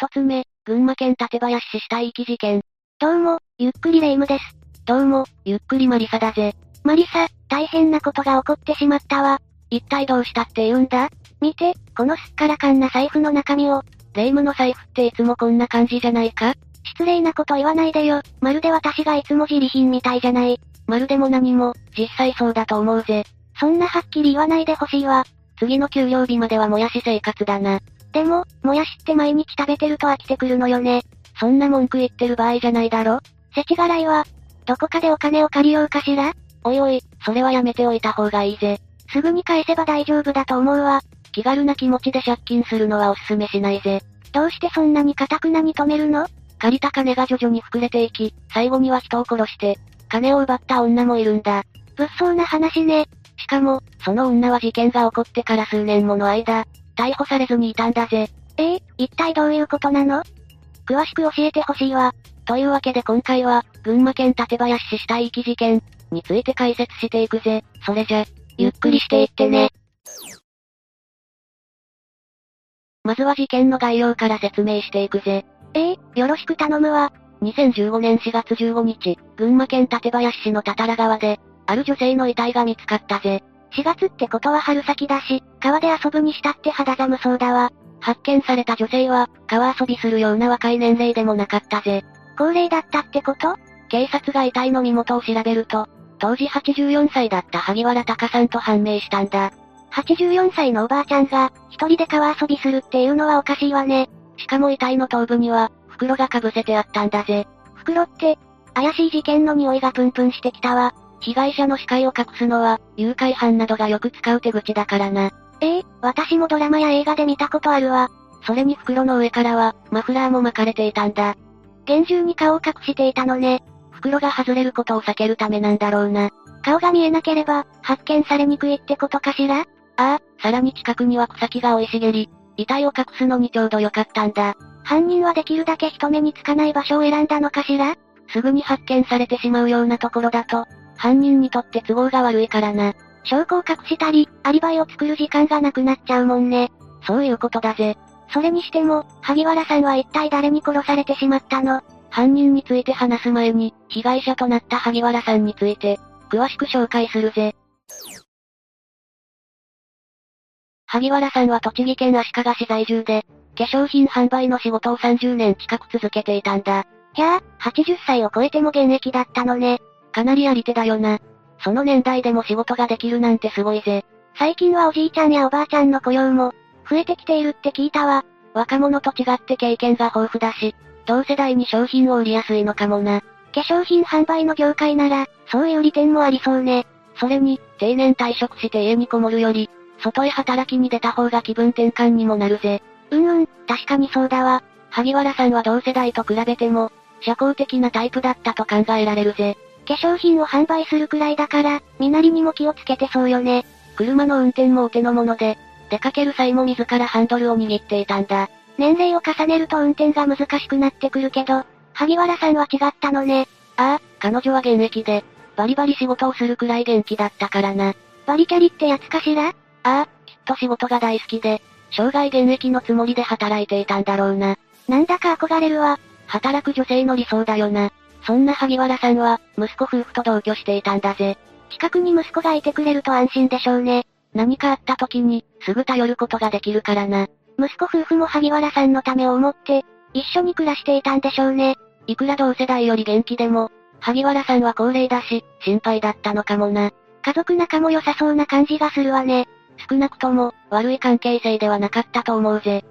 一つ目、群馬県館林市死体遺棄事件。どうも、ゆっくりレ夢ムです。どうも、ゆっくりマリサだぜ。マリサ、大変なことが起こってしまったわ。一体どうしたって言うんだ？見て、このすっからかんな財布の中身を。レ夢ムの財布っていつもこんな感じじゃないか？失礼なこと言わないでよ。まるで私がいつも自利品みたいじゃない。まるでも何も、実際そうだと思うぜ。そんなはっきり言わないでほしいわ。次の給料日まではもやし生活だな。でも、もやしって毎日食べてると飽きてくるのよね。そんな文句言ってる場合じゃないだろ世知辛いは、どこかでお金を借りようかしら？おいおい、それはやめておいた方がいいぜ。すぐに返せば大丈夫だと思うわ。気軽な気持ちで借金するのはおすすめしないぜ。どうしてそんなに堅くなに止めるの？借りた金が徐々に膨れていき、最後には人を殺して、金を奪った女もいるんだ。物騒な話ね。しかも、その女は事件が起こってから数年もの間、逮捕されずにいたんだぜ。ええ一体どういうことなの？詳しく教えてほしいわ。というわけで今回は、群馬県館林市死体遺棄事件、について解説していくぜ。それじゃ、ゆっくりしていってね。まずは事件の概要から説明していくぜ。ええよろしく頼むわ。2015年4月15日、群馬県館林市の多々良川で、ある女性の遺体が見つかったぜ。4月ってことは春先だし、川で遊ぶにしたって肌寒そうだわ。発見された女性は、川遊びするような若い年齢でもなかったぜ。高齢だったってこと？警察が遺体の身元を調べると、当時84歳だった萩原隆さんと判明したんだ。84歳のおばあちゃんが、一人で川遊びするっていうのはおかしいわね。しかも遺体の頭部には、袋が被せてあったんだぜ。袋って、怪しい事件の匂いがプンプンしてきたわ。被害者の視界を隠すのは、誘拐犯などがよく使う手口だからな。ええ私もドラマや映画で見たことあるわ。それに袋の上からは、マフラーも巻かれていたんだ。厳重に顔を隠していたのね。袋が外れることを避けるためなんだろうな。顔が見えなければ、発見されにくいってことかしら？ああ、さらに近くには草木が生い茂り、遺体を隠すのにちょうどよかったんだ。犯人はできるだけ人目につかない場所を選んだのかしら？すぐに発見されてしまうようなところだと、犯人にとって都合が悪いからな。証拠を隠したり、アリバイを作る時間がなくなっちゃうもんね。そういうことだぜ。それにしても、萩原さんは一体誰に殺されてしまったの？犯人について話す前に、被害者となった萩原さんについて、詳しく紹介するぜ。萩原さんは栃木県足利市在住で、化粧品販売の仕事を30年近く続けていたんだ。ひゃあ、80歳を超えても現役だったのね。かなりやり手だよな。その年代でも仕事ができるなんてすごいぜ。最近はおじいちゃんやおばあちゃんの雇用も、増えてきているって聞いたわ。若者と違って経験が豊富だし、同世代に商品を売りやすいのかもな。化粧品販売の業界なら、そういう利点もありそうね。それに、定年退職して家にこもるより、外へ働きに出た方が気分転換にもなるぜ。うんうん、確かにそうだわ。萩原さんは同世代と比べても、社交的なタイプだったと考えられるぜ。化粧品を販売するくらいだから、身なりにも気をつけてそうよね。車の運転もお手の物で、出かける際も自らハンドルを握っていたんだ。年齢を重ねると運転が難しくなってくるけど、萩原さんは違ったのね。ああ、彼女は現役で、バリバリ仕事をするくらい元気だったからな。バリキャリってやつかしら？ああ、きっと仕事が大好きで、生涯現役のつもりで働いていたんだろうな。なんだか憧れるわ。働く女性の理想だよな。そんな萩原さんは、息子夫婦と同居していたんだぜ。近くに息子がいてくれると安心でしょうね。何かあった時に、すぐ頼ることができるからな。息子夫婦も萩原さんのためを思って、一緒に暮らしていたんでしょうね。いくら同世代より元気でも、萩原さんは高齢だし、心配だったのかもな。家族仲も良さそうな感じがするわね。少なくとも、悪い関係性ではなかったと思うぜ。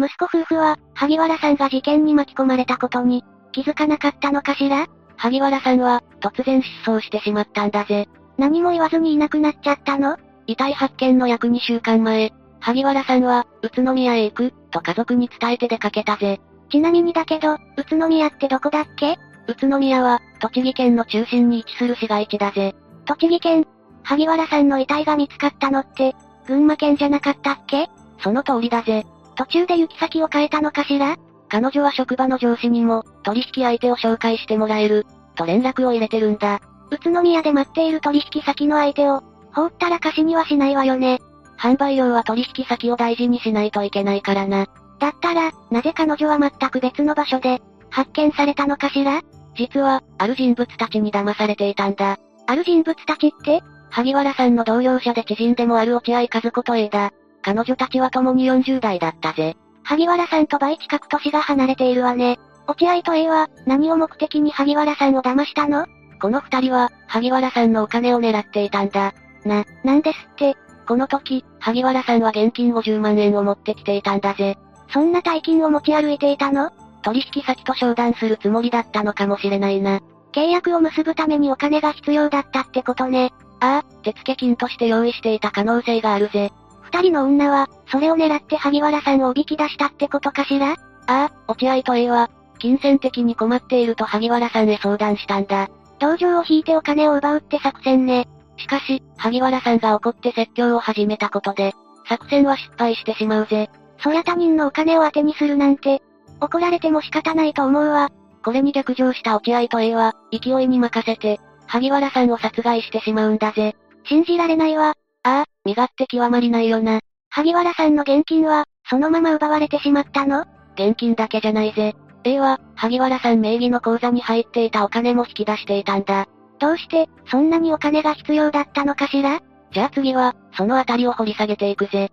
息子夫婦は、萩原さんが事件に巻き込まれたことに、気づかなかったのかしら？萩原さんは、突然失踪してしまったんだぜ。何も言わずにいなくなっちゃったの？遺体発見の約2週間前、萩原さんは、宇都宮へ行く、と家族に伝えて出かけたぜ。ちなみにだけど、宇都宮ってどこだっけ？宇都宮は、栃木県の中心に位置する市街地だぜ。栃木県萩原さんの遺体が見つかったのって、群馬県じゃなかったっけ？その通りだぜ。途中で行き先を変えたのかしら？彼女は職場の上司にも、取引相手を紹介してもらえる、と連絡を入れてるんだ。宇都宮で待っている取引先の相手を、放ったら貸しにはしないわよね。販売量は取引先を大事にしないといけないからな。だったら、なぜ彼女は全く別の場所で、発見されたのかしら？実は、ある人物たちに騙されていたんだ。ある人物たちって？萩原さんの同僚者で知人でもある落合和子と A だ。彼女たちは共に40代だったぜ。萩原さんと倍近く年が離れているわね。落合と A は、何を目的に萩原さんを騙したの？この二人は、萩原さんのお金を狙っていたんだ。な、なんですって。この時、萩原さんは現金50万円を持ってきていたんだぜ。そんな大金を持ち歩いていたの？取引先と商談するつもりだったのかもしれないな。契約を結ぶためにお金が必要だったってことね。ああ、手付金として用意していた可能性があるぜ。二人の女は、それを狙って萩原さんをおびき出したってことかしら？ああ、落合と A は、金銭的に困っていると萩原さんへ相談したんだ。同情を引いてお金を奪うって作戦ね。しかし、萩原さんが怒って説教を始めたことで、作戦は失敗してしまうぜ。そりゃ他人のお金を当てにするなんて、怒られても仕方ないと思うわ。これに逆上した落合と A は、勢いに任せて、萩原さんを殺害してしまうんだぜ。信じられないわ。ああ、身勝手極まりないよな。萩原さんの現金は、そのまま奪われてしまったの？現金だけじゃないぜ。A は、萩原さん名義の口座に入っていたお金も引き出していたんだ。どうして、そんなにお金が必要だったのかしら？じゃあ次は、そのあたりを掘り下げていくぜ。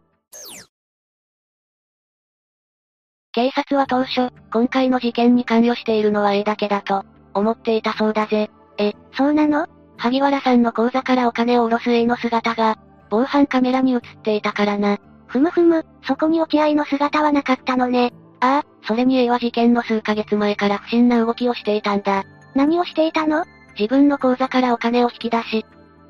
警察は当初、今回の事件に関与しているのは A だけだと、思っていたそうだぜ。え、そうなの？萩原さんの口座からお金を下ろす A の姿が、防犯カメラに映っていたからな。ふむふむ、そこに落合の姿はなかったのね。ああ、それに A は事件の数ヶ月前から不審な動きをしていたんだ。何をしていたの？自分の口座からお金を引き出し、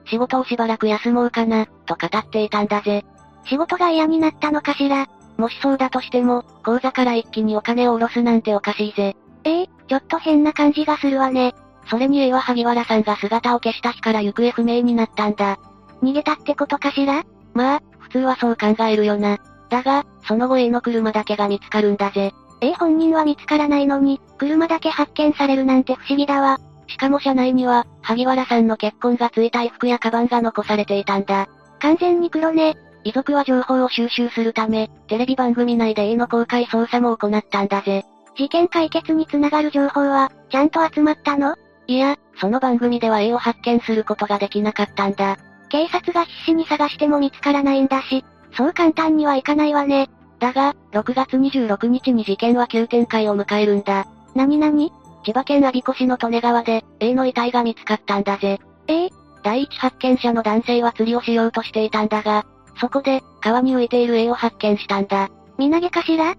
仕事をしばらく休もうかな、と語っていたんだぜ。仕事が嫌になったのかしら？もしそうだとしても、口座から一気にお金を下ろすなんておかしいぜ。ええちょっと変な感じがするわね。それに A は萩原さんが姿を消した日から行方不明になったんだ。逃げたってことかしら？まあ、普通はそう考えるよな。だが、その後 A の車だけが見つかるんだぜ。A 本人は見つからないのに、車だけ発見されるなんて不思議だわ。しかも車内には、萩原さんの結婚がついた衣服やカバンが残されていたんだ。完全に黒ね。遺族は情報を収集するため、テレビ番組内で A の公開捜査も行ったんだぜ。事件解決につながる情報は、ちゃんと集まったの？いや、その番組では A を発見することができなかったんだ。警察が必死に探しても見つからないんだし、そう簡単にはいかないわね。だが、6月26日に事件は急展開を迎えるんだ。なになに千葉県我孫子市の利根川で、A の遺体が見つかったんだぜ。え第一発見者の男性は釣りをしようとしていたんだが、そこで、川に浮いている A を発見したんだ。身投げかしら？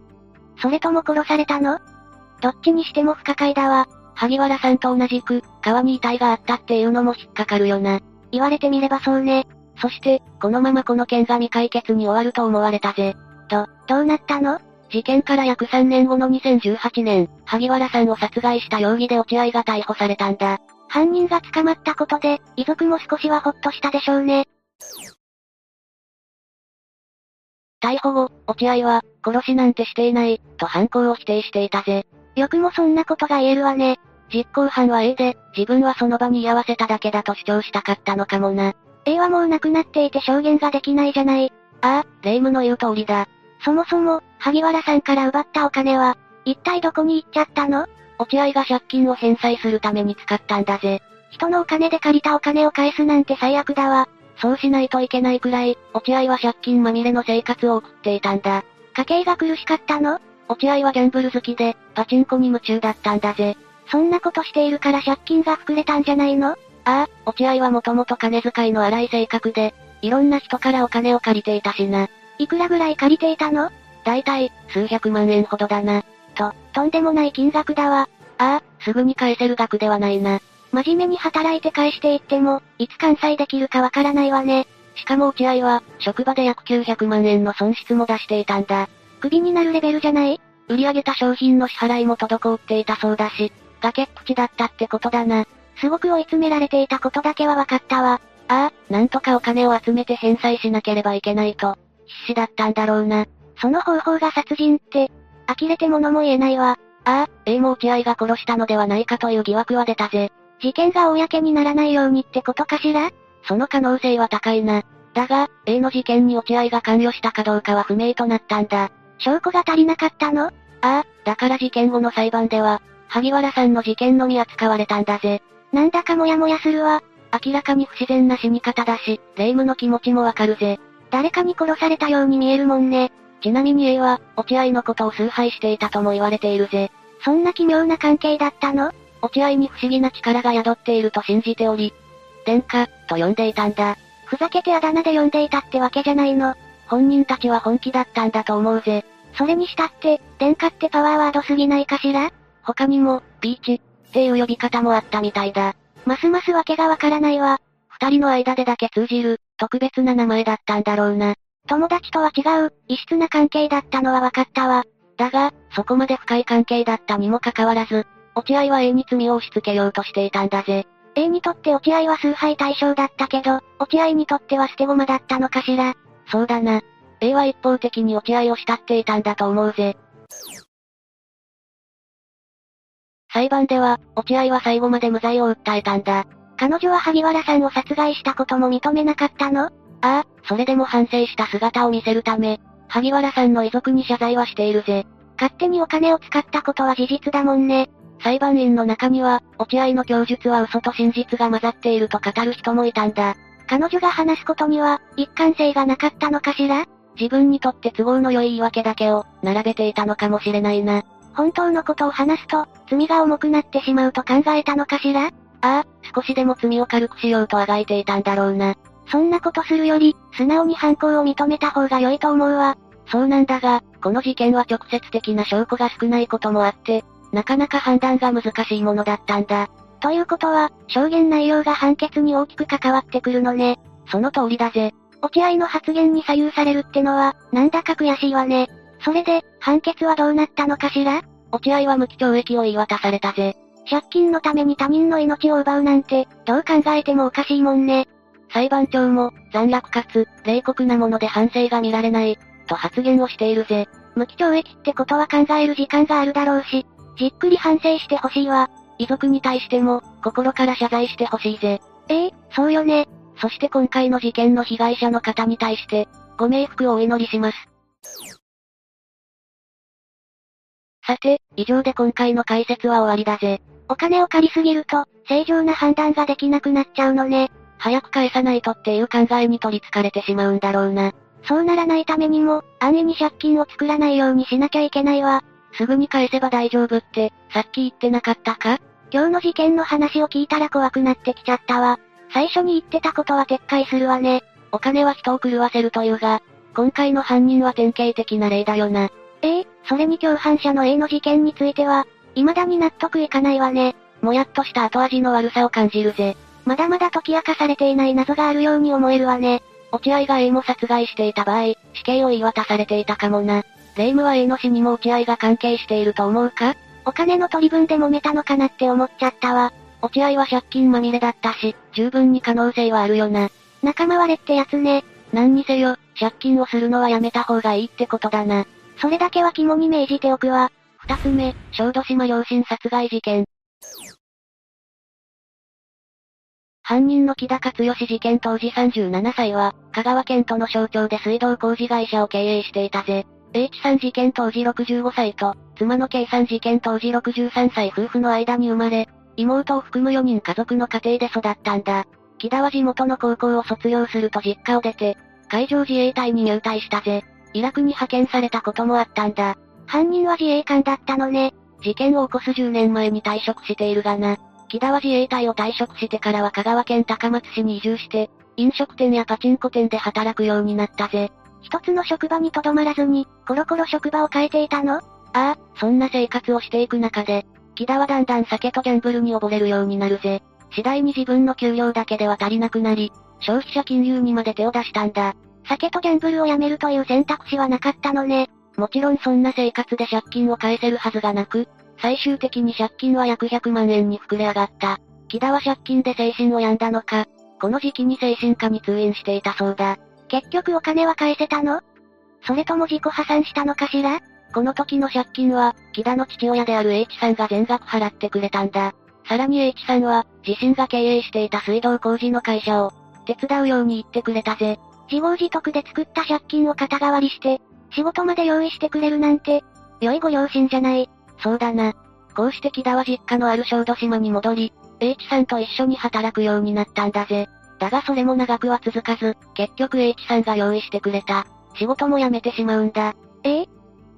それとも殺されたの？どっちにしても不可解だわ。萩原さんと同じく、川に遺体があったっていうのも引っかかるよな。言われてみればそうね。そして、このままこの件が未解決に終わると思われたぜ。と、どうなったの？事件から約3年後の2018年、萩原さんを殺害した容疑で落合が逮捕されたんだ。犯人が捕まったことで、遺族も少しはほっとしたでしょうね。逮捕後、落合は、殺しなんてしていない、と犯行を否定していたぜ。よくもそんなことが言えるわね。実行犯は A で、自分はその場に居合わせただけだと主張したかったのかもな。A はもう亡くなっていて証言ができないじゃない。ああ、霊夢の言う通りだ。そもそも、萩原さんから奪ったお金は、一体どこに行っちゃったの？落合が借金を返済するために使ったんだぜ。人のお金で借りたお金を返すなんて最悪だわ。そうしないといけないくらい、落合は借金まみれの生活を送っていたんだ。家計が苦しかったの？落合はギャンブル好きで、パチンコに夢中だったんだぜ。そんなことしているから借金が膨れたんじゃないの？ああ、落合はもともと金遣いの荒い性格で、いろんな人からお金を借りていたしな。いくらぐらい借りていたの？だいたい、数百万円ほどだな。と、とんでもない金額だわ。ああ、すぐに返せる額ではないな。真面目に働いて返していっても、いつ完済できるかわからないわね。しかも落合は、職場で約900万円の損失も出していたんだ。クビになるレベルじゃない？売り上げた商品の支払いも滞っていたそうだし、崖っぷちだったってことだな。すごく追い詰められていたことだけは分かったわ。ああ、なんとかお金を集めて返済しなければいけないと、必死だったんだろうな。その方法が殺人って、呆れて物も言えないわ。ああ、A も落合が殺したのではないかという疑惑は出たぜ。事件が公にならないようにってことかしら？その可能性は高いな。だが、A の事件に落合が関与したかどうかは不明となったんだ。証拠が足りなかったの？ああ、だから事件後の裁判では、萩原さんの事件のみ扱われたんだぜ。なんだかモヤモヤするわ。明らかに不自然な死に方だし、霊夢の気持ちもわかるぜ。誰かに殺されたように見えるもんね。ちなみに A は、落合のことを崇拝していたとも言われているぜ。そんな奇妙な関係だったの？落合に不思議な力が宿っていると信じており、殿下、と呼んでいたんだ。ふざけてあだ名で呼んでいたってわけじゃないの。本人たちは本気だったんだと思うぜ。それにしたって、殿下ってパワーワードすぎないかしら？他にも、ピーチ、っていう呼び方もあったみたいだ。ますますわけがわからないわ。二人の間でだけ通じる、特別な名前だったんだろうな。友達とは違う、異質な関係だったのは分かったわ。だが、そこまで深い関係だったにもかかわらず、落合は A に罪を押し付けようとしていたんだぜ。A にとって落合は崇拝対象だったけど、落合にとっては捨て駒だったのかしら。そうだな。A は一方的に落合を慕っていたんだと思うぜ。裁判では、落合は最後まで無罪を訴えたんだ。彼女は萩原さんを殺害したことも認めなかったの？ああ、それでも反省した姿を見せるため、萩原さんの遺族に謝罪はしているぜ。勝手にお金を使ったことは事実だもんね。裁判員の中には、落合の供述は嘘と真実が混ざっていると語る人もいたんだ。彼女が話すことには、一貫性がなかったのかしら？自分にとって都合の良い言い訳だけを、並べていたのかもしれないな。本当のことを話すと、罪が重くなってしまうと考えたのかしら？ああ、少しでも罪を軽くしようとあがいていたんだろうな。そんなことするより、素直に犯行を認めた方が良いと思うわ。そうなんだが、この事件は直接的な証拠が少ないこともあって、なかなか判断が難しいものだったんだ。ということは、証言内容が判決に大きく関わってくるのね。その通りだぜ。落合の発言に左右されるってのは、なんだか悔しいわね。それで、判決はどうなったのかしら？落合は無期懲役を言い渡されたぜ。借金のために他人の命を奪うなんて、どう考えてもおかしいもんね。裁判長も、残虐かつ、冷酷なもので反省が見られない、と発言をしているぜ。無期懲役ってことは考える時間があるだろうし、じっくり反省してほしいわ。遺族に対しても、心から謝罪してほしいぜ。ええそうよね。そして今回の事件の被害者の方に対して、ご冥福をお祈りします。さて、以上で今回の解説は終わりだぜ。お金を借りすぎると、正常な判断ができなくなっちゃうのね。早く返さないとっていう考えに取り憑かれてしまうんだろうな。そうならないためにも、安易に借金を作らないようにしなきゃいけないわ。すぐに返せば大丈夫って、さっき言ってなかったか？今日の事件の話を聞いたら怖くなってきちゃったわ。最初に言ってたことは撤回するわね。お金は人を狂わせるというが、今回の犯人は典型的な例だよな。ええそれに共犯者の A の事件については、未だに納得いかないわね。もやっとした後味の悪さを感じるぜ。まだまだ解き明かされていない謎があるように思えるわね。落合が A も殺害していた場合、死刑を言い渡されていたかもな。霊夢は A の死にも落合が関係していると思うか？お金の取り分で揉めたのかなって思っちゃったわ。落合は借金まみれだったし、十分に可能性はあるよな。仲間割れってやつね。何にせよ、借金をするのはやめた方がいいってことだな。それだけは肝に銘じておくわ。二つ目、小豆島両親殺害事件。犯人の木田勝義事件当時37歳は、香川県との省庁で水道工事会社を経営していたぜ。H さん事件当時65歳と、妻の K さん事件当時63歳夫婦の間に生まれ、妹を含む4人家族の家庭で育ったんだ。木田は地元の高校を卒業すると実家を出て、海上自衛隊に入隊したぜ。イラクに派遣されたこともあったんだ。犯人は自衛官だったのね。事件を起こす10年前に退職しているがな。木田は自衛隊を退職してからは香川県高松市に移住して、飲食店やパチンコ店で働くようになったぜ。一つの職場にとどまらずに、コロコロ職場を変えていたの？ああ、そんな生活をしていく中で、木田はだんだん酒とギャンブルに溺れるようになるぜ。次第に自分の給料だけでは足りなくなり、消費者金融にまで手を出したんだ。酒とギャンブルをやめるという選択肢はなかったのね。もちろんそんな生活で借金を返せるはずがなく、最終的に借金は約100万円に膨れ上がった。木田は借金で精神を病んだのか、この時期に精神科に通院していたそうだ。結局お金は返せたの？それとも自己破産したのかしら？この時の借金は、木田の父親である H さんが全額払ってくれたんだ。さらに H さんは、自身が経営していた水道工事の会社を、手伝うように言ってくれたぜ。自業自得で作った借金を肩代わりして、仕事まで用意してくれるなんて、良いご両親じゃない。そうだな。こうして木田は実家のある小豆島に戻り、H さんと一緒に働くようになったんだぜ。だがそれも長くは続かず、結局 H さんが用意してくれた。仕事も辞めてしまうんだ。え？え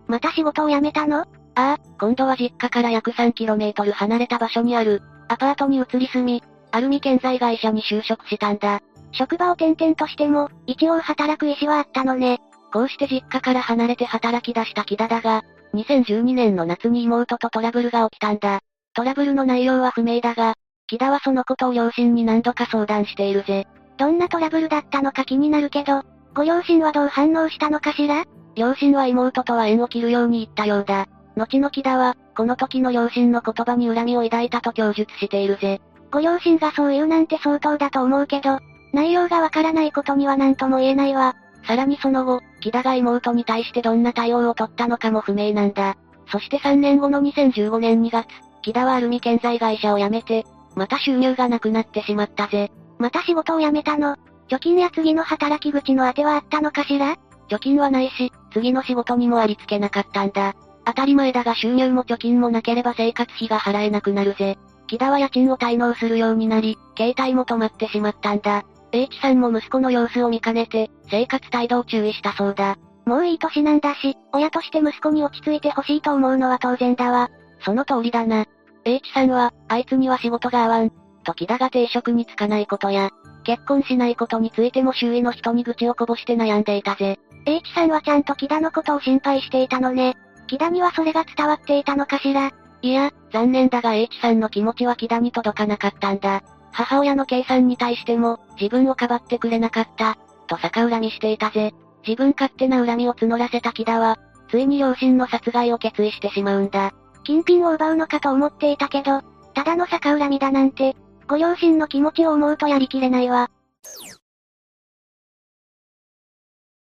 また仕事を辞めたの？ああ、今度は実家から約 3km 離れた場所にある、アパートに移り住み、アルミ建材会社に就職したんだ。職場を転々としても、一応働く意思はあったのね。こうして実家から離れて働き出した木田だが、2012年の夏に妹とトラブルが起きたんだ。トラブルの内容は不明だが、木田はそのことを両親に何度か相談しているぜ。どんなトラブルだったのか気になるけど、ご両親はどう反応したのかしら？両親は妹とは縁を切るように言ったようだ。後の木田は、この時の両親の言葉に恨みを抱いたと供述しているぜ。ご両親がそう言うなんて相当だと思うけど、内容がわからないことには何とも言えないわ。さらにその後、木田が妹に対してどんな対応を取ったのかも不明なんだ。そして3年後の2015年2月、木田はアルミ建材会社を辞めて、また収入がなくなってしまったぜ。また仕事を辞めたの？貯金や次の働き口の当てはあったのかしら？貯金はないし、次の仕事にもありつけなかったんだ。当たり前だが収入も貯金もなければ生活費が払えなくなるぜ。木田は家賃を滞納するようになり、携帯も止まってしまったんだ。H さんも息子の様子を見かねて、生活態度を注意したそうだ。もういい歳なんだし、親として息子に落ち着いてほしいと思うのは当然だわ。その通りだな。H さんは、あいつには仕事が合わん。と木田が定職に就かないことや、結婚しないことについても周囲の人に愚痴をこぼして悩んでいたぜ。H さんはちゃんと木田のことを心配していたのね。木田にはそれが伝わっていたのかしら。いや、残念だが H さんの気持ちは木田に届かなかったんだ。母親のさんに対しても、自分をかばってくれなかった、と逆恨みしていたぜ。自分勝手な恨みを募らせた木田は、ついに両親の殺害を決意してしまうんだ。金品を奪うのかと思っていたけど、ただの逆恨みだなんて、ご両親の気持ちを思うとやりきれないわ。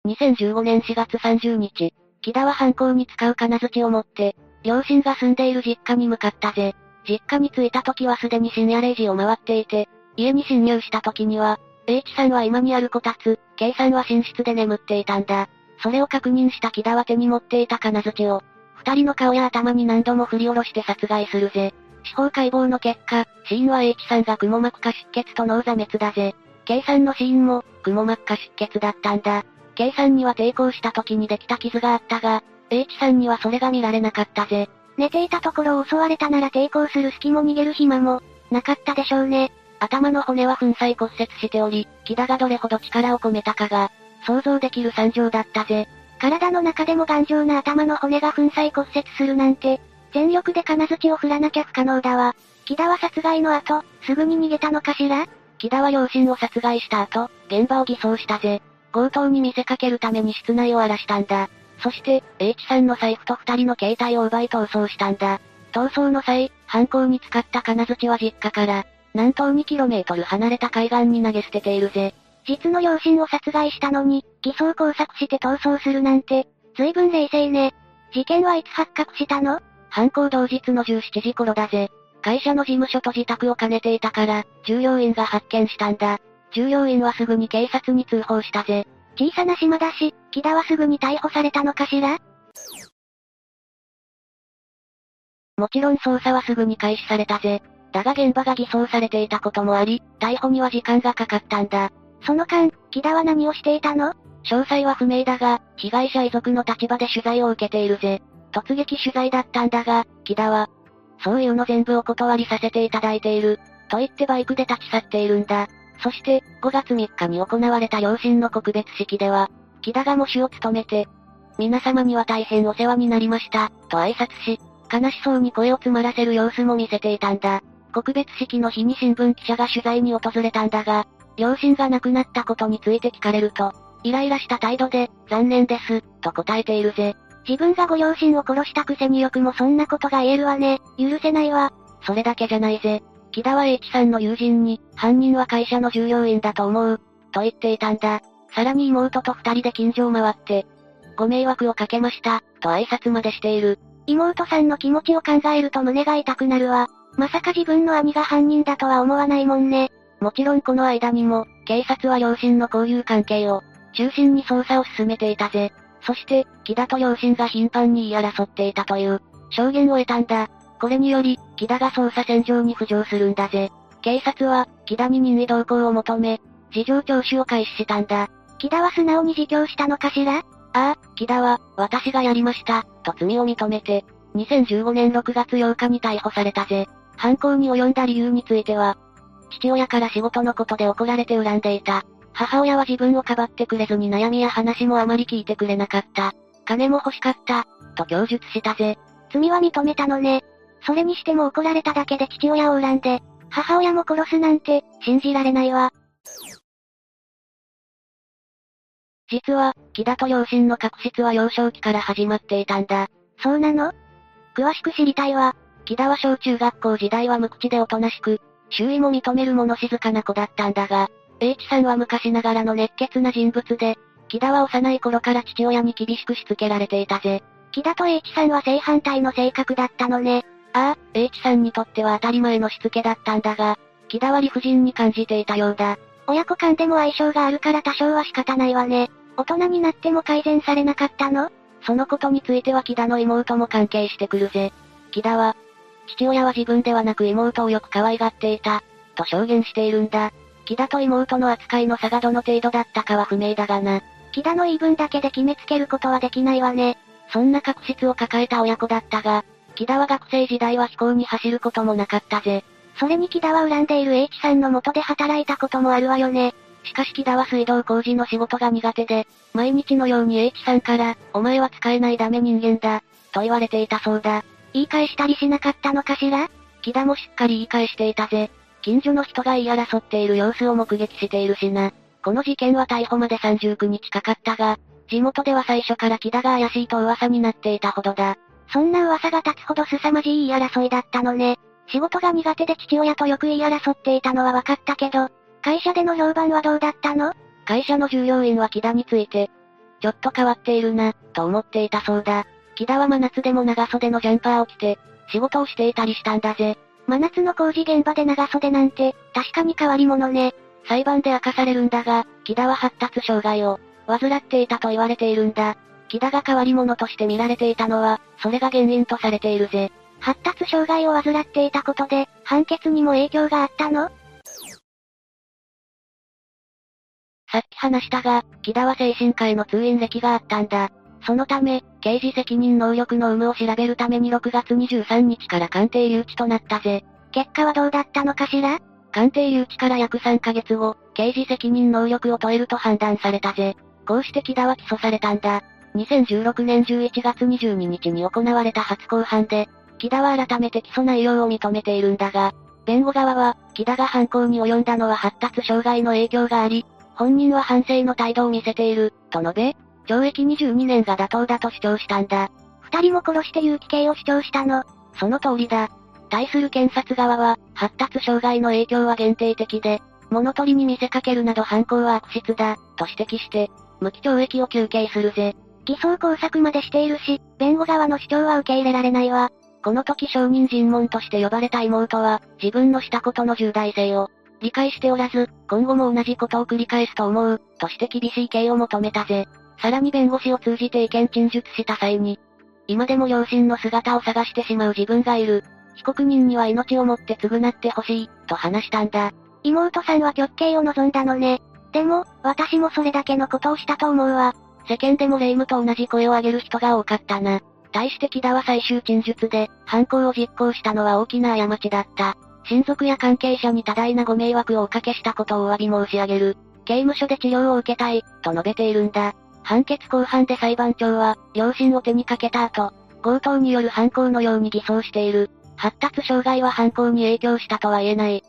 2015年4月30日、木田は犯行に使う金槌を持って、両親が住んでいる実家に向かったぜ。実家に着いた時はすでに深夜0時を回っていて、家に侵入した時には、H さんは今にあるこたつ、K さんは寝室で眠っていたんだ。それを確認した木田は手に持っていた金槌を、二人の顔や頭に何度も振り下ろして殺害するぜ。司法解剖の結果、死因は H さんが雲膜下出血と脳挫滅だぜ。K さんの死因も、雲膜下出血だったんだ。K さんには抵抗した時にできた傷があったが、H さんにはそれが見られなかったぜ。寝ていたところを襲われたなら抵抗する隙も逃げる暇も、なかったでしょうね。頭の骨は粉砕骨折しており、木田がどれほど力を込めたかが、想像できる惨状だったぜ。体の中でも頑丈な頭の骨が粉砕骨折するなんて、全力で金槌を振らなきゃ不可能だわ。木田は殺害の後、すぐに逃げたのかしら？木田は両親を殺害した後、現場を偽装したぜ。強盗に見せかけるために室内を荒らしたんだ。そして、H さんの財布と二人の携帯を奪い逃走したんだ。逃走の際、犯行に使った金槌は実家から、南東 2km 離れた海岸に投げ捨てているぜ。実の両親を殺害したのに、偽装工作して逃走するなんて、随分冷静ね。事件はいつ発覚したの？犯行同日の17時頃だぜ。会社の事務所と自宅を兼ねていたから、従業員が発見したんだ。従業員はすぐに警察に通報したぜ。小さな島だし、木田はすぐに逮捕されたのかしら？もちろん捜査はすぐに開始されたぜ。だが現場が偽装されていたこともあり、逮捕には時間がかかったんだ。その間、木田は何をしていたの？詳細は不明だが、被害者遺族の立場で取材を受けているぜ。突撃取材だったんだが、木田は、そういうの全部お断りさせていただいている、と言ってバイクで立ち去っているんだ。そして、5月3日に行われた両親の告別式では、木田が喪主を務めて、皆様には大変お世話になりました、と挨拶し、悲しそうに声を詰まらせる様子も見せていたんだ。告別式の日に新聞記者が取材に訪れたんだが、両親が亡くなったことについて聞かれると、イライラした態度で、残念です、と答えているぜ。自分がご両親を殺したくせによくもそんなことが言えるわね。許せないわ。それだけじゃないぜ。木田は H さんの友人に、犯人は会社の従業員だと思う、と言っていたんだ。さらに妹と二人で近所を回って、ご迷惑をかけました、と挨拶までしている。妹さんの気持ちを考えると胸が痛くなるわ。まさか自分の兄が犯人だとは思わないもんね。もちろんこの間にも、警察は両親の交友関係を、中心に捜査を進めていたぜ。そして、木田と両親が頻繁に言い争っていたという、証言を得たんだ。これにより、木田が捜査線上に浮上するんだぜ。警察は、木田に任意同行を求め、事情聴取を開始したんだ。木田は素直に自供したのかしら？ああ、木田は、私がやりました、と罪を認めて、2015年6月8日に逮捕されたぜ。犯行に及んだ理由については、父親から仕事のことで怒られて恨んでいた。母親は自分をかばってくれずに悩みや話もあまり聞いてくれなかった。金も欲しかった、と供述したぜ。罪は認めたのね。それにしても怒られただけで父親を恨んで、母親も殺すなんて、信じられないわ。実は、木田と両親の確執は幼少期から始まっていたんだ。そうなの？詳しく知りたいわ。木田は小中学校時代は無口でおとなしく、周囲も認める物静かな子だったんだが、H さんは昔ながらの熱血な人物で、木田は幼い頃から父親に厳しくしつけられていたぜ。木田と H さんは正反対の性格だったのね。ああ、H さんにとっては当たり前のしつけだったんだが、木田は理不尽に感じていたようだ。親子間でも相性があるから多少は仕方ないわね。大人になっても改善されなかったの？そのことについては木田の妹も関係してくるぜ。木田は、父親は自分ではなく妹をよく可愛がっていた、と証言しているんだ。木田と妹の扱いの差がどの程度だったかは不明だがな。木田の言い分だけで決めつけることはできないわね。そんな確執を抱えた親子だったが、木田は学生時代は飛行に走ることもなかったぜ。それに木田は恨んでいる H さんの元で働いたこともあるわよね。しかし木田は水道工事の仕事が苦手で、毎日のように H さんから、お前は使えないダメ人間だ、と言われていたそうだ。言い返したりしなかったのかしら？木田もしっかり言い返していたぜ。近所の人が言い争っている様子を目撃しているしな。この事件は逮捕まで39日かかったが、地元では最初から木田が怪しいと噂になっていたほどだ。そんな噂が立つほど凄まじい言い争いだったのね。仕事が苦手で父親とよく言い争っていたのは分かったけど、会社での評判はどうだったの？会社の従業員は木田について、ちょっと変わっているな、と思っていたそうだ。木田は真夏でも長袖のジャンパーを着て、仕事をしていたりしたんだぜ。真夏の工事現場で長袖なんて、確かに変わり者ね。裁判で明かされるんだが、木田は発達障害を、患っていたと言われているんだ。木田が変わり者として見られていたのは、それが原因とされているぜ。発達障害を患っていたことで、判決にも影響があったの？さっき話したが、木田は精神科への通院歴があったんだ。そのため、刑事責任能力の有無を調べるために6月23日から鑑定留置となったぜ。結果はどうだったのかしら？鑑定留置から約3ヶ月後、刑事責任能力を問えると判断されたぜ。こうして木田は起訴されたんだ。2016年11月22日に行われた初公判で、木田は改めて起訴内容を認めているんだが、弁護側は、木田が犯行に及んだのは発達障害の影響があり、本人は反省の態度を見せている、と述べ、懲役22年が妥当だと主張したんだ。二人も殺して有期刑を主張したの。その通りだ。対する検察側は、発達障害の影響は限定的で、物取りに見せかけるなど犯行は悪質だ、と指摘して、無期懲役を求刑するぜ。偽装工作までしているし、弁護側の主張は受け入れられないわ。この時証人尋問として呼ばれた妹は、自分のしたことの重大性を、理解しておらず、今後も同じことを繰り返すと思う、として厳しい刑を求めたぜ。さらに弁護士を通じて意見陳述した際に、今でも両親の姿を探してしまう自分がいる。被告人には命をもって償ってほしい、と話したんだ。妹さんは極刑を望んだのね。でも、私もそれだけのことをしたと思うわ。世間でも霊夢と同じ声を上げる人が多かったな。対して木田は最終陳述で、犯行を実行したのは大きな過ちだった。親族や関係者に多大なご迷惑をおかけしたことをお詫び申し上げる。刑務所で治療を受けたい、と述べているんだ。判決後半で裁判長は、両親を手にかけた後、強盗による犯行のように偽装している。発達障害は犯行に影響したとは言えない。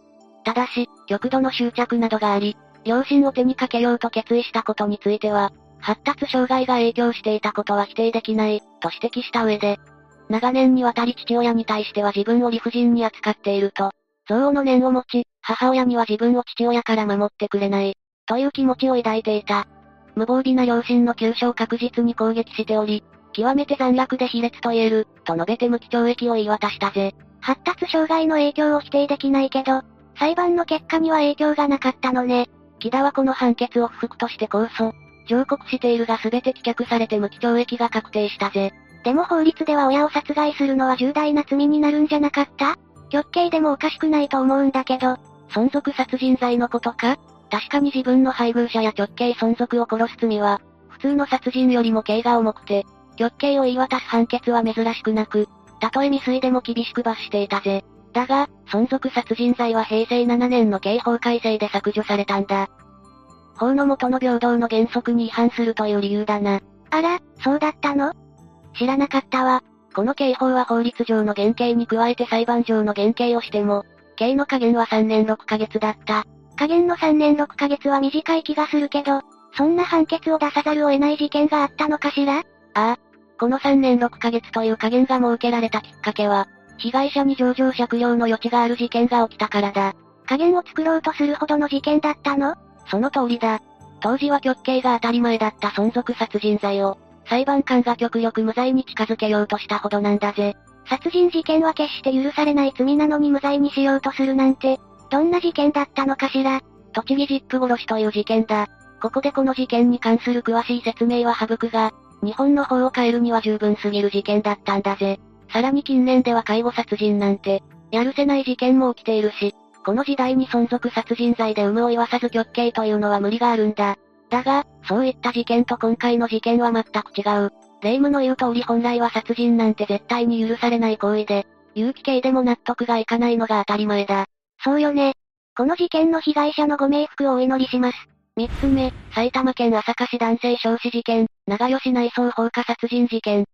ただし、極度の執着などがあり、両親を手にかけようと決意したことについては、発達障害が影響していたことは否定できない、と指摘した上で、長年にわたり父親に対しては自分を理不尽に扱っていると、憎悪の念を持ち、母親には自分を父親から守ってくれない、という気持ちを抱いていた。無防備な両親の急所を確実に攻撃しており、極めて残虐で卑劣と言える、と述べて無期懲役を言い渡したぜ。発達障害の影響を否定できないけど、裁判の結果には影響がなかったのね。木田はこの判決を不服として控訴。上告しているが全て棄却されて無期懲役が確定したぜ。でも法律では親を殺害するのは重大な罪になるんじゃなかった？極刑でもおかしくないと思うんだけど、存続殺人罪のことか？確かに自分の配偶者や直系存続を殺す罪は、普通の殺人よりも刑が重くて、極刑を言い渡す判決は珍しくなく、たとえ未遂でも厳しく罰していたぜ。だが、存続殺人罪は平成7年の刑法改正で削除されたんだ。法の下の平等の原則に違反するという理由だな。あら、そうだったの？知らなかったわ。この刑法は法律上の減刑に加えて裁判上の減刑をしても、刑の加減は3年6ヶ月だった。加減の3年6ヶ月は短い気がするけど、そんな判決を出さざるを得ない事件があったのかしら？ああ。この3年6ヶ月という加減が設けられたきっかけは、被害者に上場借用の余地がある事件が起きたからだ。加減を作ろうとするほどの事件だったの？その通りだ。当時は極刑が当たり前だった存続殺人罪を、裁判官が極力無罪に近づけようとしたほどなんだぜ。殺人事件は決して許されない罪なのに無罪にしようとするなんて、どんな事件だったのかしら。栃木ジップ殺しという事件だ。ここでこの事件に関する詳しい説明は省くが、日本の法を変えるには十分すぎる事件だったんだぜ。さらに近年では介護殺人なんて、やるせない事件も起きているし、この時代に存続殺人罪で有無を言わさず極刑というのは無理があるんだ。だが、そういった事件と今回の事件は全く違う。霊夢の言う通り本来は殺人なんて絶対に許されない行為で、有機系でも納得がいかないのが当たり前だ。そうよね。この事件の被害者のご冥福をお祈りします。三つ目、埼玉県朝霞市男性焼死事件、長吉内装放火殺人事件。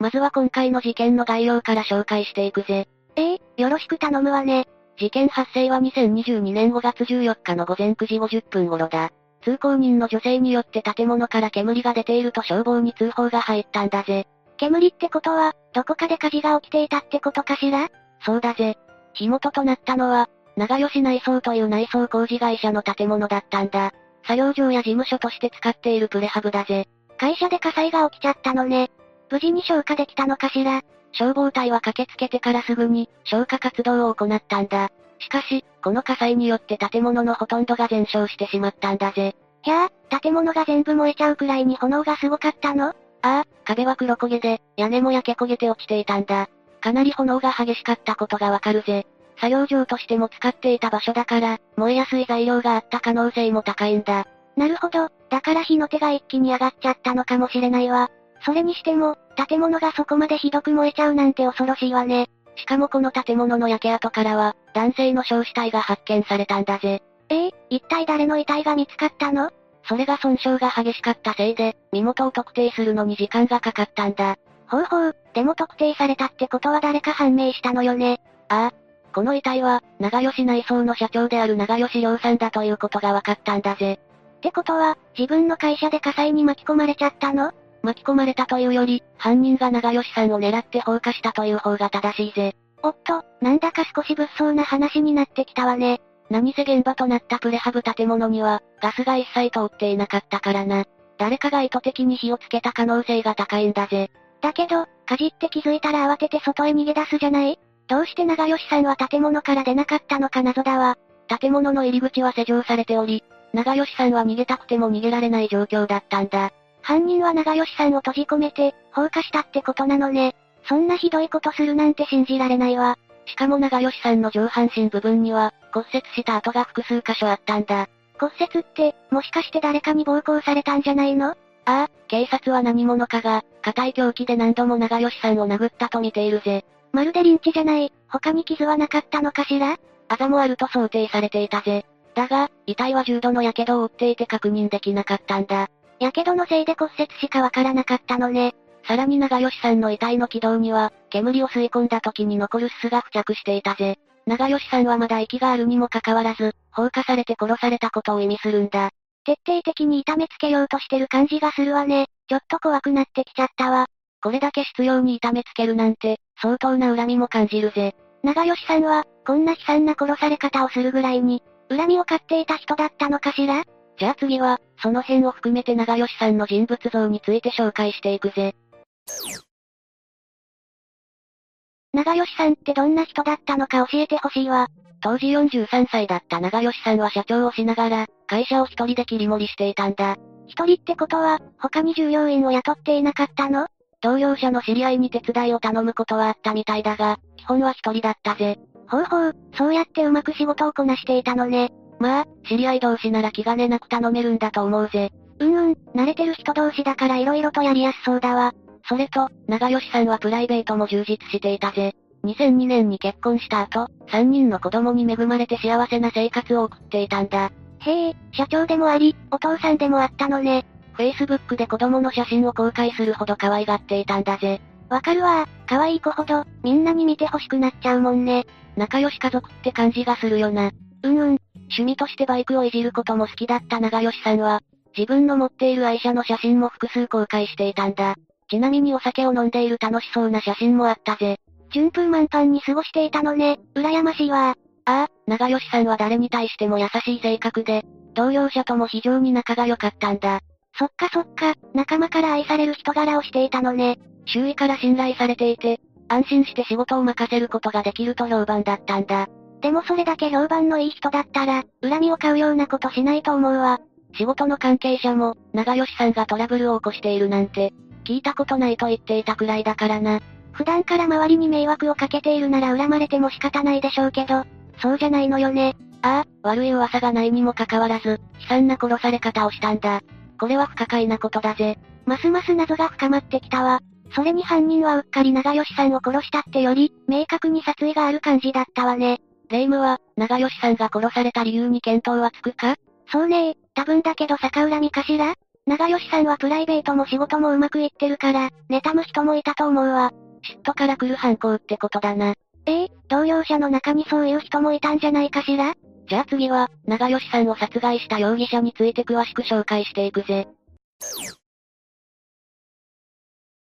まずは今回の事件の概要から紹介していくぜ。ええー、よろしく頼むわね。事件発生は2022年5月14日の午前9時50分頃だ。通行人の女性によって建物から煙が出ていると消防に通報が入ったんだぜ。煙ってことは、どこかで火事が起きていたってことかしら？そうだぜ。火元となったのは、長吉内装という内装工事会社の建物だったんだ。作業場や事務所として使っているプレハブだぜ。会社で火災が起きちゃったのね。無事に消火できたのかしら消防隊は駆けつけてからすぐに、消火活動を行ったんだ。しかし、この火災によって建物のほとんどが全焼してしまったんだぜ。ひゃあ、建物が全部燃えちゃうくらいに炎がすごかったの？ああ、壁は黒焦げで、屋根も焼け焦げて落ちていたんだ。かなり炎が激しかったことがわかるぜ。作業場としても使っていた場所だから、燃えやすい材料があった可能性も高いんだ。なるほど、だから火の手が一気に上がっちゃったのかもしれないわ。それにしても、建物がそこまでひどく燃えちゃうなんて恐ろしいわね。しかもこの建物の焼け跡からは、男性の焼死体が発見されたんだぜ。ええ一体誰の遺体が見つかったの？それが損傷が激しかったせいで、身元を特定するのに時間がかかったんだ。ほうほう、でも特定されたってことは誰か判明したのよね。ああ。この遺体は、長吉内装の社長である長吉良さんだということが分かったんだぜ。ってことは、自分の会社で火災に巻き込まれちゃったの？巻き込まれたというより、犯人が長吉さんを狙って放火したという方が正しいぜ。おっと、なんだか少し物騒な話になってきたわね。何せ現場となったプレハブ建物には、ガスが一切通っていなかったからな。誰かが意図的に火をつけた可能性が高いんだぜ。だけど、火事って気づいたら慌てて外へ逃げ出すじゃない？どうして長吉さんは建物から出なかったのか謎だわ。建物の入り口は施錠されており、長吉さんは逃げたくても逃げられない状況だったんだ。犯人は長吉さんを閉じ込めて、放火したってことなのね。そんなひどいことするなんて信じられないわ。しかも長吉さんの上半身部分には、骨折した跡が複数箇所あったんだ。骨折って、もしかして誰かに暴行されたんじゃないの？ああ、警察は何者かが、硬い凶器で何度も長吉さんを殴ったと見ているぜ。まるでリンチじゃない、他に傷はなかったのかしら？あざもあると想定されていたぜ。だが、遺体は重度の火傷を負っていて確認できなかったんだ。火傷のせいで骨折しかわからなかったのね。さらに長吉さんの遺体の軌道には、煙を吸い込んだ時に残るすすが付着していたぜ。長吉さんはまだ息があるにもかかわらず、放火されて殺されたことを意味するんだ。徹底的に痛めつけようとしてる感じがするわね。ちょっと怖くなってきちゃったわ。これだけ執拗に痛めつけるなんて、相当な恨みも感じるぜ。長吉さんは、こんな悲惨な殺され方をするぐらいに、恨みを買っていた人だったのかしら？じゃあ次は、その辺を含めて長吉さんの人物像について紹介していくぜ。長吉さんってどんな人だったのか教えてほしいわ。当時43歳だった長吉さんは社長をしながら、会社を一人で切り盛りしていたんだ。一人ってことは、他に従業員を雇っていなかったの？同業者の知り合いに手伝いを頼むことはあったみたいだが、基本は一人だったぜ。ほうほう、そうやってうまく仕事をこなしていたのね。まあ、知り合い同士なら気兼ねなく頼めるんだと思うぜ。うんうん、慣れてる人同士だから色々とやりやすそうだわ。それと、長吉さんはプライベートも充実していたぜ。2002年に結婚した後、3人の子供に恵まれて幸せな生活を送っていたんだ。へえ、社長でもあり、お父さんでもあったのね。Facebook で子供の写真を公開するほど可愛がっていたんだぜ。わかるわ可愛い子ほど、みんなに見て欲しくなっちゃうもんね。仲良し家族って感じがするよな。うんうん。趣味としてバイクをいじることも好きだった長吉さんは、自分の持っている愛車の写真も複数公開していたんだ。ちなみにお酒を飲んでいる楽しそうな写真もあったぜ。順風満帆に過ごしていたのね、羨ましいわ。ああ、長吉さんは誰に対しても優しい性格で、同業者とも非常に仲が良かったんだ。そっかそっか、仲間から愛される人柄をしていたのね。周囲から信頼されていて、安心して仕事を任せることができると評判だったんだ。でもそれだけ評判のいい人だったら、恨みを買うようなことしないと思うわ。仕事の関係者も、長吉さんがトラブルを起こしているなんて、聞いたことないと言っていたくらいだからな。普段から周りに迷惑をかけているなら恨まれても仕方ないでしょうけど、そうじゃないのよね。ああ、悪い噂がないにもかかわらず、悲惨な殺され方をしたんだ。これは不可解なことだぜ。ますます謎が深まってきたわ。それに犯人はうっかり長吉さんを殺したってより、明確に殺意がある感じだったわね。霊夢は、長吉さんが殺された理由に見当はつくか？そうね多分だけど逆恨みかしら？長吉さんはプライベートも仕事もうまくいってるから、妬む人もいたと思うわ。嫉妬から来る犯行ってことだな。え？え同僚者の中にそういう人もいたんじゃないかしら？じゃあ次は、長吉さんを殺害した容疑者について詳しく紹介していくぜ。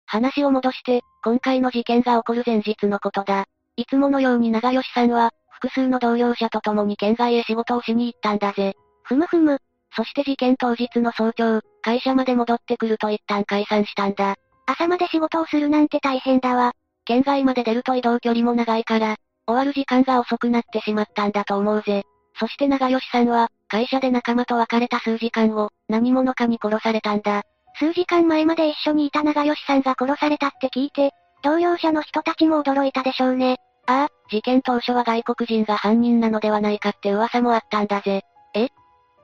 話を戻して、今回の事件が起こる前日のことだ。いつものように長吉さんは、複数の同僚者と共に県外へ仕事をしに行ったんだぜ。ふむふむ。そして事件当日の早朝、会社まで戻ってくると一旦解散したんだ。朝まで仕事をするなんて大変だわ。県外まで出ると移動距離も長いから、終わる時間が遅くなってしまったんだと思うぜ。そして長吉さんは、会社で仲間と別れた数時間後、何者かに殺されたんだ。数時間前まで一緒にいた長吉さんが殺されたって聞いて、同僚者の人たちも驚いたでしょうね。ああ、事件当初は外国人が犯人なのではないかって噂もあったんだぜ。え？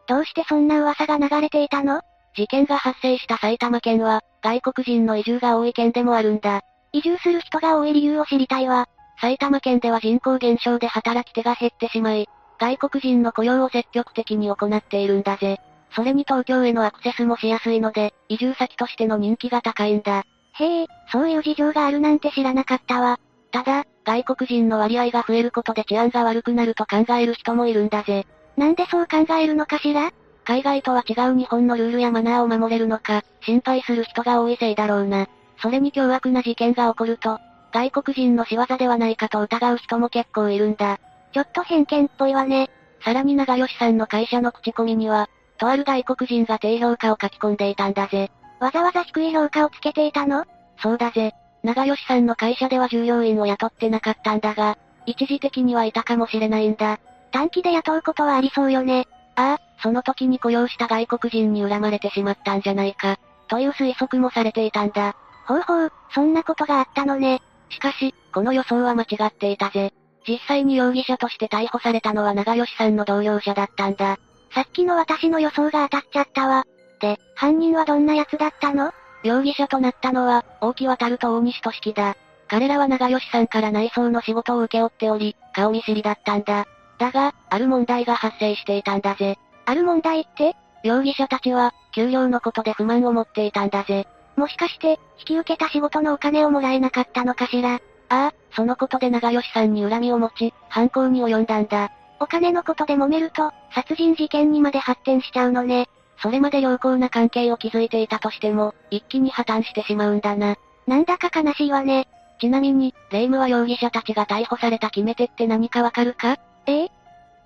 どうしてそんな噂が流れていたの？事件が発生した埼玉県は、外国人の移住が多い県でもあるんだ。移住する人が多い理由を知りたいわ。埼玉県では人口減少で働き手が減ってしまい、外国人の雇用を積極的に行っているんだぜ。それに東京へのアクセスもしやすいので、移住先としての人気が高いんだ。へえ、そういう事情があるなんて知らなかったわ。ただ、外国人の割合が増えることで治安が悪くなると考える人もいるんだぜ。なんでそう考えるのかしら？海外とは違う日本のルールやマナーを守れるのか、心配する人が多いせいだろうな。それに凶悪な事件が起こると、外国人の仕業ではないかと疑う人も結構いるんだ。ちょっと偏見っぽいわね。さらに長吉さんの会社の口コミには、とある外国人が低評価を書き込んでいたんだぜ。わざわざ低い評価をつけていたの？そうだぜ。長吉さんの会社では従業員を雇ってなかったんだが、一時的にはいたかもしれないんだ。短期で雇うことはありそうよね。ああ、その時に雇用した外国人に恨まれてしまったんじゃないか。という推測もされていたんだ。ほうほう、そんなことがあったのね。しかし、この予想は間違っていたぜ。実際に容疑者として逮捕されたのは長吉さんの同僚者だったんだ。さっきの私の予想が当たっちゃったわ。で、犯人はどんな奴だったの？容疑者となったのは、大木渡ると大西俊樹だ。彼らは長吉さんから内装の仕事を請け負っており、顔見知りだったんだ。だが、ある問題が発生していたんだぜ。ある問題って？容疑者たちは、給料のことで不満を持っていたんだぜ。もしかして、引き受けた仕事のお金をもらえなかったのかしら？ああ、そのことで長吉さんに恨みを持ち、犯行に及んだんだ。お金のことで揉めると、殺人事件にまで発展しちゃうのね。それまで良好な関係を築いていたとしても、一気に破綻してしまうんだな。なんだか悲しいわね。ちなみに、霊夢は容疑者たちが逮捕された決め手って何かわかるか？え？え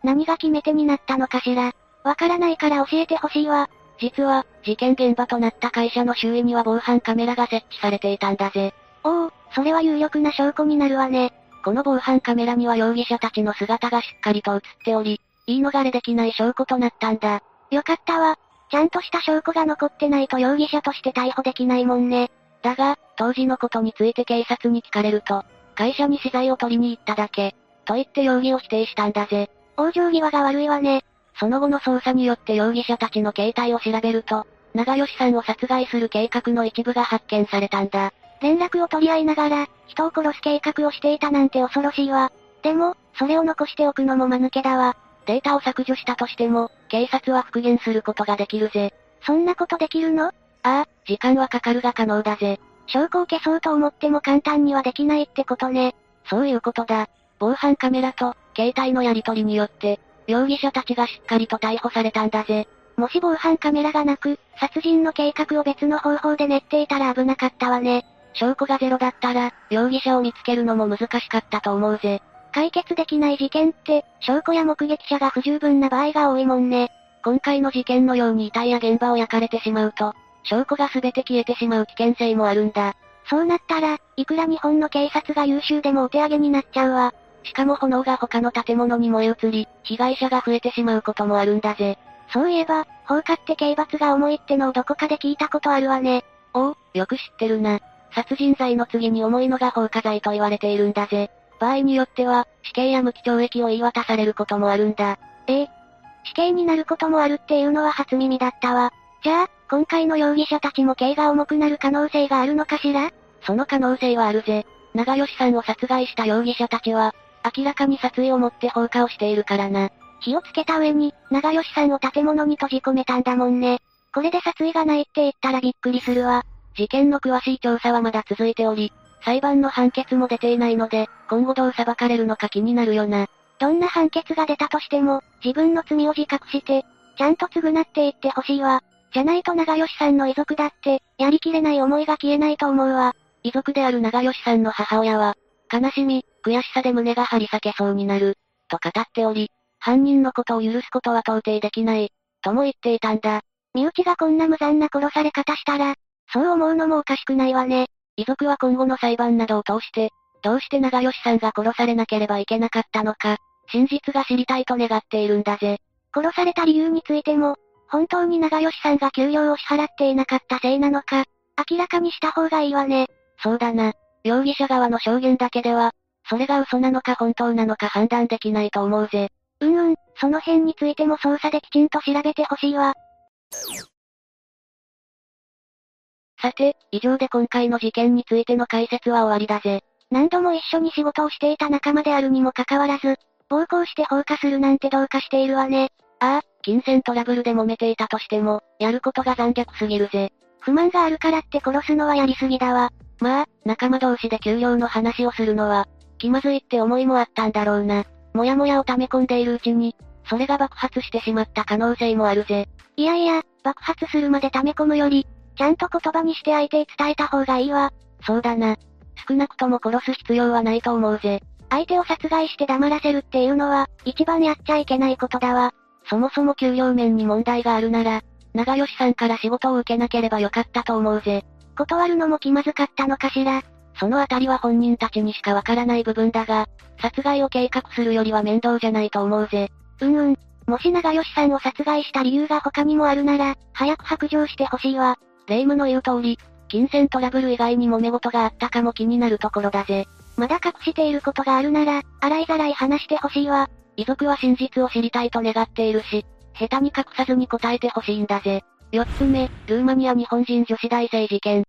何が決め手になったのかしら？わからないから教えてほしいわ。実は、事件現場となった会社の周囲には防犯カメラが設置されていたんだぜ。おお、それは有力な証拠になるわね。この防犯カメラには容疑者たちの姿がしっかりと映っており、言い逃れできない証拠となったんだ。よかったわ。ちゃんとした証拠が残ってないと容疑者として逮捕できないもんね。だが、当時のことについて警察に聞かれると、会社に資材を取りに行っただけ、と言って容疑を否定したんだぜ。往生際が悪いわね。その後の捜査によって容疑者たちの携帯を調べると、長吉さんを殺害する計画の一部が発見されたんだ。連絡を取り合いながら、人を殺す計画をしていたなんて恐ろしいわ。でも、それを残しておくのも間抜けだわ。データを削除したとしても、警察は復元することができるぜ。そんなことできるの？ああ、時間はかかるが可能だぜ。証拠を消そうと思っても簡単にはできないってことね。そういうことだ。防犯カメラと、携帯のやり取りによって、容疑者たちがしっかりと逮捕されたんだぜ。もし防犯カメラがなく、殺人の計画を別の方法で練っていたら危なかったわね。証拠がゼロだったら、容疑者を見つけるのも難しかったと思うぜ。解決できない事件って、証拠や目撃者が不十分な場合が多いもんね。今回の事件のように遺体や現場を焼かれてしまうと、証拠が全て消えてしまう危険性もあるんだ。そうなったら、いくら日本の警察が優秀でもお手上げになっちゃうわ。しかも炎が他の建物に燃え移り、被害者が増えてしまうこともあるんだぜ。そういえば、放火って刑罰が重いってのをどこかで聞いたことあるわね。おお、よく知ってるな。殺人罪の次に重いのが放火罪と言われているんだぜ。場合によっては、死刑や無期懲役を言い渡されることもあるんだ。ええ。死刑になることもあるっていうのは初耳だったわ。じゃあ、今回の容疑者たちも刑が重くなる可能性があるのかしら？その可能性はあるぜ。長吉さんを殺害した容疑者たちは、明らかに殺意を持って放火をしているからな。火をつけた上に、長吉さんを建物に閉じ込めたんだもんね。これで殺意がないって言ったらびっくりするわ。事件の詳しい調査はまだ続いており、裁判の判決も出ていないので、今後どう裁かれるのか気になるよな。どんな判決が出たとしても、自分の罪を自覚して、ちゃんと償っていってほしいわ。じゃないと長吉さんの遺族だって、やりきれない思いが消えないと思うわ。遺族である長吉さんの母親は、悲しみ、悔しさで胸が張り裂けそうになる、と語っており、犯人のことを許すことは到底できない、とも言っていたんだ。身内がこんな無残な殺され方したら、そう思うのもおかしくないわね。遺族は今後の裁判などを通して、どうして長吉さんが殺されなければいけなかったのか、真実が知りたいと願っているんだぜ。殺された理由についても、本当に長吉さんが給料を支払っていなかったせいなのか、明らかにした方がいいわね。そうだな。容疑者側の証言だけでは、それが嘘なのか本当なのか判断できないと思うぜ。うんうん、その辺についても捜査できちんと調べてほしいわ。さて、以上で今回の事件についての解説は終わりだぜ。何度も一緒に仕事をしていた仲間であるにもかかわらず、暴行して放火するなんてどうかしているわね。ああ、金銭トラブルで揉めていたとしても、やることが残虐すぎるぜ。不満があるからって殺すのはやりすぎだわ。まあ、仲間同士で給料の話をするのは、気まずいって思いもあったんだろうな。もやもやを溜め込んでいるうちに、それが爆発してしまった可能性もあるぜ。いやいや、爆発するまで溜め込むより、ちゃんと言葉にして相手へ伝えた方がいいわ。そうだな。少なくとも殺す必要はないと思うぜ。相手を殺害して黙らせるっていうのは、一番やっちゃいけないことだわ。そもそも給料面に問題があるなら、長吉さんから仕事を受けなければよかったと思うぜ。断るのも気まずかったのかしら。そのあたりは本人たちにしかわからない部分だが、殺害を計画するよりは面倒じゃないと思うぜ。うんうん。もし長吉さんを殺害した理由が他にもあるなら、早く白状してほしいわ。霊夢の言う通り、金銭トラブル以外に揉め事があったかも気になるところだぜ。まだ隠していることがあるなら、洗いざらい話してほしいわ。遺族は真実を知りたいと願っているし、下手に隠さずに答えてほしいんだぜ。四つ目、ルーマニア日本人女子大生事件。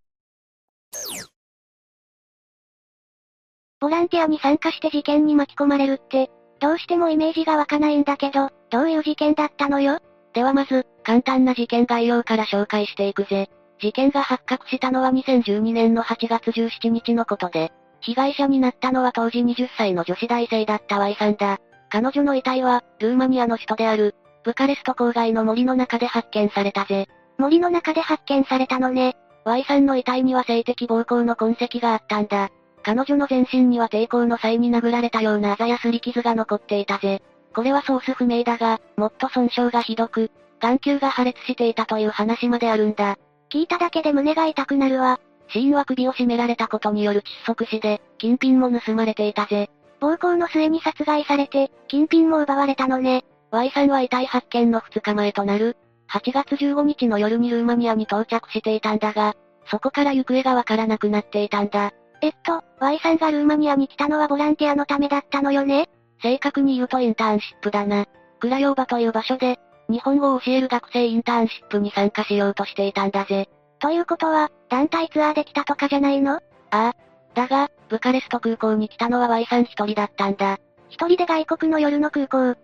ボランティアに参加して事件に巻き込まれるって、どうしてもイメージが湧かないんだけど、どういう事件だったのよ？ではまず、簡単な事件概要から紹介していくぜ。事件が発覚したのは2012年の8月17日のことで、被害者になったのは当時20歳の女子大生だった Y さんだ。彼女の遺体は、ルーマニアの首都である、ブカレスト郊外の森の中で発見されたぜ。森の中で発見されたのね。Y さんの遺体には性的暴行の痕跡があったんだ。彼女の全身には抵抗の際に殴られたようなあざやすり傷が残っていたぜ。これはソース不明だが、もっと損傷がひどく、眼球が破裂していたという話まであるんだ。聞いただけで胸が痛くなるわ。死因は首を絞められたことによる窒息死で、金品も盗まれていたぜ。暴行の末に殺害されて、金品も奪われたのね。Y さんは遺体発見の2日前となる、8月15日の夜にルーマニアに到着していたんだが、そこから行方がわからなくなっていたんだ。えっと、Y さんがルーマニアに来たのはボランティアのためだったのよね？正確に言うとインターンシップだな。クラヨーバという場所で、日本語を教える学生インターンシップに参加しようとしていたんだぜ。ということは、団体ツアーで来たとかじゃないの？ああ。だが、ブカレスト空港に来たのは Y さん一人だったんだ。一人で外国の夜の空港。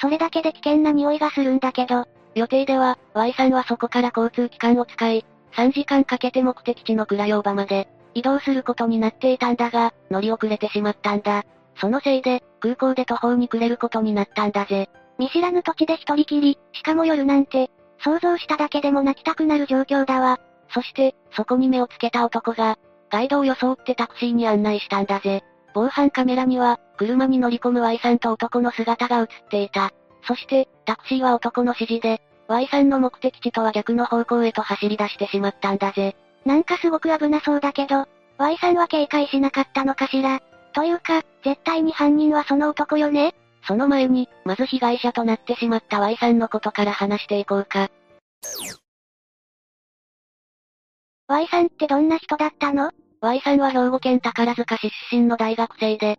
それだけで危険な匂いがするんだけど。予定では、Y さんはそこから交通機関を使い、3時間かけて目的地のクラヨーバまで、移動することになっていたんだが、乗り遅れてしまったんだ。そのせいで、空港で途方に暮れることになったんだぜ。見知らぬ土地で一人きり、しかも夜なんて、想像しただけでも泣きたくなる状況だわ。そして、そこに目をつけた男が、ガイドを装ってタクシーに案内したんだぜ。防犯カメラには、車に乗り込む Y さんと男の姿が映っていた。そして、タクシーは男の指示で、Y さんの目的地とは逆の方向へと走り出してしまったんだぜ。なんかすごく危なそうだけど、Y さんは警戒しなかったのかしら。というか、絶対に犯人はその男よね？その前に、まず被害者となってしまった Y さんのことから話していこうか。Y さんってどんな人だったの ?Y さんは兵庫県宝塚市出身の大学生で、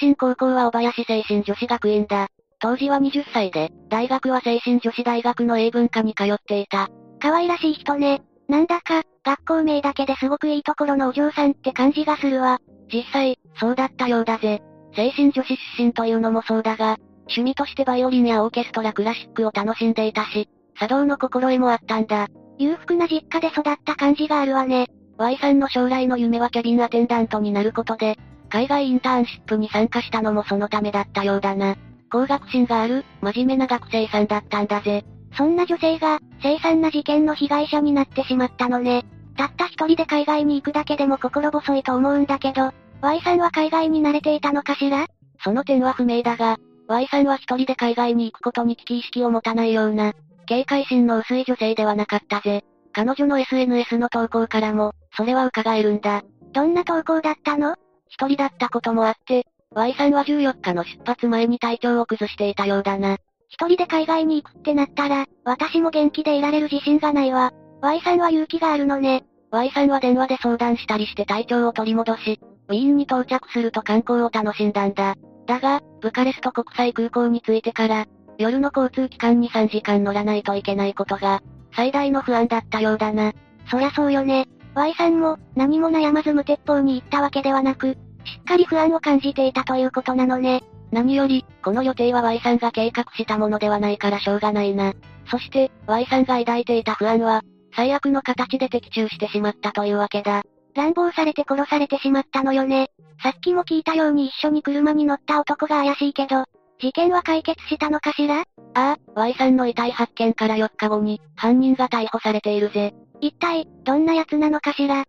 出身高校は小林精神女子学院だ。当時は20歳で、大学は精神女子大学の英文科に通っていた。可愛らしい人ね。なんだか、学校名だけですごくいいところのお嬢さんって感じがするわ。実際、そうだったようだぜ。精神女子出身というのもそうだが、趣味としてバイオリンやオーケストラクラシックを楽しんでいたし、茶道の心得もあったんだ。裕福な実家で育った感じがあるわね。Y さんの将来の夢はキャビンアテンダントになることで、海外インターンシップに参加したのもそのためだったようだな。高学心がある、真面目な学生さんだったんだぜ。そんな女性が、凄惨な事件の被害者になってしまったのね。たった一人で海外に行くだけでも心細いと思うんだけど、Y さんは海外に慣れていたのかしら？その点は不明だが、Y さんは一人で海外に行くことに危機意識を持たないような、警戒心の薄い女性ではなかったぜ。彼女の SNS の投稿からも、それは伺えるんだ。どんな投稿だったの？一人だったこともあって、Y さんは14日の出発前に体調を崩していたようだな。一人で海外に行くってなったら、私も元気でいられる自信がないわ。Y さんは勇気があるのね。Y さんは電話で相談したりして体調を取り戻し、ウィーンに到着すると観光を楽しんだんだ。だが、ブカレスト国際空港に着いてから、夜の交通機関に3時間乗らないといけないことが、最大の不安だったようだな。そりゃそうよね。Y さんも、何も悩まず無鉄砲に行ったわけではなく、しっかり不安を感じていたということなのね。何より、この予定は Y さんが計画したものではないからしょうがないな。そして、Y さんが抱いていた不安は、最悪の形で的中してしまったというわけだ。乱暴されて殺されてしまったのよね。さっきも聞いたように一緒に車に乗った男が怪しいけど、事件は解決したのかしら？ああ、Y さんの遺体発見から4日後に、犯人が逮捕されているぜ。一体、どんな奴なのかしら？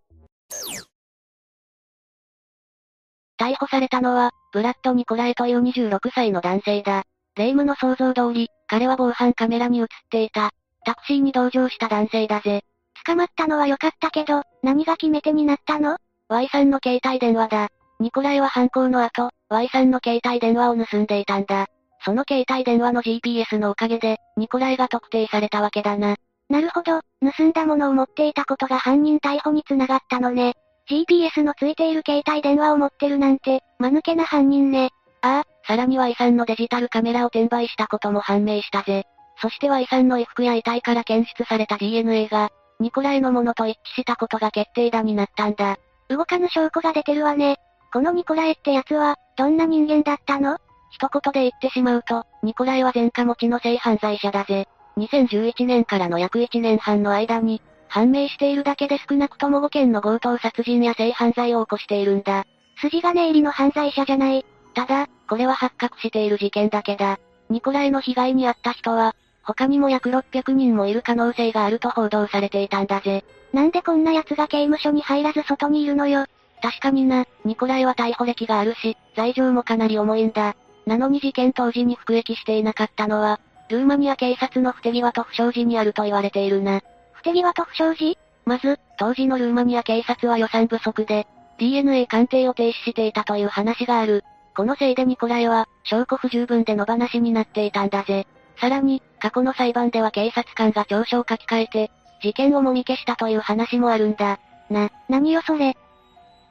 逮捕されたのは、ブラッド・ニコラエという26歳の男性だ。霊夢の想像通り、彼は防犯カメラに映っていた、タクシーに同乗した男性だぜ。捕まったのは良かったけど、何が決め手になったの ?Y さんの携帯電話だ。ニコライは犯行の後、Y さんの携帯電話を盗んでいたんだ。その携帯電話の GPS のおかげで、ニコライが特定されたわけだな。なるほど、盗んだものを持っていたことが犯人逮捕につながったのね。GPS のついている携帯電話を持ってるなんて、間抜けな犯人ね。ああ、さらに Y さんのデジタルカメラを転売したことも判明したぜ。そして Y さんの衣服や遺体から検出された DNA が、ニコライのものと一致したことが決定打になったんだ。動かぬ証拠が出てるわね。このニコライってやつは、どんな人間だったの？一言で言ってしまうと、ニコライは前科持ちの性犯罪者だぜ。2011年からの約1年半の間に、判明しているだけで少なくとも5件の強盗殺人や性犯罪を起こしているんだ。筋金入りの犯罪者じゃない。ただ、これは発覚している事件だけだ。ニコライの被害に遭った人は、他にも約600人もいる可能性があると報道されていたんだぜ。なんでこんな奴が刑務所に入らず外にいるのよ。確かにな、ニコライは逮捕歴があるし、罪状もかなり重いんだ。なのに事件当時に服役していなかったのは、ルーマニア警察の不手際と不祥事にあると言われているな。不手際と不祥事？まず、当時のルーマニア警察は予算不足で、DNA 鑑定を停止していたという話がある。このせいでニコライは、証拠不十分で野放しになっていたんだぜ。さらに、過去の裁判では警察官が調書を書き換えて、事件をもみ消したという話もあるんだ。な、何よそれ。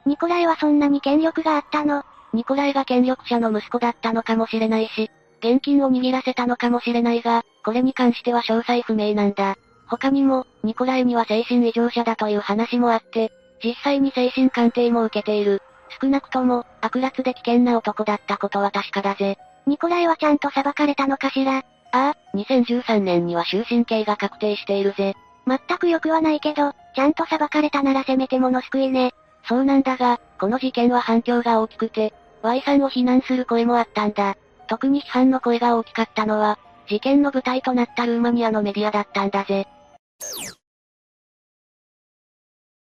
ニコライはそんなに権力があったの？ニコライが権力者の息子だったのかもしれないし、現金を握らせたのかもしれないが、これに関しては詳細不明なんだ。他にも、ニコライには精神異常者だという話もあって、実際に精神鑑定も受けている。少なくとも、悪辣で危険な男だったことは確かだぜ。ニコライはちゃんと裁かれたのかしら？ああ、2013年には終身刑が確定しているぜ。全く良くはないけど、ちゃんと裁かれたならせめてもの救いね。そうなんだが、この事件は反響が大きくて、Y さんを非難する声もあったんだ。特に批判の声が大きかったのは、事件の舞台となったルーマニアのメディアだったんだぜ。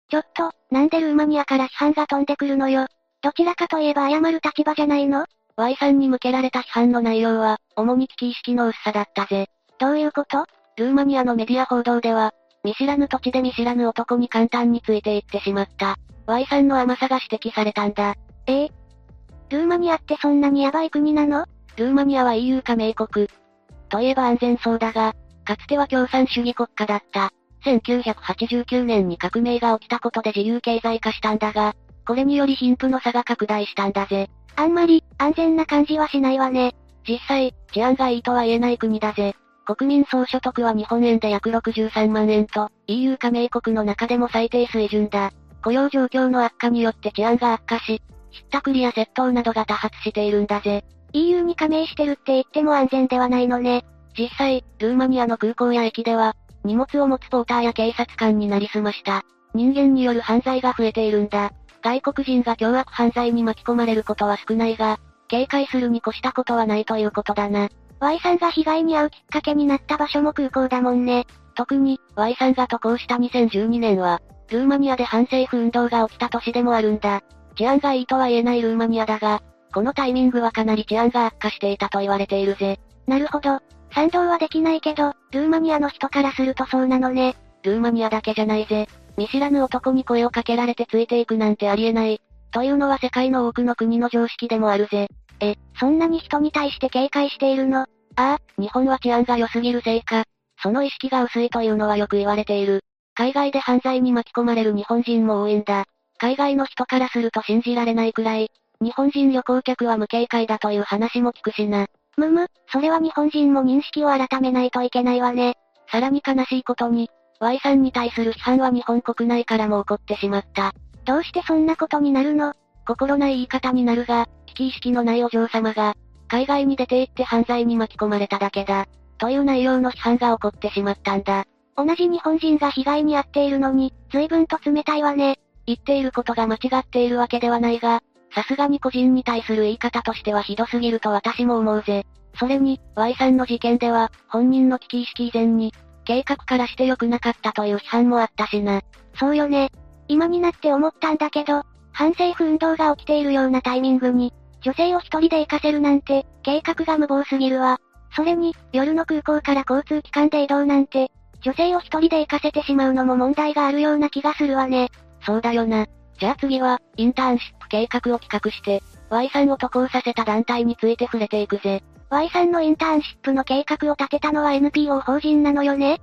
ちょっと、なんでルーマニアから批判が飛んでくるのよ。どちらかといえば謝る立場じゃないの？?Y さんに向けられた批判の内容は、主に危機意識の薄さだったぜ。どういうこと？ルーマニアのメディア報道では、見知らぬ土地で見知らぬ男に簡単についていってしまった。Y さんの甘さが指摘されたんだ。え？えルーマニアってそんなにヤバい国なの？ルーマニアは EU 加盟国。といえば安全そうだが、かつては共産主義国家だった。1989年に革命が起きたことで自由経済化したんだが、これにより貧富の差が拡大したんだぜ。あんまり、安全な感じはしないわね。実際、治安がいいとは言えない国だぜ。国民総所得は日本円で約63万円と、EU 加盟国の中でも最低水準だ。雇用状況の悪化によって治安が悪化し、ひったくりや窃盗などが多発しているんだぜ。EU に加盟してるって言っても安全ではないのね。実際、ルーマニアの空港や駅では、荷物を持つポーターや警察官になりすました。人間による犯罪が増えているんだ。外国人が凶悪犯罪に巻き込まれることは少ないが、警戒するに越したことはないということだな。Y さんが被害に遭うきっかけになった場所も空港だもんね。特に、Y さんが渡航した2012年は、ルーマニアで反政府運動が起きた年でもあるんだ。治安がいいとは言えないルーマニアだが、このタイミングはかなり治安が悪化していたと言われているぜ。なるほど。賛同はできないけど、ルーマニアの人からするとそうなのね。ルーマニアだけじゃないぜ。見知らぬ男に声をかけられてついていくなんてありえない。というのは世界の多くの国の常識でもあるぜ。え、そんなに人に対して警戒しているの？ああ、日本は治安が良すぎるせいか。その意識が薄いというのはよく言われている。海外で犯罪に巻き込まれる日本人も多いんだ。海外の人からすると信じられないくらい、日本人旅行客は無警戒だという話も聞くしな。むむ、それは日本人も認識を改めないといけないわね。さらに悲しいことに、Y さんに対する批判は日本国内からも起こってしまった。どうしてそんなことになるの？心ない言い方になるが、危機意識のないお嬢様が、海外に出て行って犯罪に巻き込まれただけだ。という内容の批判が起こってしまったんだ。同じ日本人が被害に遭っているのに、随分と冷たいわね。言っていることが間違っているわけではないが、さすがに個人に対する言い方としてはひどすぎると私も思うぜ。それに、Y さんの事件では、本人の危機意識以前に、計画からして良くなかったという批判もあったしな。そうよね。今になって思ったんだけど、反政府運動が起きているようなタイミングに、女性を一人で行かせるなんて、計画が無謀すぎるわ。それに、夜の空港から交通機関で移動なんて、女性を一人で行かせてしまうのも問題があるような気がするわね。そうだよな。じゃあ次は、インターンシップ計画を企画して、Y さんを渡航させた団体について触れていくぜ。Y さんのインターンシップの計画を立てたのは NPO 法人なのよね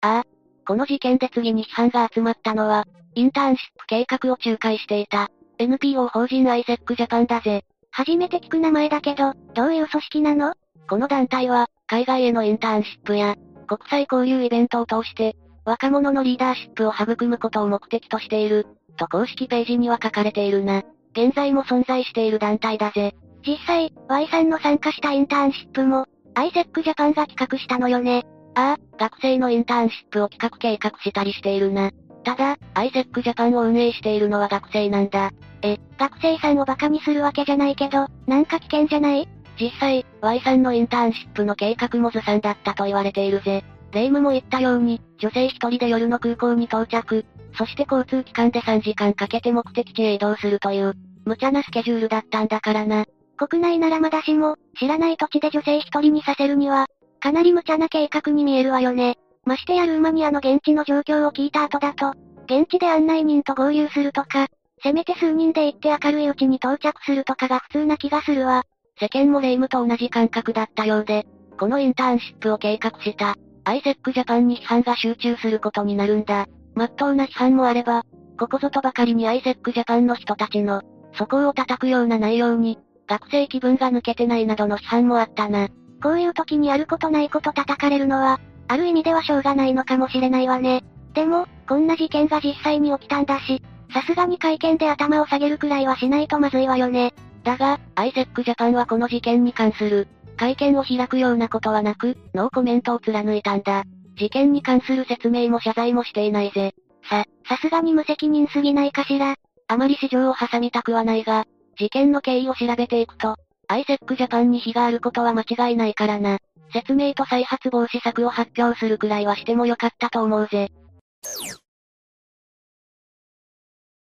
ああ。この事件で次に批判が集まったのは、インターンシップ計画を仲介していた、NPO 法人 ISEC ジャパンだぜ。初めて聞く名前だけど、どういう組織なの？この団体は、海外へのインターンシップや、国際交流イベントを通して、若者のリーダーシップを育むことを目的としている、と公式ページには書かれているな。現在も存在している団体だぜ。実際、Y さんの参加したインターンシップも、ISEC ジャパンが企画したのよね。ああ、学生のインターンシップを企画計画したりしているな。ただ、ISEC ジャパンを運営しているのは学生なんだ。え、学生さんを馬鹿にするわけじゃないけど、なんか危険じゃない？実際、Y さんのインターンシップの計画もずさんだったと言われているぜ。霊夢も言ったように、女性一人で夜の空港に到着、そして交通機関で3時間かけて目的地へ移動するという、無茶なスケジュールだったんだからな。国内ならまだしも、知らない土地で女性一人にさせるには、かなり無茶な計画に見えるわよね。ましてやルーマニアの現地の状況を聞いた後だと、現地で案内人と合流するとか、せめて数人で行って明るいうちに到着するとかが普通な気がするわ。世間もレイムと同じ感覚だったようで、このインターンシップを計画した、アイセックジャパンに批判が集中することになるんだ。まっとうな批判もあれば、ここぞとばかりにアイセックジャパンの人たちの、底を叩くような内容に、学生気分が抜けてないなどの批判もあったな。こういう時にあることないこと叩かれるのは、ある意味ではしょうがないのかもしれないわね。でも、こんな事件が実際に起きたんだし、さすがに会見で頭を下げるくらいはしないとまずいわよね。だが、アイセックジャパンはこの事件に関する、会見を開くようなことはなく、ノーコメントを貫いたんだ。事件に関する説明も謝罪もしていないぜ。さ、さすがに無責任すぎないかしら。あまり市場を挟みたくはないが、事件の経緯を調べていくと、アイセックジャパンに非があることは間違いないからな。説明と再発防止策を発表するくらいはしてもよかったと思うぜ。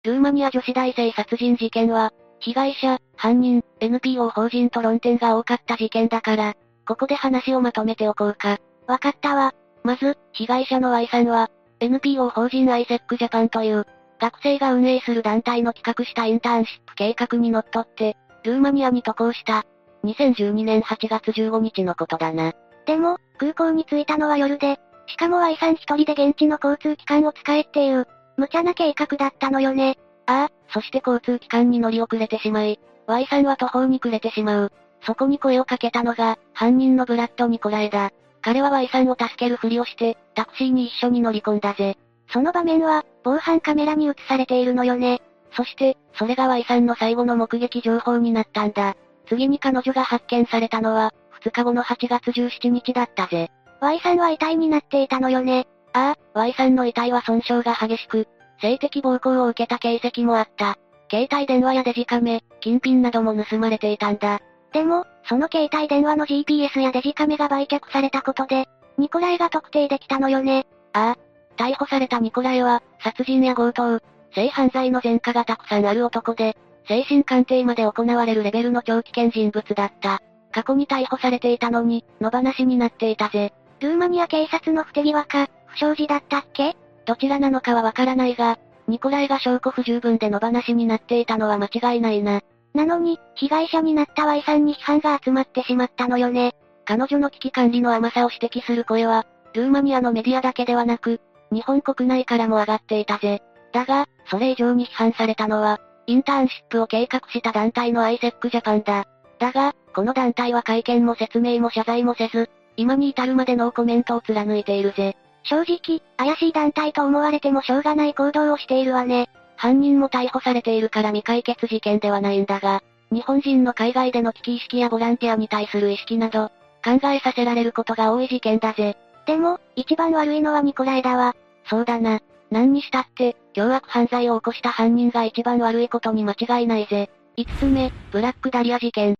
ルーマニア女子大生殺人事件は、被害者、犯人、NPO 法人と論点が多かった事件だから、ここで話をまとめておこうか。わかったわ。まず、被害者の Y さんは、NPO 法人 ISEC ジャパンという、学生が運営する団体の企画したインターンシップ計画にのっとって、ルーマニアに渡航した、2012年8月15日のことだな。でも、空港に着いたのは夜で、しかも Y さん一人で現地の交通機関を使えっていう、無茶な計画だったのよね。ああ、そして交通機関に乗り遅れてしまい、Y さんは途方に暮れてしまう。そこに声をかけたのが、犯人のブラッド・ニコライだ。彼は Y さんを助けるふりをして、タクシーに一緒に乗り込んだぜ。その場面は、防犯カメラに映されているのよね。そして、それが Y さんの最後の目撃情報になったんだ。次に彼女が発見されたのは、2日後の8月17日だったぜ。Y さんは遺体になっていたのよね。ああ、Y さんの遺体は損傷が激しく、性的暴行を受けた形跡もあった。携帯電話やデジカメ、金品なども盗まれていたんだ。でも、その携帯電話の GPS やデジカメが売却されたことで、ニコライが特定できたのよね。ああ。逮捕されたニコライは、殺人や強盗、性犯罪の前科がたくさんある男で、精神鑑定まで行われるレベルの長期見人物だった。過去に逮捕されていたのに、野放しになっていたぜ。ルーマニア警察の不手際か、不祥事だったっけ？どちらなのかはわからないが、ニコライが証拠不十分で野放しになっていたのは間違いないな。なのに、被害者になった Y さんに批判が集まってしまったのよね。彼女の危機管理の甘さを指摘する声は、ルーマニアのメディアだけではなく、日本国内からも上がっていたぜ。だが、それ以上に批判されたのは、インターンシップを計画した団体の ISEC ジャパンだ。だが、この団体は会見も説明も謝罪もせず、今に至るまでのコメントを貫いているぜ。正直、怪しい団体と思われてもしょうがない行動をしているわね。犯人も逮捕されているから未解決事件ではないんだが、日本人の海外での危機意識やボランティアに対する意識など、考えさせられることが多い事件だぜ。でも、一番悪いのはニコライだわ。そうだな。何にしたって、凶悪犯罪を起こした犯人が一番悪いことに間違いないぜ。5つ目、ブラックダリア事件。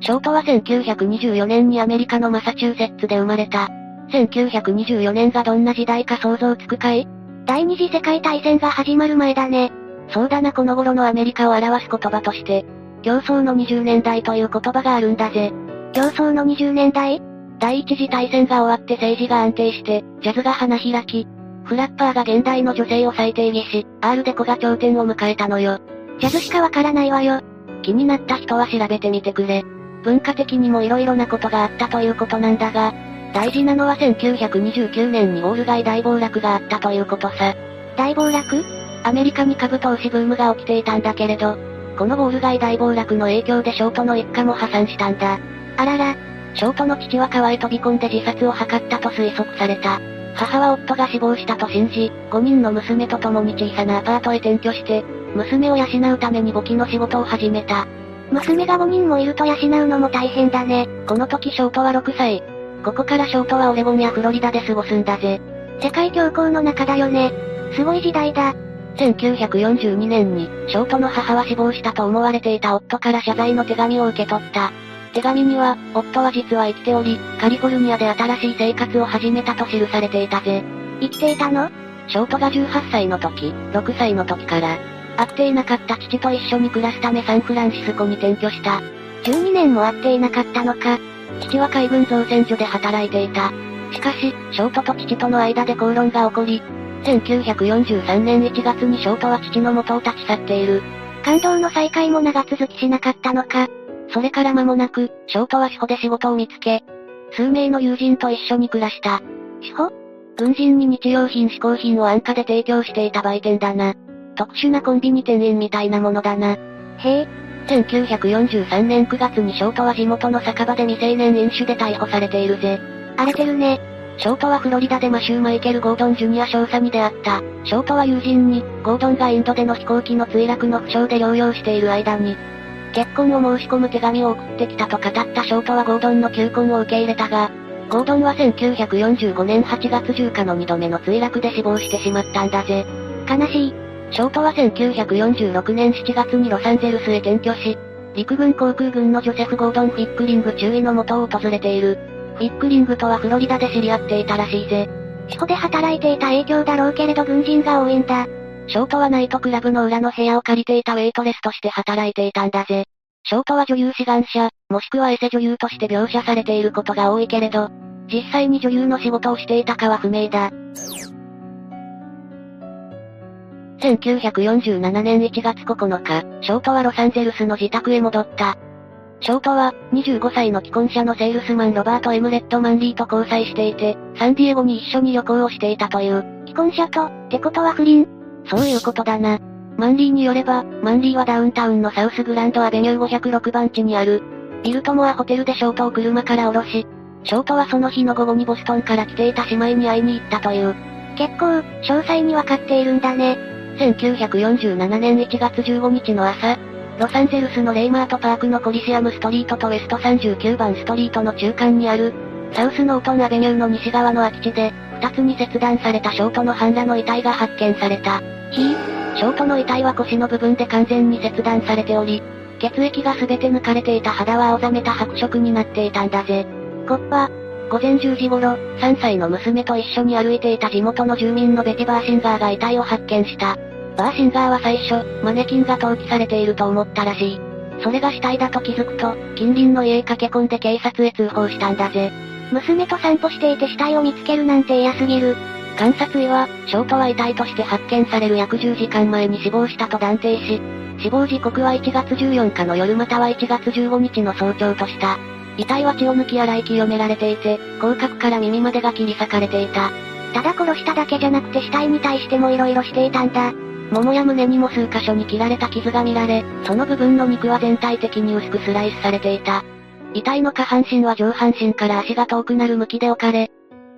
ショートは1924年にアメリカのマサチューセッツで生まれた。1924年がどんな時代か想像つくかい？第二次世界大戦が始まる前だね。そうだなこの頃のアメリカを表す言葉として、競争の20年代という言葉があるんだぜ。競争の20年代？第一次大戦が終わって政治が安定して、ジャズが花開き、フラッパーが現代の女性を再定義し、R デコが頂点を迎えたのよ。ジャズしかわからないわよ。気になった人は調べてみてくれ。文化的にも色々なことがあったということなんだが、大事なのは1929年にウォール街大暴落があったということさ。大暴落？アメリカに株投資ブームが起きていたんだけれど、このウォール街大暴落の影響でショートの一家も破産したんだ。あらら。ショートの父は川へ飛び込んで自殺を図ったと推測された。母は夫が死亡したと信じ、5人の娘と共に小さなアパートへ転居して、娘を養うために簿記の仕事を始めた。娘が5人もいると養うのも大変だね。この時ショートは6歳。ここからショートはオレゴンやフロリダで過ごすんだぜ。世界恐慌の中だよね。すごい時代だ。1942年に、ショートの母は死亡したと思われていた夫から謝罪の手紙を受け取った。手紙には、夫は実は生きており、カリフォルニアで新しい生活を始めたと記されていたぜ。生きていたの？ショートが18歳の時、6歳の時から、会っていなかった父と一緒に暮らすためサンフランシスコに転居した。12年も会っていなかったのか。父は海軍造船所で働いていた。しかし、ショートと父との間で口論が起こり、1943年1月にショートは父の元を立ち去っている。感動の再会も長続きしなかったのか。それから間もなく、ショートは司法で仕事を見つけ、数名の友人と一緒に暮らした。司法軍人に日用品嗜好品を安価で提供していた売店だな。特殊なコンビニ店員みたいなものだな。へえ。1943年9月にショートは地元の酒場で未成年飲酒で逮捕されているぜ。荒れてるね。ショートはフロリダでマシュー・マイケル・ゴードン・ジュニア少佐に出会った。ショートは友人に、ゴードンがインドでの飛行機の墜落の負傷で療養している間に、結婚を申し込む手紙を送ってきたと語ったショートはゴードンの求婚を受け入れたが、ゴードンは1945年8月10日の2度目の墜落で死亡してしまったんだぜ。悲しい。ショートは1946年7月にロサンゼルスへ転居し、陸軍航空軍のジョセフ・ゴードン・フィックリング中尉の元を訪れている。フィックリングとはフロリダで知り合っていたらしいぜ。シホで働いていた影響だろうけれど軍人が多いんだ。ショートはナイトクラブの裏の部屋を借りていたウェイトレスとして働いていたんだぜ。ショートは女優志願者、もしくはエセ女優として描写されていることが多いけれど、実際に女優の仕事をしていたかは不明だ。1947年1月9日、ショートはロサンゼルスの自宅へ戻った。ショートは、25歳の既婚者のセールスマンロバート・エムレット・マンリーと交際していて、サンディエゴに一緒に旅行をしていたという。既婚者と、ってことは不倫？そういうことだな。マンリーによれば、マンリーはダウンタウンのサウスグランドアベニュー506番地にある、ビルトモアホテルでショートを車から降ろし、ショートはその日の午後にボストンから来ていた姉妹に会いに行ったという。結構、詳細にわかっているんだね。1947年1月15日の朝、ロサンゼルスのレイマートパークのコリシアムストリートとウェスト39番ストリートの中間にある、サウスノートンアベニューの西側の空き地で、二つに切断されたショートの半裸の遺体が発見された。ひショートの遺体は腰の部分で完全に切断されており、血液が全て抜かれていた肌は青ざめた白色になっていたんだぜ。コッパ、午前10時頃、3歳の娘と一緒に歩いていた地元の住民のベティ・バーシンガーが遺体を発見した。バーシンガーは最初、マネキンが投棄されていると思ったらしい。それが死体だと気づくと、近隣の家へ駆け込んで警察へ通報したんだぜ。娘と散歩していて死体を見つけるなんて嫌すぎる。観察医は、ショートは遺体として発見される約10時間前に死亡したと断定し、死亡時刻は1月14日の夜または1月15日の早朝とした。遺体は血を抜き洗い清められていて、口角から耳までが切り裂かれていた。ただ殺しただけじゃなくて死体に対しても色々していたんだ。桃や胸にも数箇所に切られた傷が見られ、その部分の肉は全体的に薄くスライスされていた。遺体の下半身は上半身から足が遠くなる向きで置かれ、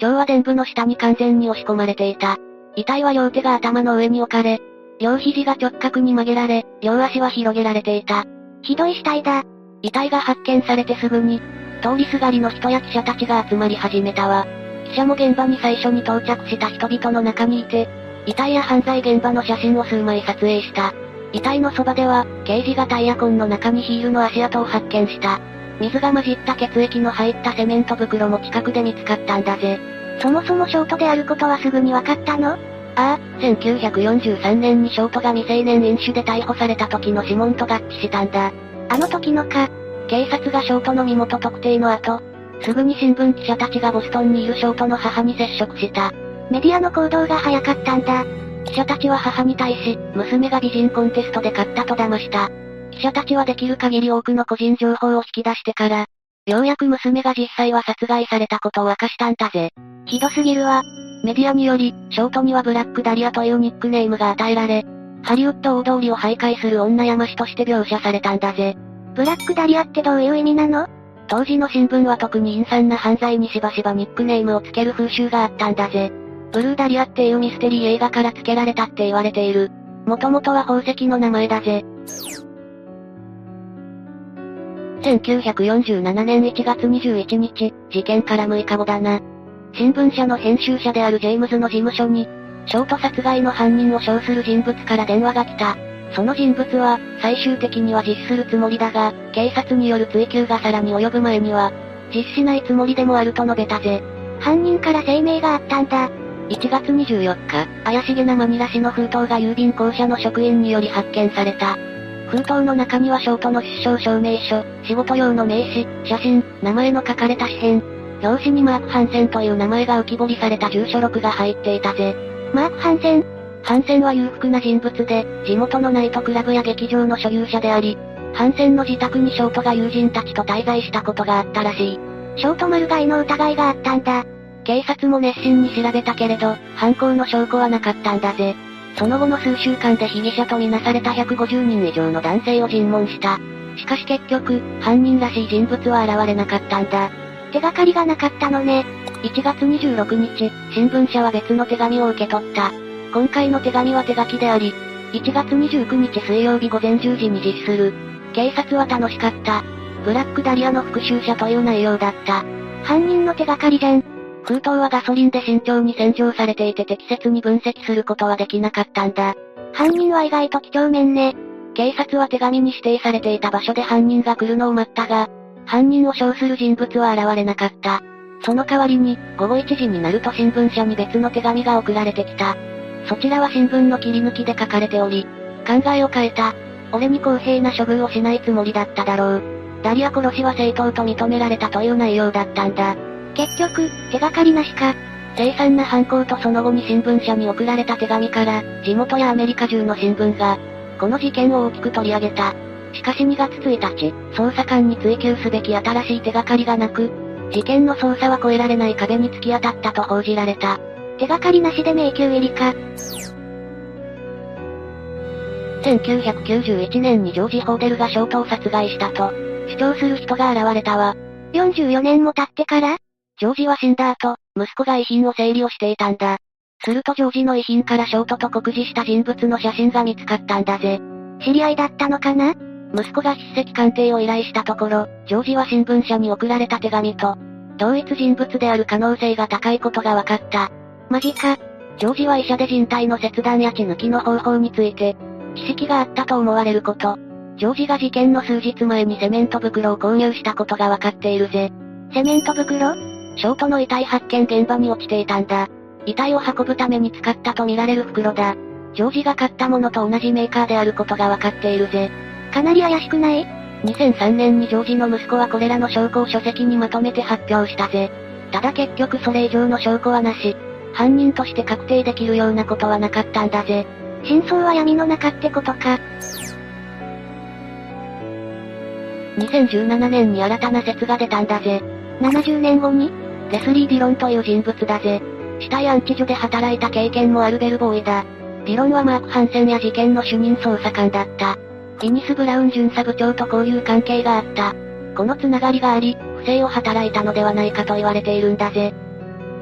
腸は臀部の下に完全に押し込まれていた。遺体は両手が頭の上に置かれ、両肘が直角に曲げられ、両足は広げられていた。ひどい死体だ。遺体が発見されてすぐに、通りすがりの人や記者たちが集まり始めたわ。記者も現場に最初に到着した人々の中にいて、遺体や犯罪現場の写真を数枚撮影した。遺体のそばでは、刑事がタイヤ痕の中にヒールの足跡を発見した。水が混じった血液の入ったセメント袋も近くで見つかったんだぜ。そもそもショートであることはすぐに分かったの？ああ、1943年にショートが未成年飲酒で逮捕された時の指紋と合致したんだ。あの時のか。警察がショートの身元特定の後、すぐに新聞記者たちがボストンにいるショートの母に接触した。メディアの行動が早かったんだ。記者たちは母に対し、娘が美人コンテストで勝ったと騙した。記者たちはできる限り多くの個人情報を引き出してから、ようやく娘が実際は殺害されたことを明かしたんだぜ。ひどすぎるわ。メディアにより、ショートにはブラックダリアというニックネームが与えられ、ハリウッド大通りを徘徊する女山師として描写されたんだぜ。ブラックダリアってどういう意味なの？当時の新聞は特に陰惨な犯罪にしばしばニックネームをつける風習があったんだぜ。ブルーダリアっていうミステリー映画から付けられたって言われている。もともとは宝石の名前だぜ。1947年1月21日、事件から6日後だな。新聞社の編集者であるジェームズの事務所に、ショート殺害の犯人を称する人物から電話が来た。その人物は、最終的には実施するつもりだが、警察による追及がさらに及ぶ前には、実施しないつもりでもあると述べたぜ。犯人から声明があったん。だ。1月24日、怪しげなマニラ市の封筒が郵便公社の職員により発見された。封筒の中にはショートの出生証明書、仕事用の名刺、写真、名前の書かれた紙片、表紙にマーク・ハンセンという名前が浮き彫りされた住所録が入っていたぜ。マーク・ハンセンハンセンは裕福な人物で、地元のナイトクラブや劇場の所有者であり、ハンセンの自宅にショートが友人たちと滞在したことがあったらしい。ショートマルガイの疑いがあったんだ。警察も熱心に調べたけれど、犯行の証拠はなかったんだぜ。その後の数週間で被疑者とみなされた150人以上の男性を尋問した。しかし結局、犯人らしい人物は現れなかったんだ。手がかりがなかったのね。1月26日、新聞社は別の手紙を受け取った。今回の手紙は手書きであり、1月29日水曜日午前10時に実施する。警察は楽しかった。ブラックダリアの復讐者という内容だった。犯人の手がかりじゃん。封筒はガソリンで慎重に洗浄されていて適切に分析することはできなかったんだ。犯人は意外と几帳面ね。警察は手紙に指定されていた場所で犯人が来るのを待ったが、犯人を称する人物は現れなかった。その代わりに、午後1時になると新聞社に別の手紙が送られてきた。そちらは新聞の切り抜きで書かれており、考えを変えた。俺に公平な処遇をしないつもりだっただろう。ダリア殺しは正当と認められたという内容だったんだ。結局、手がかりなしか。凄惨な犯行とその後に新聞社に送られた手紙から、地元やアメリカ中の新聞が、この事件を大きく取り上げた。しかし2月1日、捜査官に追及すべき新しい手がかりがなく、事件の捜査は越えられない壁に突き当たったと報じられた。手がかりなしで迷宮入りか。1991年にジョージ・ホーデルがショートを殺害したと、主張する人が現れたわ。44年も経ってからジョージは死んだ後、息子が遺品を整理をしていたんだ。するとジョージの遺品からショートと酷似した人物の写真が見つかったんだぜ。知り合いだったのかな？息子が筆跡鑑定を依頼したところ、ジョージは新聞社に送られた手紙と、同一人物である可能性が高いことが分かった。マジか。ジョージは医者で人体の切断や血抜きの方法について、知識があったと思われること。ジョージが事件の数日前にセメント袋を購入したことが分かっているぜ。セメント袋？ショートの遺体発見現場に落ちていたんだ。遺体を運ぶために使ったとみられる袋だ。ジョージが買ったものと同じメーカーであることが分かっているぜ。かなり怪しくない ?2003 年にジョージの息子はこれらの証拠を書籍にまとめて発表したぜ。ただ結局それ以上の証拠はなし。犯人として確定できるようなことはなかったんだぜ。真相は闇の中ってことか。2017年に新たな説が出たんだぜ。70年後に？レスリー・ディロンという人物だぜ。死体安置所で働いた経験もあるベルボーイだ。ディロンはマーク・ハンセンや事件の主任捜査官だった。フィニス・ブラウン巡査部長と交流関係があった。このつながりがあり、不正を働いたのではないかと言われているんだぜ。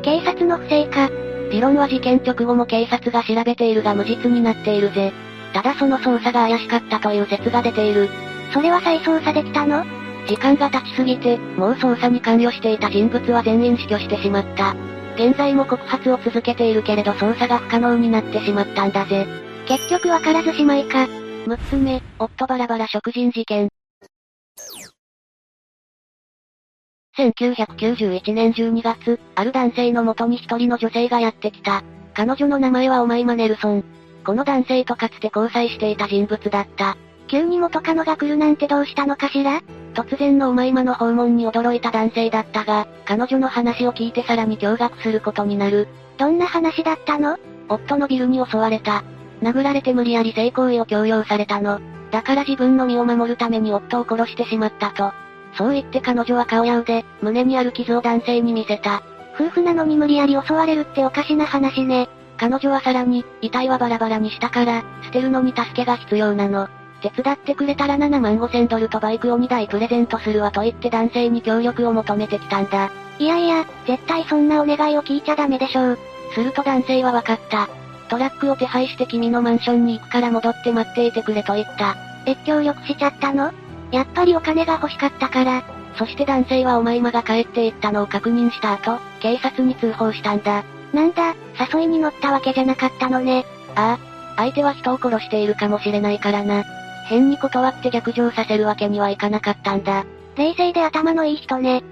警察の不正か。ディロンは事件直後も警察が調べているが無実になっているぜ。ただその捜査が怪しかったという説が出ている。それは再捜査できたの？時間が経ちすぎて、もう捜査に関与していた人物は全員死去してしまった。現在も告発を続けているけれど捜査が不可能になってしまったんだぜ。結局わからずしまいか。6つ目、夫バラバラ食人事件。1991年12月、ある男性の元に一人の女性がやってきた。彼女の名前はオマイマ・ネルソン。この男性とかつて交際していた人物だった。急に元カノが来るなんてどうしたのかしら？突然のお前間の訪問に驚いた男性だったが、彼女の話を聞いてさらに驚愕することになる。どんな話だったの？夫のビルに襲われた。殴られて無理やり性行為を強要されたの。だから自分の身を守るために夫を殺してしまったと。そう言って彼女は顔や腕、胸にある傷を男性に見せた。夫婦なのに無理やり襲われるっておかしな話ね。彼女はさらに、遺体はバラバラにしたから、捨てるのに助けが必要なの。手伝ってくれたら7万5千ドルとバイクを2台プレゼントするわと言って男性に協力を求めてきたんだ。いやいや、絶対そんなお願いを聞いちゃダメでしょう。すると男性は分かった。トラックを手配して君のマンションに行くから戻って待っていてくれと言った。え、協力しちゃったの？やっぱりお金が欲しかったから。そして男性はお前まが帰っていったのを確認した後、警察に通報したんだ。なんだ、誘いに乗ったわけじゃなかったのね。ああ、相手は人を殺しているかもしれないからな。変に断って逆上させるわけにはいかなかったんだ。冷静で頭のいい人ね。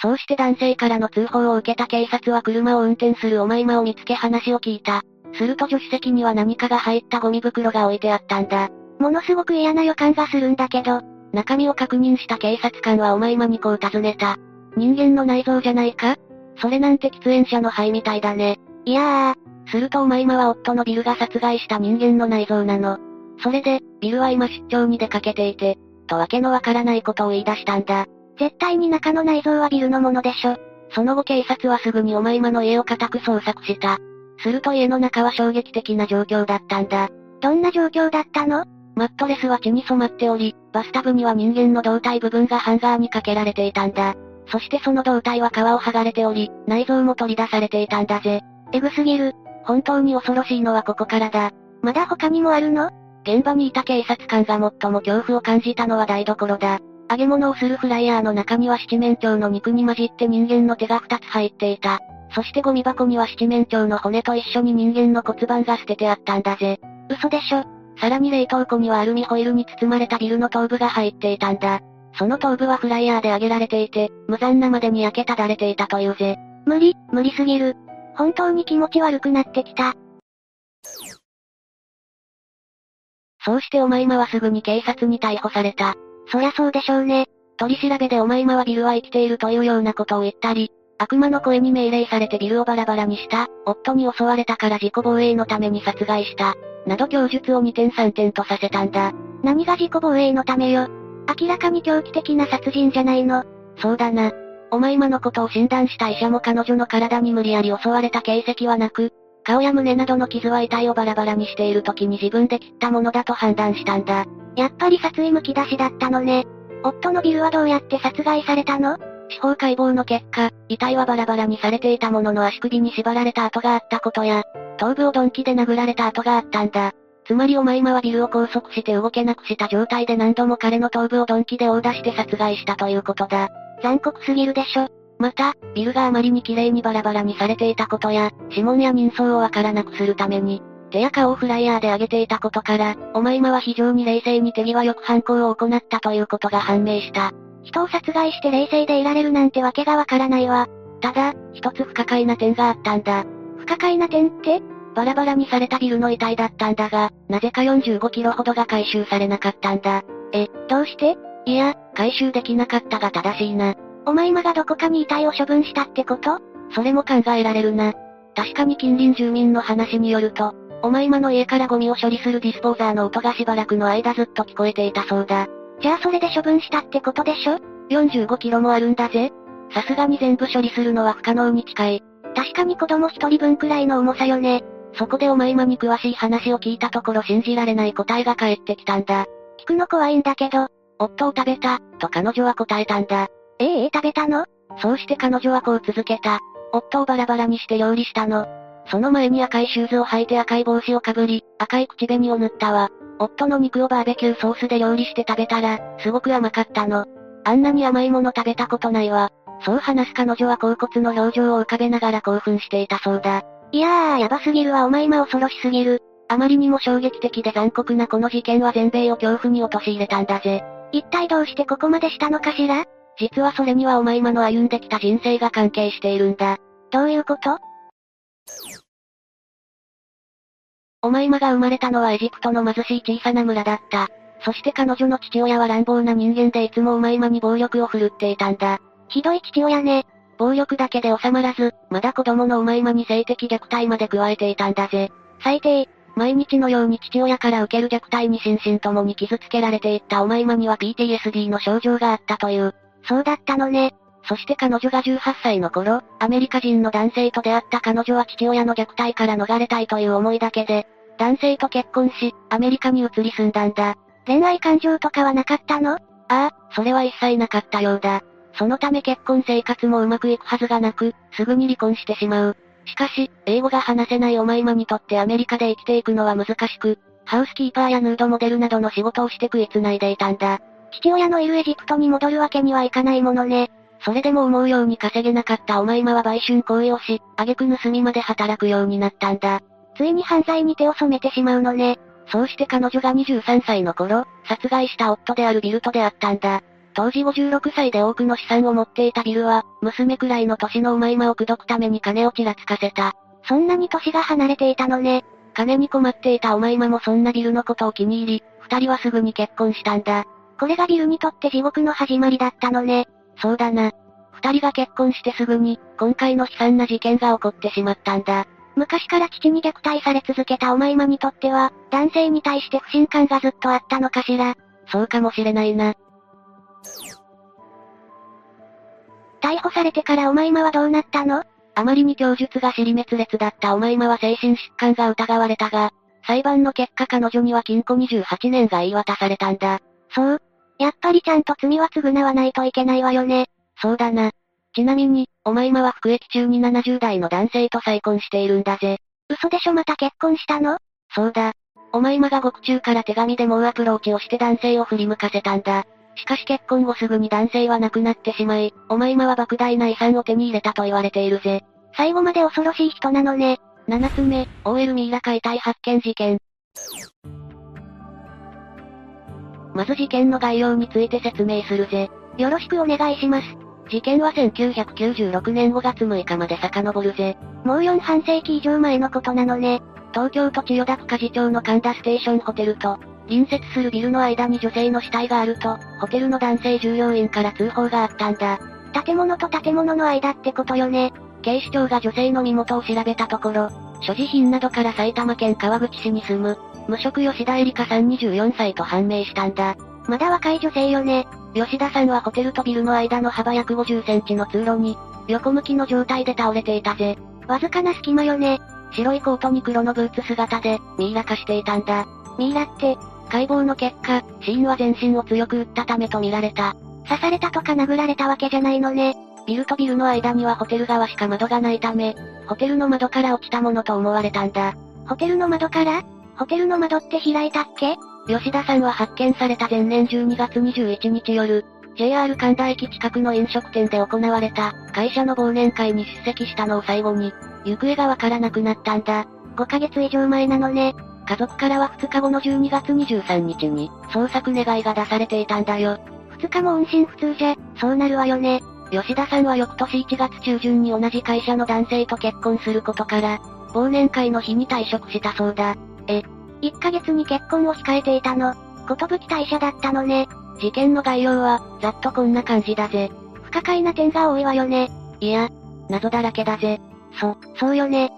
そうして男性からの通報を受けた警察は車を運転するお前間を見つけ話を聞いた。すると助手席には何かが入ったゴミ袋が置いてあったんだ。ものすごく嫌な予感がするんだけど。中身を確認した警察官はお前間にこう尋ねた。人間の内臓じゃないか？それなんて喫煙者の肺みたいだね。いやー。するとお前は夫のビルが殺害した人間の内臓なの。それで、ビルは今出張に出かけていて、とわけのわからないことを言い出したんだ。絶対に中の内臓はビルのものでしょ。その後警察はすぐにお前の家を固く捜索した。すると家の中は衝撃的な状況だったんだ。どんな状況だったの？マットレスは血に染まっており、バスタブには人間の胴体部分がハンガーにかけられていたんだ。そしてその胴体は皮を剥がれており、内臓も取り出されていたんだぜ。エグすぎる。本当に恐ろしいのはここからだ。まだ他にもあるの？現場にいた警察官が最も恐怖を感じたのは台所だ。揚げ物をするフライヤーの中には七面鳥の肉に混じって人間の手が二つ入っていた。そしてゴミ箱には七面鳥の骨と一緒に人間の骨盤が捨ててあったんだぜ。嘘でしょ。さらに冷凍庫にはアルミホイルに包まれたビルの頭部が入っていたんだ。その頭部はフライヤーで揚げられていて、無残なまでに焼けただれていたというぜ。無理、無理すぎる。本当に気持ち悪くなってきた。そうしてお前まはすぐに警察に逮捕された。そりゃそうでしょうね。取り調べでお前まはビルは生きているというようなことを言ったり、悪魔の声に命令されてビルをバラバラにした、夫に襲われたから自己防衛のために殺害した、など供述を2点3点とさせたんだ。何が自己防衛のためよ。明らかに狂気的な殺人じゃないの。そうだな。お前今のことを診断した医者も彼女の体に無理やり襲われた形跡はなく、顔や胸などの傷は遺体をバラバラにしている時に自分で切ったものだと判断したんだ。やっぱり殺意むき出しだったのね。夫のビルはどうやって殺害されたの？司法解剖の結果、遺体はバラバラにされていたものの足首に縛られた跡があったことや、頭部を鈍器で殴られた跡があったんだ。つまりお前はビルを拘束して動けなくした状態で何度も彼の頭部を鈍器で殴打して殺害したということだ。残酷すぎるでしょ。また、ビルがあまりに綺麗にバラバラにされていたことや、指紋や人相をわからなくするために、手や顔をフライヤーで上げていたことから、お前今は非常に冷静に手際よく犯行を行ったということが判明した。人を殺害して冷静でいられるなんてわけがわからないわ。ただ、一つ不可解な点があったんだ。不可解な点ってバラバラにされたビルの遺体だったんだが、なぜか45キロほどが回収されなかったんだ。え、どうして？いや、回収できなかったが正しいな。お前まがどこかに遺体を処分したってこと？それも考えられるな。確かに近隣住民の話によると、お前まの家からゴミを処理するディスポーザーの音がしばらくの間ずっと聞こえていたそうだ。じゃあそれで処分したってことでしょ ?45 キロもあるんだぜ。さすがに全部処理するのは不可能に近い。確かに子供一人分くらいの重さよね。そこでお前まに詳しい話を聞いたところ信じられない答えが返ってきたんだ。聞くの怖いんだけど、夫を食べた、と彼女は答えたんだ。ええ食べたの？そうして彼女はこう続けた。夫をバラバラにして料理したの。その前に赤いシューズを履いて赤い帽子をかぶり、赤い口紅を塗ったわ。夫の肉をバーベキューソースで料理して食べたら、すごく甘かったの。あんなに甘いもの食べたことないわ。そう話す彼女は甲骨の表情を浮かべながら興奮していたそうだ。いやー、やばすぎるわお前今恐ろしすぎる。あまりにも衝撃的で残酷なこの事件は全米を恐怖に陥れたんだぜ。一体どうしてここまでしたのかしら？実はそれにはお前今の歩んできた人生が関係しているんだ。どういうこと？お前今が生まれたのはエジプトの貧しい小さな村だった。そして彼女の父親は乱暴な人間でいつもお前今に暴力を振るっていたんだ。ひどい父親ね。暴力だけで収まらず、まだ子供のお前まに性的虐待まで加えていたんだぜ。最低。毎日のように父親から受ける虐待に心身ともに傷つけられていったお前まには PTSD の症状があったという。そうだったのね。そして彼女が18歳の頃、アメリカ人の男性と出会った彼女は父親の虐待から逃れたいという思いだけで、男性と結婚し、アメリカに移り住んだんだ。恋愛感情とかはなかったの？ああ、それは一切なかったようだ。そのため結婚生活もうまくいくはずがなく、すぐに離婚してしまう。しかし、英語が話せないお前まにとってアメリカで生きていくのは難しく、ハウスキーパーやヌードモデルなどの仕事をして食い繋いでいたんだ。父親のいるエジプトに戻るわけにはいかないものね。それでも思うように稼げなかったお前まは売春行為をし、挙句盗みまで働くようになったんだ。ついに犯罪に手を染めてしまうのね。そうして彼女が23歳の頃、殺害した夫であるビルトであったんだ。当時56歳で多くの資産を持っていたビルは、娘くらいの年のうまいまを口説くために金をちらつかせた。そんなに年が離れていたのね。金に困っていたおまいまもそんなビルのことを気に入り、二人はすぐに結婚したんだ。これがビルにとって地獄の始まりだったのね。そうだな。二人が結婚してすぐに、今回の悲惨な事件が起こってしまったんだ。昔から父に虐待され続けたおまいまにとっては、男性に対して不信感がずっとあったのかしら。そうかもしれないな。逮捕されてからおまいまはどうなったの？あまりに供述が尻滅裂だったおまいまは精神疾患が疑われたが、裁判の結果彼女には禁錮28年が言い渡されたんだ。そう。やっぱりちゃんと罪は償わないといけないわよね。そうだな。ちなみに、おまいまは服役中に70代の男性と再婚しているんだぜ。嘘でしょ？また結婚したの？そうだ。おまいまが獄中から手紙で猛アプローチをして男性を振り向かせたんだ。しかし結婚後すぐに男性は亡くなってしまい、おまいまは莫大な遺産を手に入れたと言われているぜ。最後まで恐ろしい人なのね。7つ目、OL ミイラ解体発見事件。まず事件の概要について説明するぜ。よろしくお願いします。事件は1996年5月6日まで遡るぜ。もう4半世紀以上前のことなのね。東京都千代田区梶町の神田ステーションホテルと、隣接するビルの間に女性の死体があると、ホテルの男性従業員から通報があったんだ。建物と建物の間ってことよね。警視庁が女性の身元を調べたところ、所持品などから埼玉県川口市に住む、無職吉田絵里香さん24歳と判明したんだ。まだ若い女性よね。吉田さんはホテルとビルの間の幅約50センチの通路に、横向きの状態で倒れていたぜ。わずかな隙間よね。白いコートに黒のブーツ姿で、ミイラ化していたんだ。ミイラって、解剖の結果、死因は全身を強く打ったためと見られた。刺されたとか殴られたわけじゃないのね。ビルとビルの間にはホテル側しか窓がないため、ホテルの窓から落ちたものと思われたんだ。ホテルの窓から？ホテルの窓って開いたっけ？吉田さんは発見された前年12月21日夜、JR 神田駅近くの飲食店で行われた、会社の忘年会に出席したのを最後に、行方がわからなくなったんだ。5ヶ月以上前なのね。家族からは2日後の12月23日に、捜索願いが出されていたんだよ。2日も音信不通じゃ、そうなるわよね。吉田さんは翌年1月中旬に同じ会社の男性と結婚することから、忘年会の日に退職したそうだ。え、1ヶ月に結婚を控えていたの。ことぶき退社だったのね。事件の概要は、ざっとこんな感じだぜ。不可解な点が多いわよね。いや、謎だらけだぜ。そ、そうよね。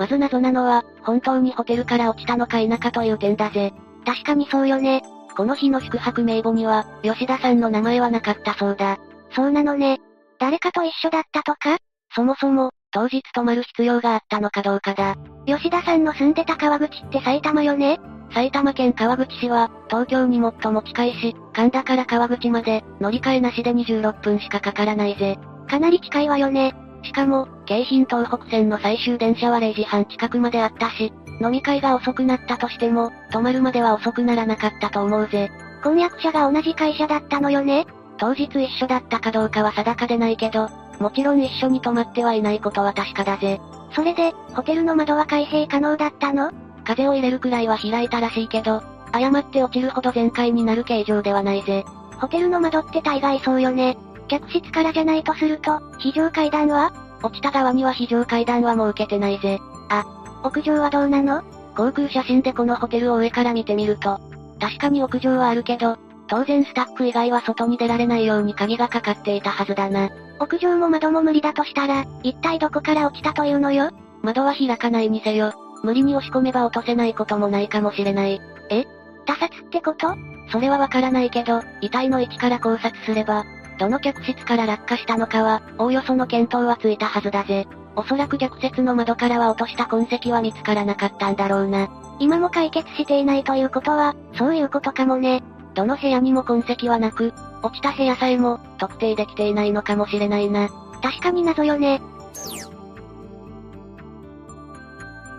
まず謎なのは、本当にホテルから落ちたのか否かという点だぜ。確かにそうよね。この日の宿泊名簿には、吉田さんの名前はなかったそうだ。そうなのね。誰かと一緒だったとか？そもそも、当日泊まる必要があったのかどうかだ。吉田さんの住んでた川口って埼玉よね？埼玉県川口市は、東京に最も近いし、神田から川口まで、乗り換えなしで26分しかかからないぜ。かなり近いわよね。しかも、京浜東北線の最終電車は0時半近くまであったし、飲み会が遅くなったとしても、泊まるまでは遅くならなかったと思うぜ。婚約者が同じ会社だったのよね？当日一緒だったかどうかは定かでないけど、もちろん一緒に泊まってはいないことは確かだぜ。それで、ホテルの窓は開閉可能だったの？風を入れるくらいは開いたらしいけど、誤って落ちるほど全開になる形状ではないぜ。ホテルの窓って大概そうよね。客室からじゃないとすると、非常階段は？落ちた側には非常階段は設けてないぜ。あ、屋上はどうなの？航空写真でこのホテルを上から見てみると、確かに屋上はあるけど、当然スタッフ以外は外に出られないように鍵がかかっていたはずだな。屋上も窓も無理だとしたら、一体どこから落ちたというのよ？窓は開かないにせよ。無理に押し込めば落とせないこともないかもしれない。え？他殺ってこと？それはわからないけど、遺体の位置から考察すれば、どの客室から落下したのかは、おおよその見当はついたはずだぜ。おそらく逆説の窓からは落とした痕跡は見つからなかったんだろうな。今も解決していないということは、そういうことかもね。どの部屋にも痕跡はなく、落ちた部屋さえも、特定できていないのかもしれないな。確かに謎よね。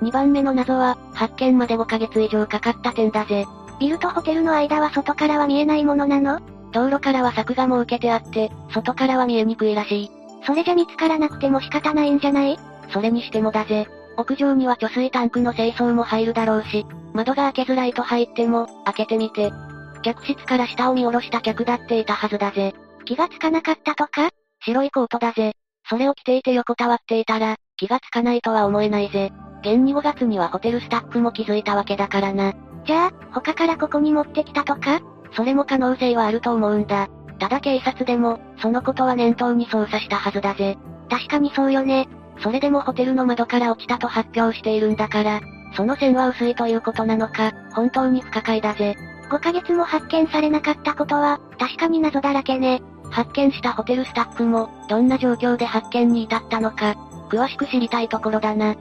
2番目の謎は、発見まで5ヶ月以上かかった点だぜ。ビルとホテルの間は外からは見えないものなの？道路からは柵が設けてあって、外からは見えにくいらしい。それじゃ見つからなくても仕方ないんじゃない？それにしてもだぜ。屋上には貯水タンクの清掃も入るだろうし、窓が開けづらいと入っても、開けてみて、客室から下を見下ろした客だっていたはずだぜ。気がつかなかったとか？白いコートだぜ。それを着ていて横たわっていたら、気がつかないとは思えないぜ。現に5月にはホテルスタッフも気づいたわけだからな。じゃあ、他からここに持ってきたとか？それも可能性はあると思うんだ。ただ警察でも、そのことは念頭に捜査したはずだぜ。確かにそうよね。それでもホテルの窓から落ちたと発表しているんだから、その線は薄いということなのか、本当に不可解だぜ。5ヶ月も発見されなかったことは、確かに謎だらけね。発見したホテルスタッフも、どんな状況で発見に至ったのか、詳しく知りたいところだな。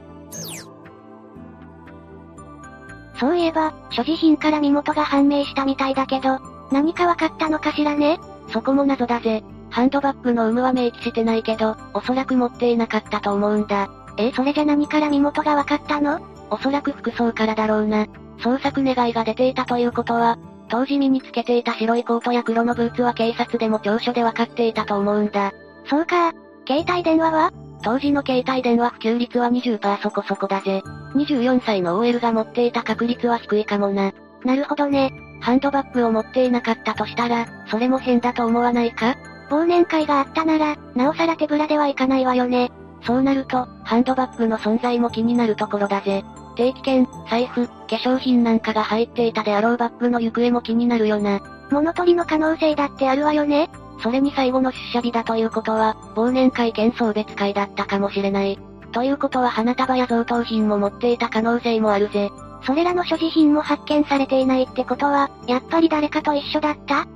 そういえば、所持品から身元が判明したみたいだけど、何かわかったのかしらね？そこも謎だぜ。ハンドバッグの有無は明記してないけど、おそらく持っていなかったと思うんだ。えそれじゃ何から身元がわかったの？おそらく服装からだろうな。捜索願いが出ていたということは、当時身につけていた白いコートや黒のブーツは警察でも調書で分かっていたと思うんだ。そうか。携帯電話は？当時の携帯電話普及率は20%そこそこだぜ。24歳の OL が持っていた確率は低いかもな。なるほどね。ハンドバッグを持っていなかったとしたら、それも変だと思わないか？忘年会があったなら、なおさら手ぶらではいかないわよね。そうなると、ハンドバッグの存在も気になるところだぜ。定期券、財布、化粧品なんかが入っていたであろうバッグの行方も気になるよな。物取りの可能性だってあるわよね。それに最後の出社日だということは、忘年会兼送別会だったかもしれない。ということは花束や贈答品も持っていた可能性もあるぜ。それらの所持品も発見されていないってことは、やっぱり誰かと一緒だった？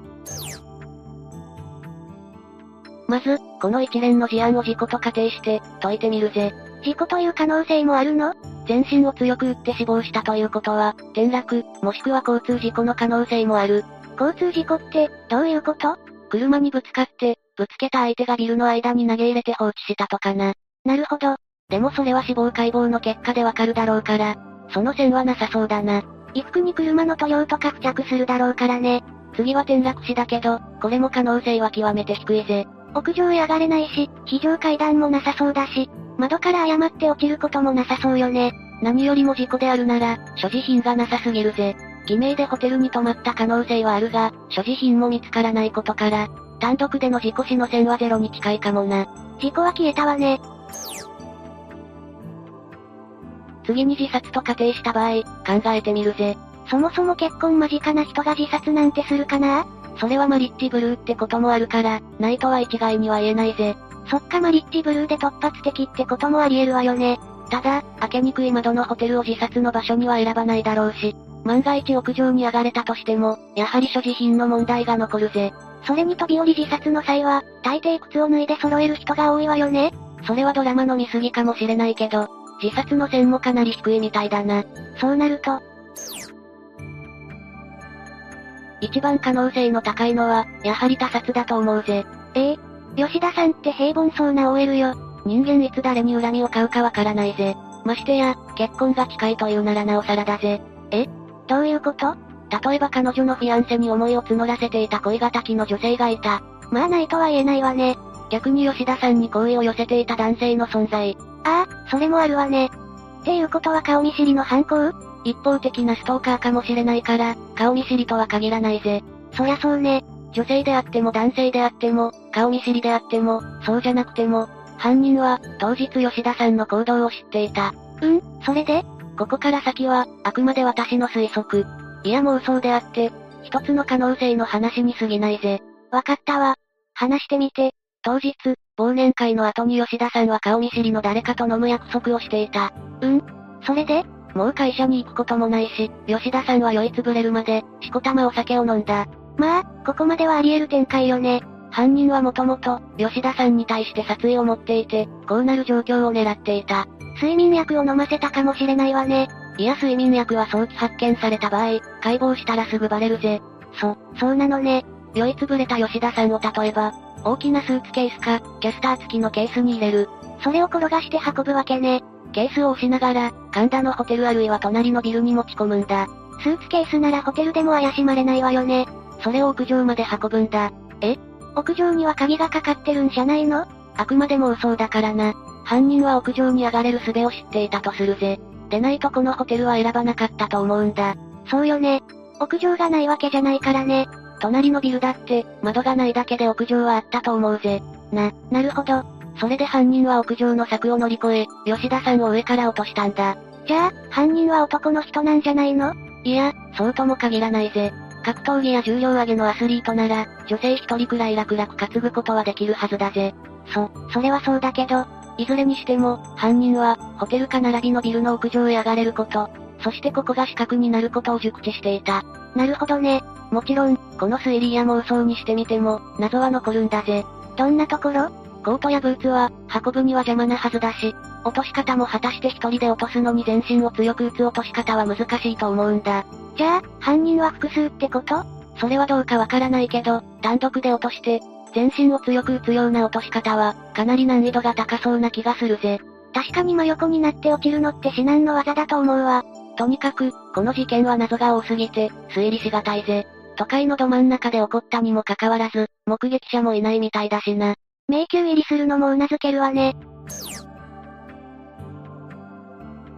まず、この一連の事案を事故と仮定して、解いてみるぜ。事故という可能性もあるの？全身を強く打って死亡したということは、転落、もしくは交通事故の可能性もある。交通事故って、どういうこと？車にぶつかって、ぶつけた相手がビルの間に投げ入れて放置したとかな。なるほど。でもそれは死亡解剖の結果でわかるだろうから、その線はなさそうだな。衣服に車の塗料とか付着するだろうからね。次は転落死だけど、これも可能性は極めて低いぜ。屋上へ上がれないし、非常階段もなさそうだし、窓から誤って落ちることもなさそうよね。何よりも事故であるなら、所持品がなさすぎるぜ。偽名でホテルに泊まった可能性はあるが、所持品も見つからないことから、単独での事故死の線はゼロに近いかもな。事故は消えたわね。次に自殺と仮定した場合、考えてみるぜ。そもそも結婚間近な人が自殺なんてするかな？それはマリッジブルーってこともあるから、ないとは一概には言えないぜ。そっかマリッジブルーで突発的ってこともあり得るわよね。ただ、開けにくい窓のホテルを自殺の場所には選ばないだろうし、万が一屋上に上がれたとしても、やはり所持品の問題が残るぜ。それに飛び降り自殺の際は、大抵靴を脱いで揃える人が多いわよね。それはドラマの見過ぎかもしれないけど、自殺の線もかなり低いみたいだな。そうなると、一番可能性の高いのは、やはり他殺だと思うぜ。ええ吉田さんって平凡そうな OL よ。人間いつ誰に恨みを買うかわからないぜ。ましてや、結婚が近いというならなおさらだぜ。え？どういうこと？例えば彼女のフィアンセに思いを募らせていた恋敵の女性がいた。まあないとは言えないわね。逆に吉田さんに好意を寄せていた男性の存在。ああ、それもあるわね。っていうことは顔見知りの犯行？一方的なストーカーかもしれないから、顔見知りとは限らないぜ。そりゃそうね。女性であっても男性であっても、顔見知りであっても、そうじゃなくても、犯人は、当日吉田さんの行動を知っていた。うんそれで？ここから先は、あくまで私の推測。いや妄想であって、一つの可能性の話に過ぎないぜ。わかったわ。話してみて。当日、忘年会の後に吉田さんは顔見知りの誰かと飲む約束をしていた。うん？それで？もう会社に行くこともないし、吉田さんは酔いつぶれるまで、しこたまお酒を飲んだ。まあ、ここまではあり得る展開よね。犯人はもともと、吉田さんに対して殺意を持っていて、こうなる状況を狙っていた。睡眠薬を飲ませたかもしれないわね。いや睡眠薬は早期発見された場合、解剖したらすぐバレるぜ。そ、そうなのね。酔いつぶれた吉田さんを例えば、大きなスーツケースか、キャスター付きのケースに入れる。それを転がして運ぶわけね。ケースを押しながら、神田のホテルあるいは隣のビルに持ち込むんだ。スーツケースならホテルでも怪しまれないわよね。それを屋上まで運ぶんだ。え？屋上には鍵がかかってるんじゃないの？あくまでも嘘だからな。犯人は屋上に上がれる術を知っていたとするぜ。でないとこのホテルは選ばなかったと思うんだ。そうよね。屋上がないわけじゃないからね。隣のビルだって、窓がないだけで屋上はあったと思うぜ。な、なるほど。それで犯人は屋上の柵を乗り越え、吉田さんを上から落としたんだ。じゃあ、犯人は男の人なんじゃないの？いや、そうとも限らないぜ。格闘技や重量挙げのアスリートなら、女性一人くらい楽々担ぐことはできるはずだぜ。そ、それはそうだけど、いずれにしても、犯人は、ホテルか並びのビルの屋上へ上がれること、そしてここが死角になることを熟知していた。なるほどね。もちろん、この推理や妄想にしてみても、謎は残るんだぜ。どんなところ？コートやブーツは、運ぶには邪魔なはずだし、落とし方も果たして一人で落とすのに全身を強く打つ落とし方は難しいと思うんだ。じゃあ、犯人は複数ってこと？それはどうかわからないけど、単独で落として、全身を強く打つような落とし方は、かなり難易度が高そうな気がするぜ。確かに真横になって落ちるのって至難の技だと思うわ。とにかく、この事件は謎が多すぎて、推理しがたいぜ。都会のど真ん中で起こったにもかかわらず、目撃者もいないみたいだしな。迷宮入りするのも頷けるわね。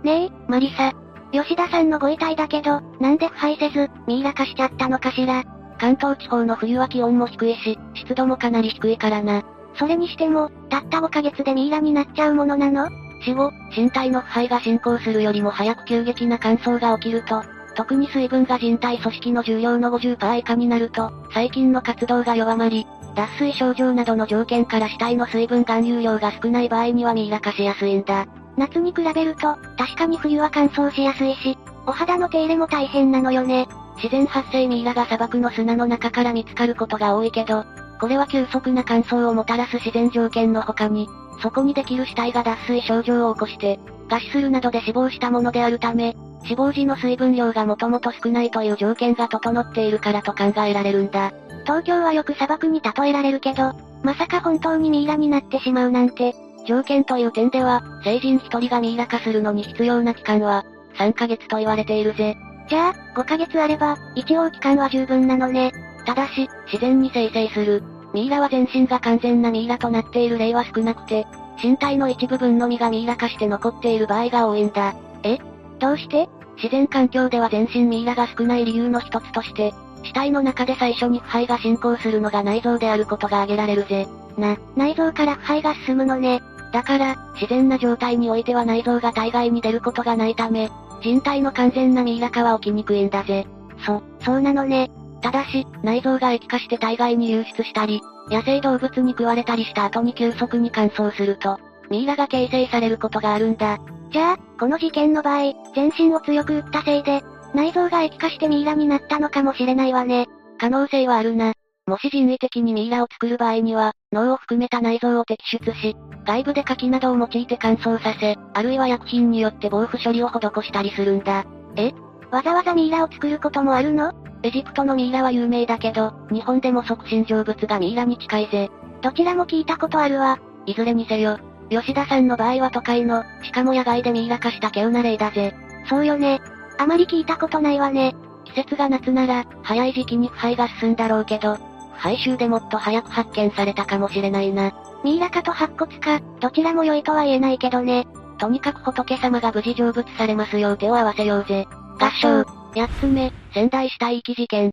ねえ、マリサ。吉田さんのご遺体だけど、なんで腐敗せず、ミイラ化しちゃったのかしら。関東地方の冬は気温も低いし、湿度もかなり低いからな。それにしても、たった5ヶ月でミイラになっちゃうものなの？死後、身体の腐敗が進行するよりも早く急激な乾燥が起きると、特に水分が人体組織の重量の50%以下になると、細菌の活動が弱まり、脱水症状などの条件から死体の水分含有量が少ない場合にはミイラ化しやすいんだ。夏に比べると、確かに冬は乾燥しやすいし、お肌の手入れも大変なのよね。自然発生ミイラが砂漠の砂の中から見つかることが多いけど、これは急速な乾燥をもたらす自然条件の他に、そこにできる死体が脱水症状を起こして、餓死するなどで死亡したものであるため、死亡時の水分量がもともと少ないという条件が整っているからと考えられるんだ。東京はよく砂漠に例えられるけど、まさか本当にミイラになってしまうなんて。条件という点では、成人一人がミイラ化するのに必要な期間は、3ヶ月と言われているぜ。じゃあ、5ヶ月あれば、一応期間は十分なのね。ただし、自然に生成する。ミイラは全身が完全なミイラとなっている例は少なくて、身体の一部分のみがミイラ化して残っている場合が多いんだ。え？どうして？自然環境では全身ミイラが少ない理由の一つとして、死体の中で最初に腐敗が進行するのが内臓であることが挙げられるぜ。な、内臓から腐敗が進むのね。だから、自然な状態においては内臓が体外に出ることがないため、人体の完全なミイラ化は起きにくいんだぜ。そ、そうなのね。ただし、内臓が液化して体外に流出したり、野生動物に食われたりした後に急速に乾燥すると、ミイラが形成されることがあるんだ。じゃあ、この事件の場合、全身を強く打ったせいで、内臓が液化してミイラになったのかもしれないわね。可能性はあるな。もし人為的にミイラを作る場合には、脳を含めた内臓を摘出し、外部で火器などを用いて乾燥させ、あるいは薬品によって防腐処理を施したりするんだ。え？わざわざミイラを作ることもあるの？エジプトのミイラは有名だけど、日本でも促進成仏がミイラに近いぜ。どちらも聞いたことあるわ。いずれにせよ、吉田さんの場合は都会の、しかも野外でミイラ化した稀有な例だぜ。そうよね。あまり聞いたことないわね。季節が夏なら、早い時期に腐敗が進んだろうけど、腐敗臭でもっと早く発見されたかもしれないな。ミイラ化と白骨化、どちらも良いとは言えないけどね。とにかく仏様が無事成仏されますよう手を合わせようぜ。合唱。八つ目、仙台死体遺棄事件。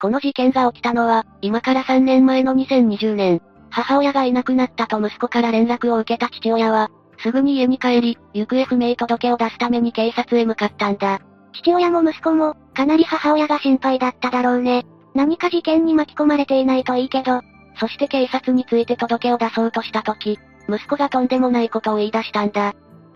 この事件が起きたのは、今から3年前の2020年。母親がいなくなったと息子から連絡を受けた父親は、すぐに家に帰り、行方不明届を出すために警察へ向かったんだ。父親も息子も、かなり母親が心配だっただろうね。何か事件に巻き込まれていないといいけど、そして警察について届けを出そうとした時、息子がとんでもないことを言い出したんだ。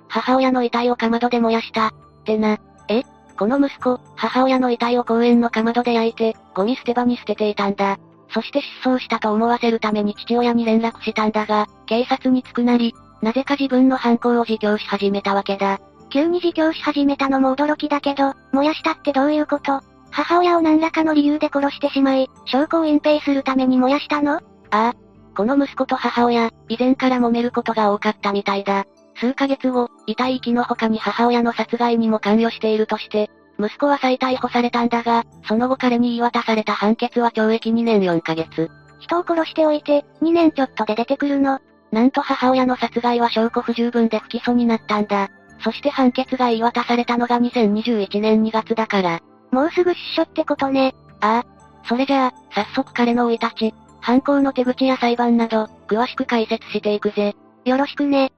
母親の遺体をかまどで燃やした。ってな。え？この息子、母親の遺体を公園のかまどで焼いて、ゴミ捨て場に捨てていたんだ。そして失踪したと思わせるために父親に連絡したんだが、警察に着くなり、なぜか自分の犯行を自供し始めたわけだ。急に自供し始めたのも驚きだけど、燃やしたってどういうこと？母親を何らかの理由で殺してしまい、証拠を隠蔽するために燃やしたの？ああ。この息子と母親、以前から揉めることが多かったみたいだ。数ヶ月後、遺体遺棄の他に母親の殺害にも関与しているとして、息子は再逮捕されたんだが、その後彼に言い渡された判決は懲役2年4ヶ月。人を殺しておいて、2年ちょっとで出てくるの。なんと母親の殺害は証拠不十分で不起訴になったんだ。そして判決が言い渡されたのが2021年2月だから。もうすぐ出所ってことね。ああ。それじゃあ、早速彼の生い立ち、犯行の手口や裁判など、詳しく解説していくぜ。よろしくね。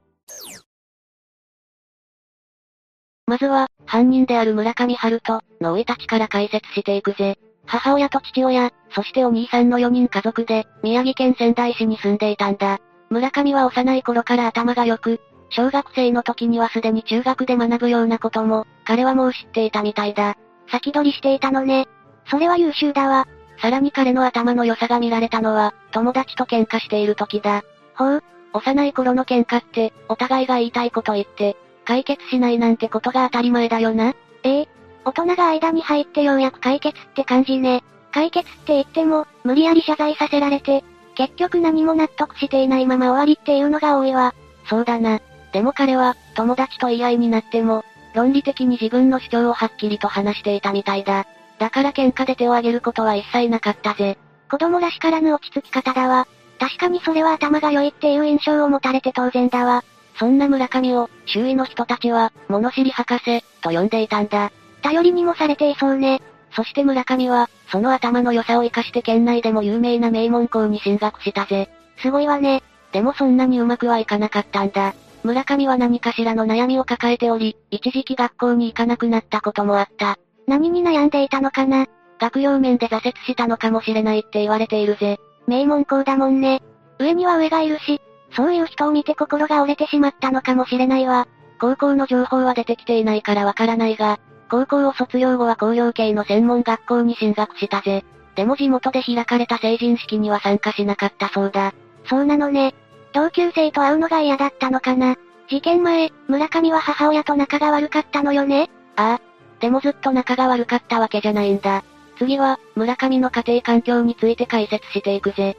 まずは、犯人である村上春人の生い立ちから解説していくぜ。母親と父親、そしてお兄さんの4人家族で、宮城県仙台市に住んでいたんだ。村上は幼い頃から頭が良く、小学生の時にはすでに中学で学ぶようなことも、彼はもう知っていたみたいだ。先取りしていたのね。それは優秀だわ。さらに彼の頭の良さが見られたのは、友達と喧嘩している時だ。ほう、幼い頃の喧嘩って、お互いが言いたいこと言って、解決しないなんてことが当たり前だよな。ええ大人が間に入ってようやく解決って感じね。解決って言っても、無理やり謝罪させられて、結局何も納得していないまま終わりっていうのが多いわ。そうだな。でも彼は、友達と言い合いになっても、論理的に自分の主張をはっきりと話していたみたいだ。だから喧嘩で手を挙げることは一切なかったぜ。子供らしからぬ落ち着き方だわ。確かにそれは頭が良いっていう印象を持たれて当然だわ。そんな村上を、周囲の人たちは、物知り博士、と呼んでいたんだ。頼りにもされていそうね。そして村上は、その頭の良さを活かして県内でも有名な名門校に進学したぜ。すごいわね。でもそんなにうまくはいかなかったんだ。村上は何かしらの悩みを抱えており、一時期学校に行かなくなったこともあった。何に悩んでいたのかな？学用面で挫折したのかもしれないって言われているぜ。名門校だもんね。上には上がいるし、そういう人を見て心が折れてしまったのかもしれないわ。高校の情報は出てきていないからわからないが、高校を卒業後は工業系の専門学校に進学したぜ。でも地元で開かれた成人式には参加しなかったそうだ。そうなのね。同級生と会うのが嫌だったのかな。事件前、村上は母親と仲が悪かったのよねああ。でもずっと仲が悪かったわけじゃないんだ。次は、村上の家庭環境について解説していくぜ。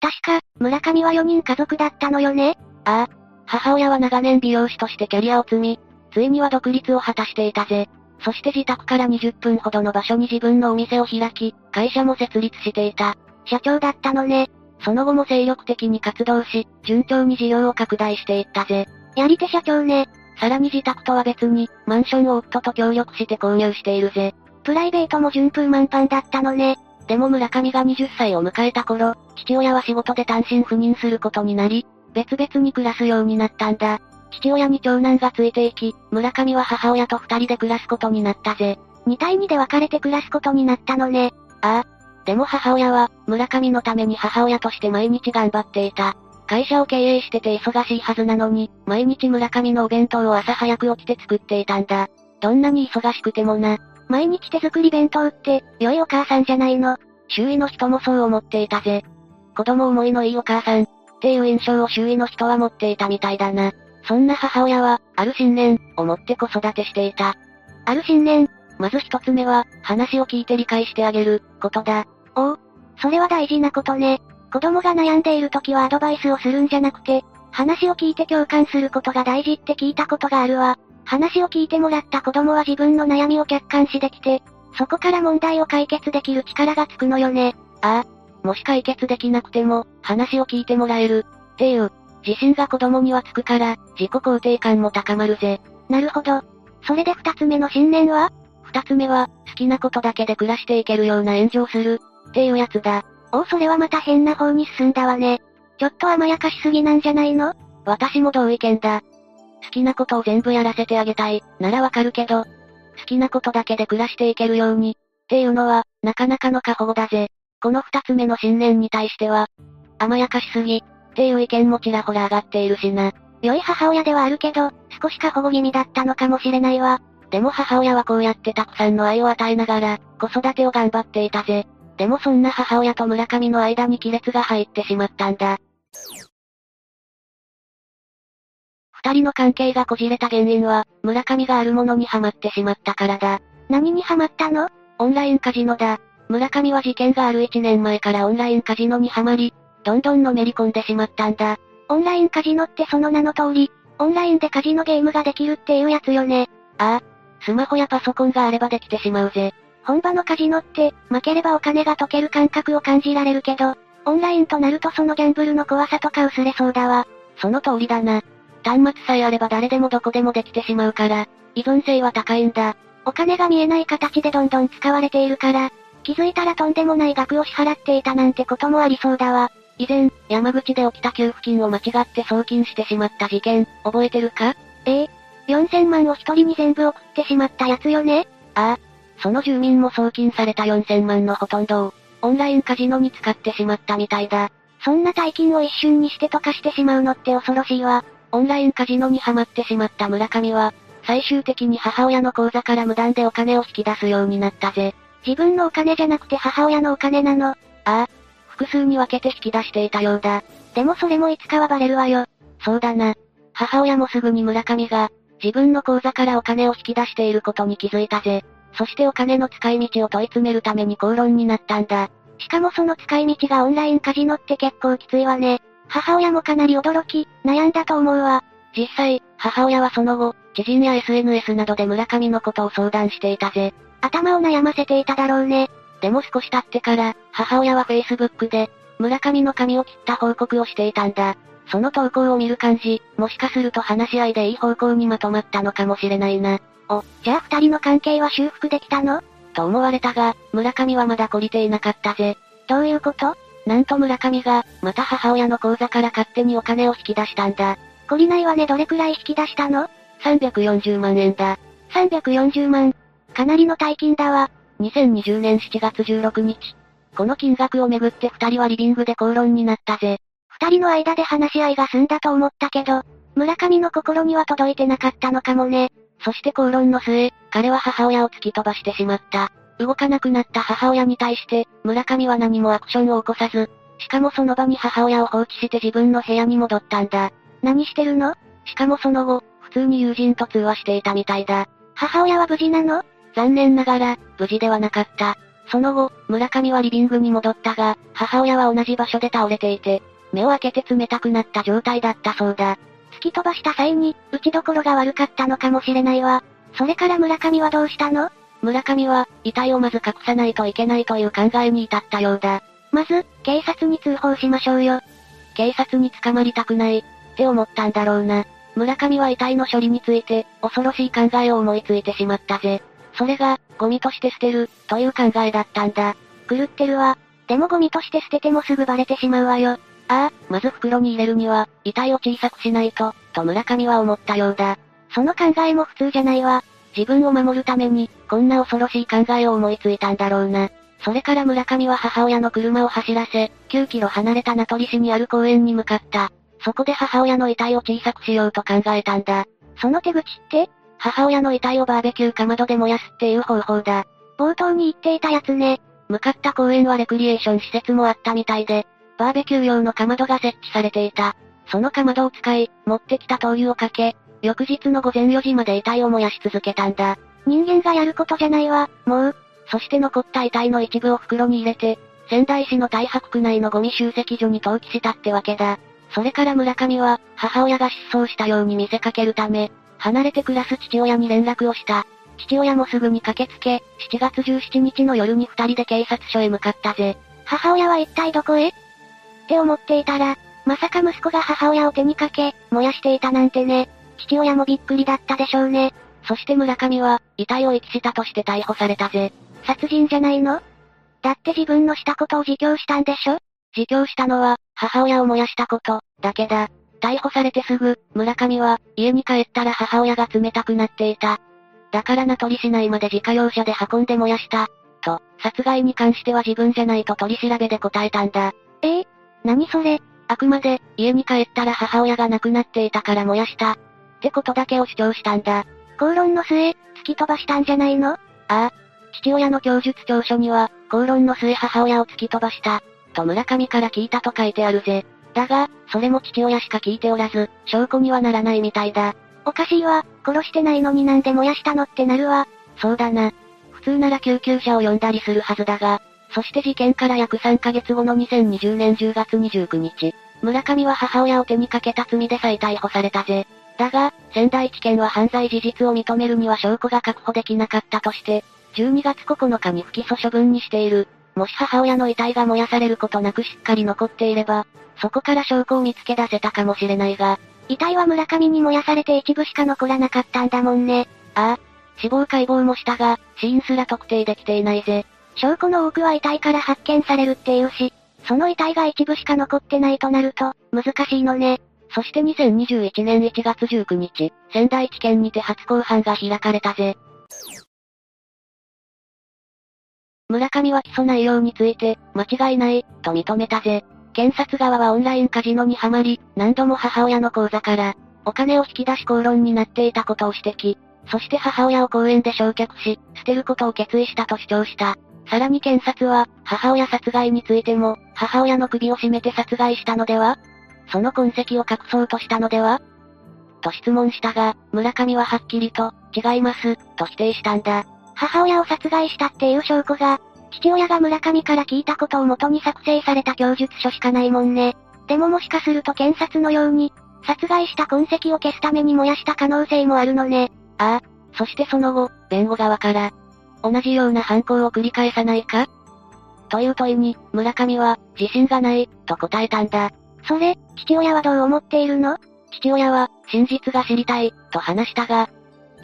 確か、村上は4人家族だったのよねああ。母親は長年美容師としてキャリアを積み、ついには独立を果たしていたぜ。そして自宅から20分ほどの場所に自分のお店を開き、会社も設立していた。社長だったのね。その後も精力的に活動し、順調に事業を拡大していったぜ。やり手社長ね。さらに自宅とは別に、マンションを夫と協力して購入しているぜ。プライベートも順風満帆だったのね。でも村上が20歳を迎えた頃、父親は仕事で単身赴任することになり、別々に暮らすようになったんだ。父親に長男がついていき、村上は母親と二人で暮らすことになったぜ。2対2で分かれて暮らすことになったのね。ああ。でも母親は、村上のために母親として毎日頑張っていた。会社を経営してて忙しいはずなのに、毎日村上のお弁当を朝早く起きて作っていたんだ。どんなに忙しくてもな。毎日手作り弁当って、良いお母さんじゃないの。周囲の人もそう思っていたぜ。子供思いのいいお母さん、っていう印象を周囲の人は持っていたみたいだな。そんな母親は、ある信念、を持って子育てしていた。ある信念まず一つ目は、話を聞いて理解してあげる、ことだ。おお、それは大事なことね。子供が悩んでいる時はアドバイスをするんじゃなくて、話を聞いて共感することが大事って聞いたことがあるわ。話を聞いてもらった子供は自分の悩みを客観視できて、そこから問題を解決できる力がつくのよね。ああ、もし解決できなくても、話を聞いてもらえる、っていう、自信が子供にはつくから、自己肯定感も高まるぜ。なるほど。それで二つ目の信念は？二つ目は、好きなことだけで暮らしていけるような炎上する、っていうやつだ。おそれはまた変な方に進んだわね。ちょっと甘やかしすぎなんじゃないの？私も同意見だ。好きなことを全部やらせてあげたい、ならわかるけど、好きなことだけで暮らしていけるように、っていうのは、なかなかの過保護だぜ。この二つ目の信念に対しては、甘やかしすぎ、っていう意見もちらほら上がっているしな。良い母親ではあるけど、少し過保護気味だったのかもしれないわ。でも母親はこうやってたくさんの愛を与えながら、子育てを頑張っていたぜ。でもそんな母親と村上の間に亀裂が入ってしまったんだ。二人の関係がこじれた原因は、村上があるものにハマってしまったからだ。何にハマったの？オンラインカジノだ。村上は事件がある1年前からオンラインカジノにハマり、どんどんのめり込んでしまったんだ。オンラインカジノってその名の通り、オンラインでカジノゲームができるっていうやつよね。ああ。スマホやパソコンがあればできてしまうぜ。本場のカジノって、負ければお金が溶ける感覚を感じられるけど、オンラインとなるとそのギャンブルの怖さとか薄れそうだわ。その通りだな。端末さえあれば誰でもどこでもできてしまうから、依存性は高いんだ。お金が見えない形でどんどん使われているから、気づいたらとんでもない額を支払っていたなんてこともありそうだわ。以前、山口で起きた給付金を間違って送金してしまった事件、覚えてるか？ええ。4000万を一人に全部送ってしまったやつよね？ああ。その住民も送金された4000万のほとんどを、オンラインカジノに使ってしまったみたいだ。そんな大金を一瞬にして溶かしてしまうのって恐ろしいわ。オンラインカジノにハマってしまった村上は、最終的に母親の口座から無断でお金を引き出すようになったぜ。自分のお金じゃなくて母親のお金なの。ああ。複数に分けて引き出していたようだ。でもそれもいつかはバレるわよ。そうだな。母親もすぐに村上が、自分の口座からお金を引き出していることに気づいたぜ。そしてお金の使い道を問い詰めるために口論になったんだ。しかもその使い道がオンラインカジノって結構きついわね。母親もかなり驚き、悩んだと思うわ。実際、母親はその後、知人や SNS などで村上のことを相談していたぜ。頭を悩ませていただろうね。でも少し経ってから、母親は Facebook で、村上の髪を切った報告をしていたんだ。その投稿を見る感じ、もしかすると話し合いでいい方向にまとまったのかもしれないな。お、じゃあ二人の関係は修復できたの？と思われたが、村上はまだ懲りていなかったぜ。どういうこと？なんと村上が、また母親の口座から勝手にお金を引き出したんだ。懲りないわねどれくらい引き出したの ?340 万円だ。340万。かなりの大金だわ。2020年7月16日。この金額をめぐって二人はリビングで口論になったぜ。二人の間で話し合いが済んだと思ったけど、村上の心には届いてなかったのかもね。そして口論の末、彼は母親を突き飛ばしてしまった。動かなくなった母親に対して、村上は何もアクションを起こさず、しかもその場に母親を放置して自分の部屋に戻ったんだ。何してるの？しかもその後、普通に友人と通話していたみたいだ。母親は無事なの？残念ながら、無事ではなかった。その後、村上はリビングに戻ったが、母親は同じ場所で倒れていて、目を開けて冷たくなった状態だったそうだ。突き飛ばした際に、打ちどころが悪かったのかもしれないわ。それから村上はどうしたの？村上は、遺体をまず隠さないといけないという考えに至ったようだ。まず、警察に通報しましょうよ。警察に捕まりたくない、って思ったんだろうな。村上は遺体の処理について、恐ろしい考えを思いついてしまったぜ。それが、ゴミとして捨てる、という考えだったんだ。狂ってるわ。でもゴミとして捨ててもすぐバレてしまうわよ。ああ、まず袋に入れるには、遺体を小さくしないと、と村上は思ったようだ。その考えも普通じゃないわ。自分を守るために、こんな恐ろしい考えを思いついたんだろうな。それから村上は母親の車を走らせ、9キロ離れた名取市にある公園に向かった。そこで母親の遺体を小さくしようと考えたんだ。その手口って母親の遺体をバーベキューかまどで燃やすっていう方法だ。冒頭に言っていたやつね。向かった公園はレクリエーション施設もあったみたいで、バーベキュー用のかまどが設置されていた。そのかまどを使い、持ってきた灯油をかけ、翌日の午前4時まで遺体を燃やし続けたんだ。人間がやることじゃないわ、もう。そして残った遺体の一部を袋に入れて、仙台市の大白区内のゴミ集積所に投棄したってわけだ。それから村上は、母親が失踪したように見せかけるため、離れて暮らす父親に連絡をした。父親もすぐに駆けつけ、7月17日の夜に二人で警察署へ向かったぜ。母親は一体どこへ？って思っていたら、まさか息子が母親を手にかけ、燃やしていたなんてね。父親もびっくりだったでしょうね。そして村上は、遺体を遺棄したとして逮捕されたぜ。殺人じゃないの？だって自分のしたことを自供したんでしょ？自供したのは、母親を燃やしたこと、だけだ。逮捕されてすぐ、村上は、家に帰ったら母親が冷たくなっていた。だから名取市内まで自家用車で運んで燃やした。と、殺害に関しては自分じゃないと取り調べで答えたんだ。え？え何それあくまで、家に帰ったら母親が亡くなっていたから燃やした。ってことだけを主張したんだ。口論の末、突き飛ばしたんじゃないの？ああ。父親の供述調書には、口論の末母親を突き飛ばした。と村上から聞いたと書いてあるぜ。だが、それも父親しか聞いておらず、証拠にはならないみたいだ。おかしいわ、殺してないのになんで燃やしたのってなるわ。そうだな。普通なら救急車を呼んだりするはずだが、そして事件から約3ヶ月後の2020年10月29日、村上は母親を手にかけた罪で再逮捕されたぜ。だが、仙台地検は犯罪事実を認めるには証拠が確保できなかったとして、12月9日に不起訴処分にしている。もし母親の遺体が燃やされることなくしっかり残っていれば、そこから証拠を見つけ出せたかもしれないが、遺体は村上に燃やされて一部しか残らなかったんだもんね。ああ。死亡解剖もしたが、死因すら特定できていないぜ。証拠の多くは遺体から発見されるっていうし、その遺体が一部しか残ってないとなると、難しいのね。そして2021年1月19日、仙台地検にて初公判が開かれたぜ。村上は起訴内容について、間違いない、と認めたぜ。検察側はオンラインカジノにはまり、何度も母親の口座から、お金を引き出し口論になっていたことを指摘。そして母親を公園で焼却し、捨てることを決意したと主張した。さらに検察は、母親殺害についても、母親の首を絞めて殺害したのでは？その痕跡を隠そうとしたのでは？と質問したが、村上ははっきりと、違います、と否定したんだ。母親を殺害したっていう証拠が、父親が村上から聞いたことをもとに作成された供述書しかないもんね。でももしかすると検察のように、殺害した痕跡を消すために燃やした可能性もあるのね。ああ。そしてその後、弁護側から、同じような犯行を繰り返さないか？という問いに、村上は、自信がない、と答えたんだ。それ、父親はどう思っているの？父親は、真実が知りたい、と話したが、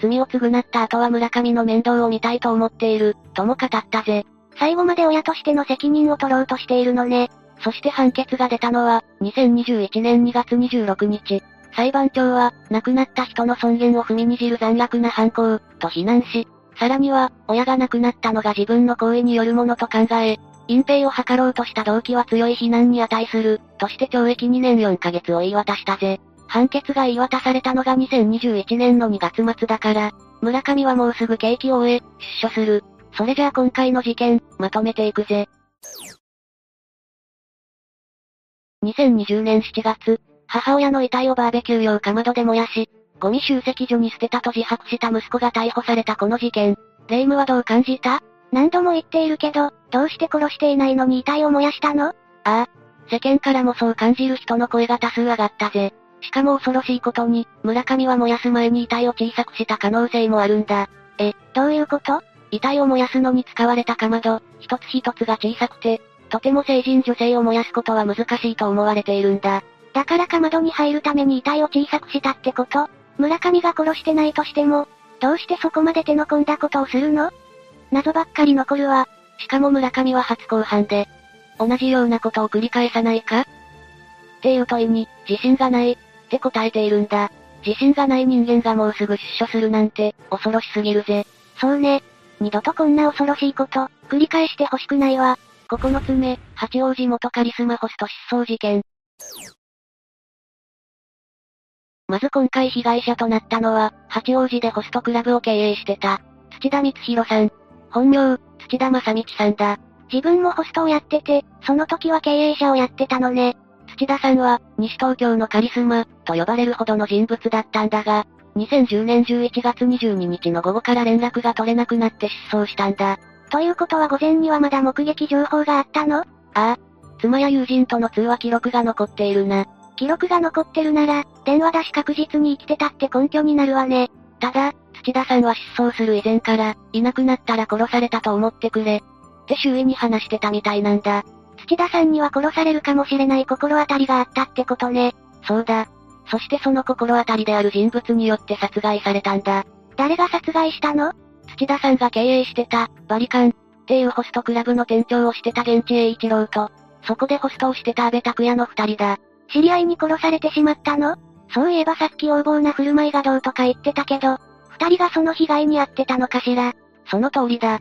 罪を償った後は村上の面倒を見たいと思っている、とも語ったぜ。最後まで親としての責任を取ろうとしているのね。そして判決が出たのは、2021年2月26日。裁判長は、亡くなった人の尊厳を踏みにじる残虐な犯行、と非難し、さらには、親が亡くなったのが自分の行為によるものと考え、隠蔽を図ろうとした動機は強い非難に値する、として懲役2年4ヶ月を言い渡したぜ。判決が言い渡されたのが2021年の2月末だから、村上はもうすぐ刑期を終え、出所する。それじゃあ今回の事件、まとめていくぜ。2020年7月、母親の遺体をバーベキュー用かまどで燃やし、ゴミ集積所に捨てたと自白した息子が逮捕されたこの事件。霊夢はどう感じた？何度も言っているけど、どうして殺していないのに遺体を燃やしたの？ああ。世間からもそう感じる人の声が多数上がったぜ。しかも恐ろしいことに、村上は燃やす前に遺体を小さくした可能性もあるんだ。え、どういうこと？遺体を燃やすのに使われたかまど、一つ一つが小さくて、とても成人女性を燃やすことは難しいと思われているんだ。だからかまどに入るために遺体を小さくしたってこと？村上が殺してないとしても、どうしてそこまで手の込んだことをするの？謎ばっかり残るわ。しかも村上は初公判で、同じようなことを繰り返さないか？っていう問いに、自信がない、って答えているんだ。自信がない人間がもうすぐ出所するなんて、恐ろしすぎるぜ。そうね。二度とこんな恐ろしいこと、繰り返してほしくないわ。9つ目、八王子元カリスマホスト失踪事件。まず今回被害者となったのは、八王子でホストクラブを経営してた、土田光弘さん。本名、土田正道さんだ。自分もホストをやってて、その時は経営者をやってたのね。土田さんは、西東京のカリスマ、と呼ばれるほどの人物だったんだが、2010年11月22日の午後から連絡が取れなくなって失踪したんだ。ということは午前にはまだ目撃情報があったの？ああ。妻や友人との通話記録が残っているな。記録が残ってるなら、電話だし確実に生きてたって根拠になるわね。ただ、土田さんは失踪する以前から、いなくなったら殺されたと思ってくれ。って周囲に話してたみたいなんだ。土田さんには殺されるかもしれない心当たりがあったってことね。そうだ。そしてその心当たりである人物によって殺害されたんだ。誰が殺害したの？土田さんが経営してた、バリカン、っていうホストクラブの店長をしてた現地栄一郎と、そこでホストをしてた安倍拓也の二人だ。知り合いに殺されてしまったの？そういえばさっき横暴な振る舞いがどうとか言ってたけど、二人がその被害に遭ってたのかしら？その通りだ。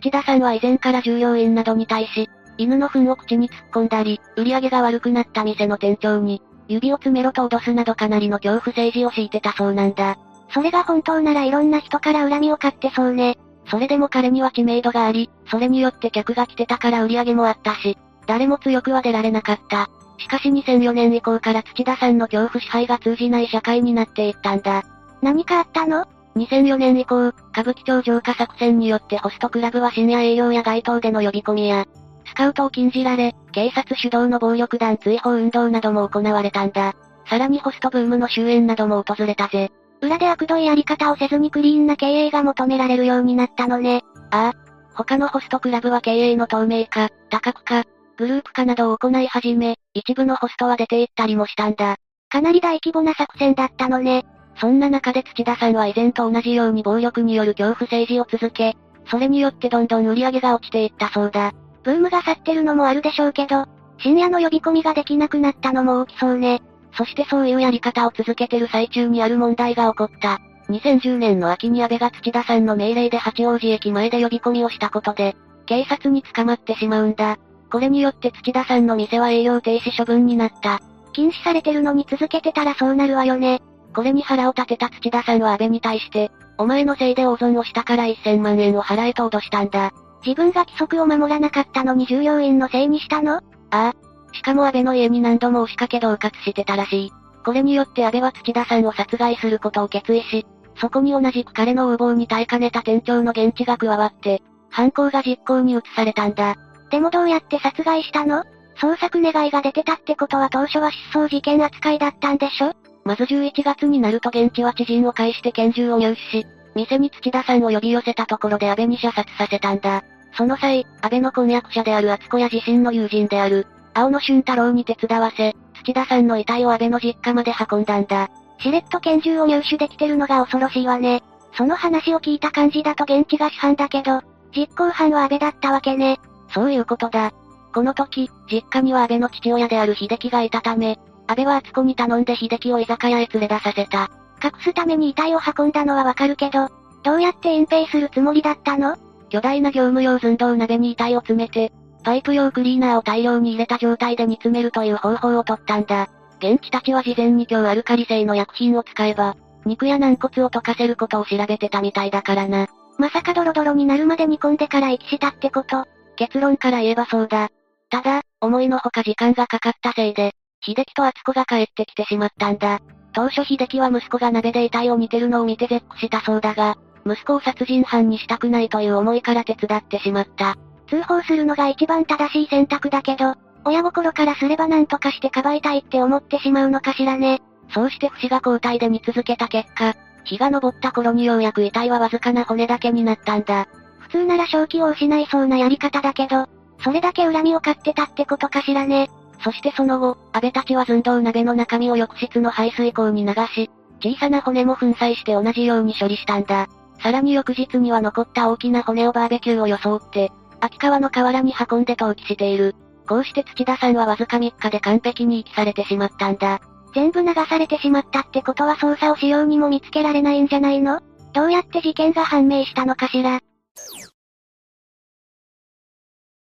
土田さんは以前から従業員などに対し、犬の糞を口に突っ込んだり、売り上げが悪くなった店の店長に、指を詰めろと脅すなどかなりの恐怖政治を敷いてたそうなんだ。それが本当ならいろんな人から恨みを買ってそうね。それでも彼には知名度があり、それによって客が来てたから売り上げもあったし、誰も強くは出られなかった。しかし2004年以降から土田さんの恐怖支配が通じない社会になっていったんだ。何かあったの ?2004 年以降、歌舞伎町浄化作戦によってホストクラブは深夜営業や街頭での呼び込みや、スカウトを禁じられ、警察主導の暴力団追放運動なども行われたんだ。さらにホストブームの終焉なども訪れたぜ。裏で悪どいやり方をせずにクリーンな経営が求められるようになったのね。ああ。他のホストクラブは経営の透明化、多角化、グループ化などを行い始め、一部のホストは出て行ったりもしたんだ。かなり大規模な作戦だったのね。そんな中で土田さんは以前と同じように暴力による恐怖政治を続け、それによってどんどん売り上げが落ちていったそうだ。ブームが去ってるのもあるでしょうけど、深夜の呼び込みができなくなったのも大きそうね。そしてそういうやり方を続けてる最中にある問題が起こった。2010年の秋に安倍が土田さんの命令で八王子駅前で呼び込みをしたことで、警察に捕まってしまうんだ。これによって土田さんの店は営業停止処分になった。禁止されてるのに続けてたらそうなるわよね。これに腹を立てた土田さんは安倍に対して、お前のせいで大損をしたから1000万円を払えと脅したんだ。自分が規則を守らなかったのに従業員のせいにしたの？ああ。しかも安倍の家に何度も押しかけ恫喝してたらしい。これによって安倍は土田さんを殺害することを決意し、そこに同じく彼の横暴に耐えかねた店長の現地が加わって、犯行が実行に移されたんだ。でもどうやって殺害したの？捜索願いが出てたってことは当初は失踪事件扱いだったんでしょ？まず11月になると現地は知人を介して拳銃を入手し、店に土田さんを呼び寄せたところで安倍に射殺させたんだ。その際、安倍の婚約者である厚子や自身の友人である、青野俊太郎に手伝わせ、土田さんの遺体を安倍の実家まで運んだんだ。しれっと拳銃を入手できてるのが恐ろしいわね。その話を聞いた感じだと現地が主犯だけど、実行犯は安倍だったわけね。そういうことだ。この時、実家には安倍の父親である秀樹がいたため、安倍は敦子に頼んで秀樹を居酒屋へ連れ出させた。隠すために遺体を運んだのはわかるけど、どうやって隠蔽するつもりだったの？巨大な業務用寸胴鍋に遺体を詰めて、パイプ用クリーナーを大量に入れた状態で煮詰めるという方法を取ったんだ。現地たちは事前に強アルカリ性の薬品を使えば、肉や軟骨を溶かせることを調べてたみたいだからな。まさかドロドロになるまで煮込んでから息したってこと？結論から言えばそうだ。ただ、思いのほか時間がかかったせいで、秀樹と敦子が帰ってきてしまったんだ。当初秀樹は息子が鍋で遺体を煮てるのを見て絶句したそうだが、息子を殺人犯にしたくないという思いから手伝ってしまった。通報するのが一番正しい選択だけど、親心からすれば何とかしてかばいたいって思ってしまうのかしらね。そうして不死が交代で煮続けた結果、日が昇った頃にようやく遺体はわずかな骨だけになったんだ。普通なら正気を失いそうなやり方だけど、それだけ恨みを買ってたってことかしらね。そしてその後、安倍たちは寸胴鍋の中身を浴室の排水口に流し、小さな骨も粉砕して同じように処理したんだ。さらに翌日には残った大きな骨をバーベキューを装って、秋川の河原に運んで投棄している。こうして土田さんはわずか3日で完璧に遺棄されてしまったんだ。全部流されてしまったってことは捜査をしようにも見つけられないんじゃないのどうやって事件が判明したのかしら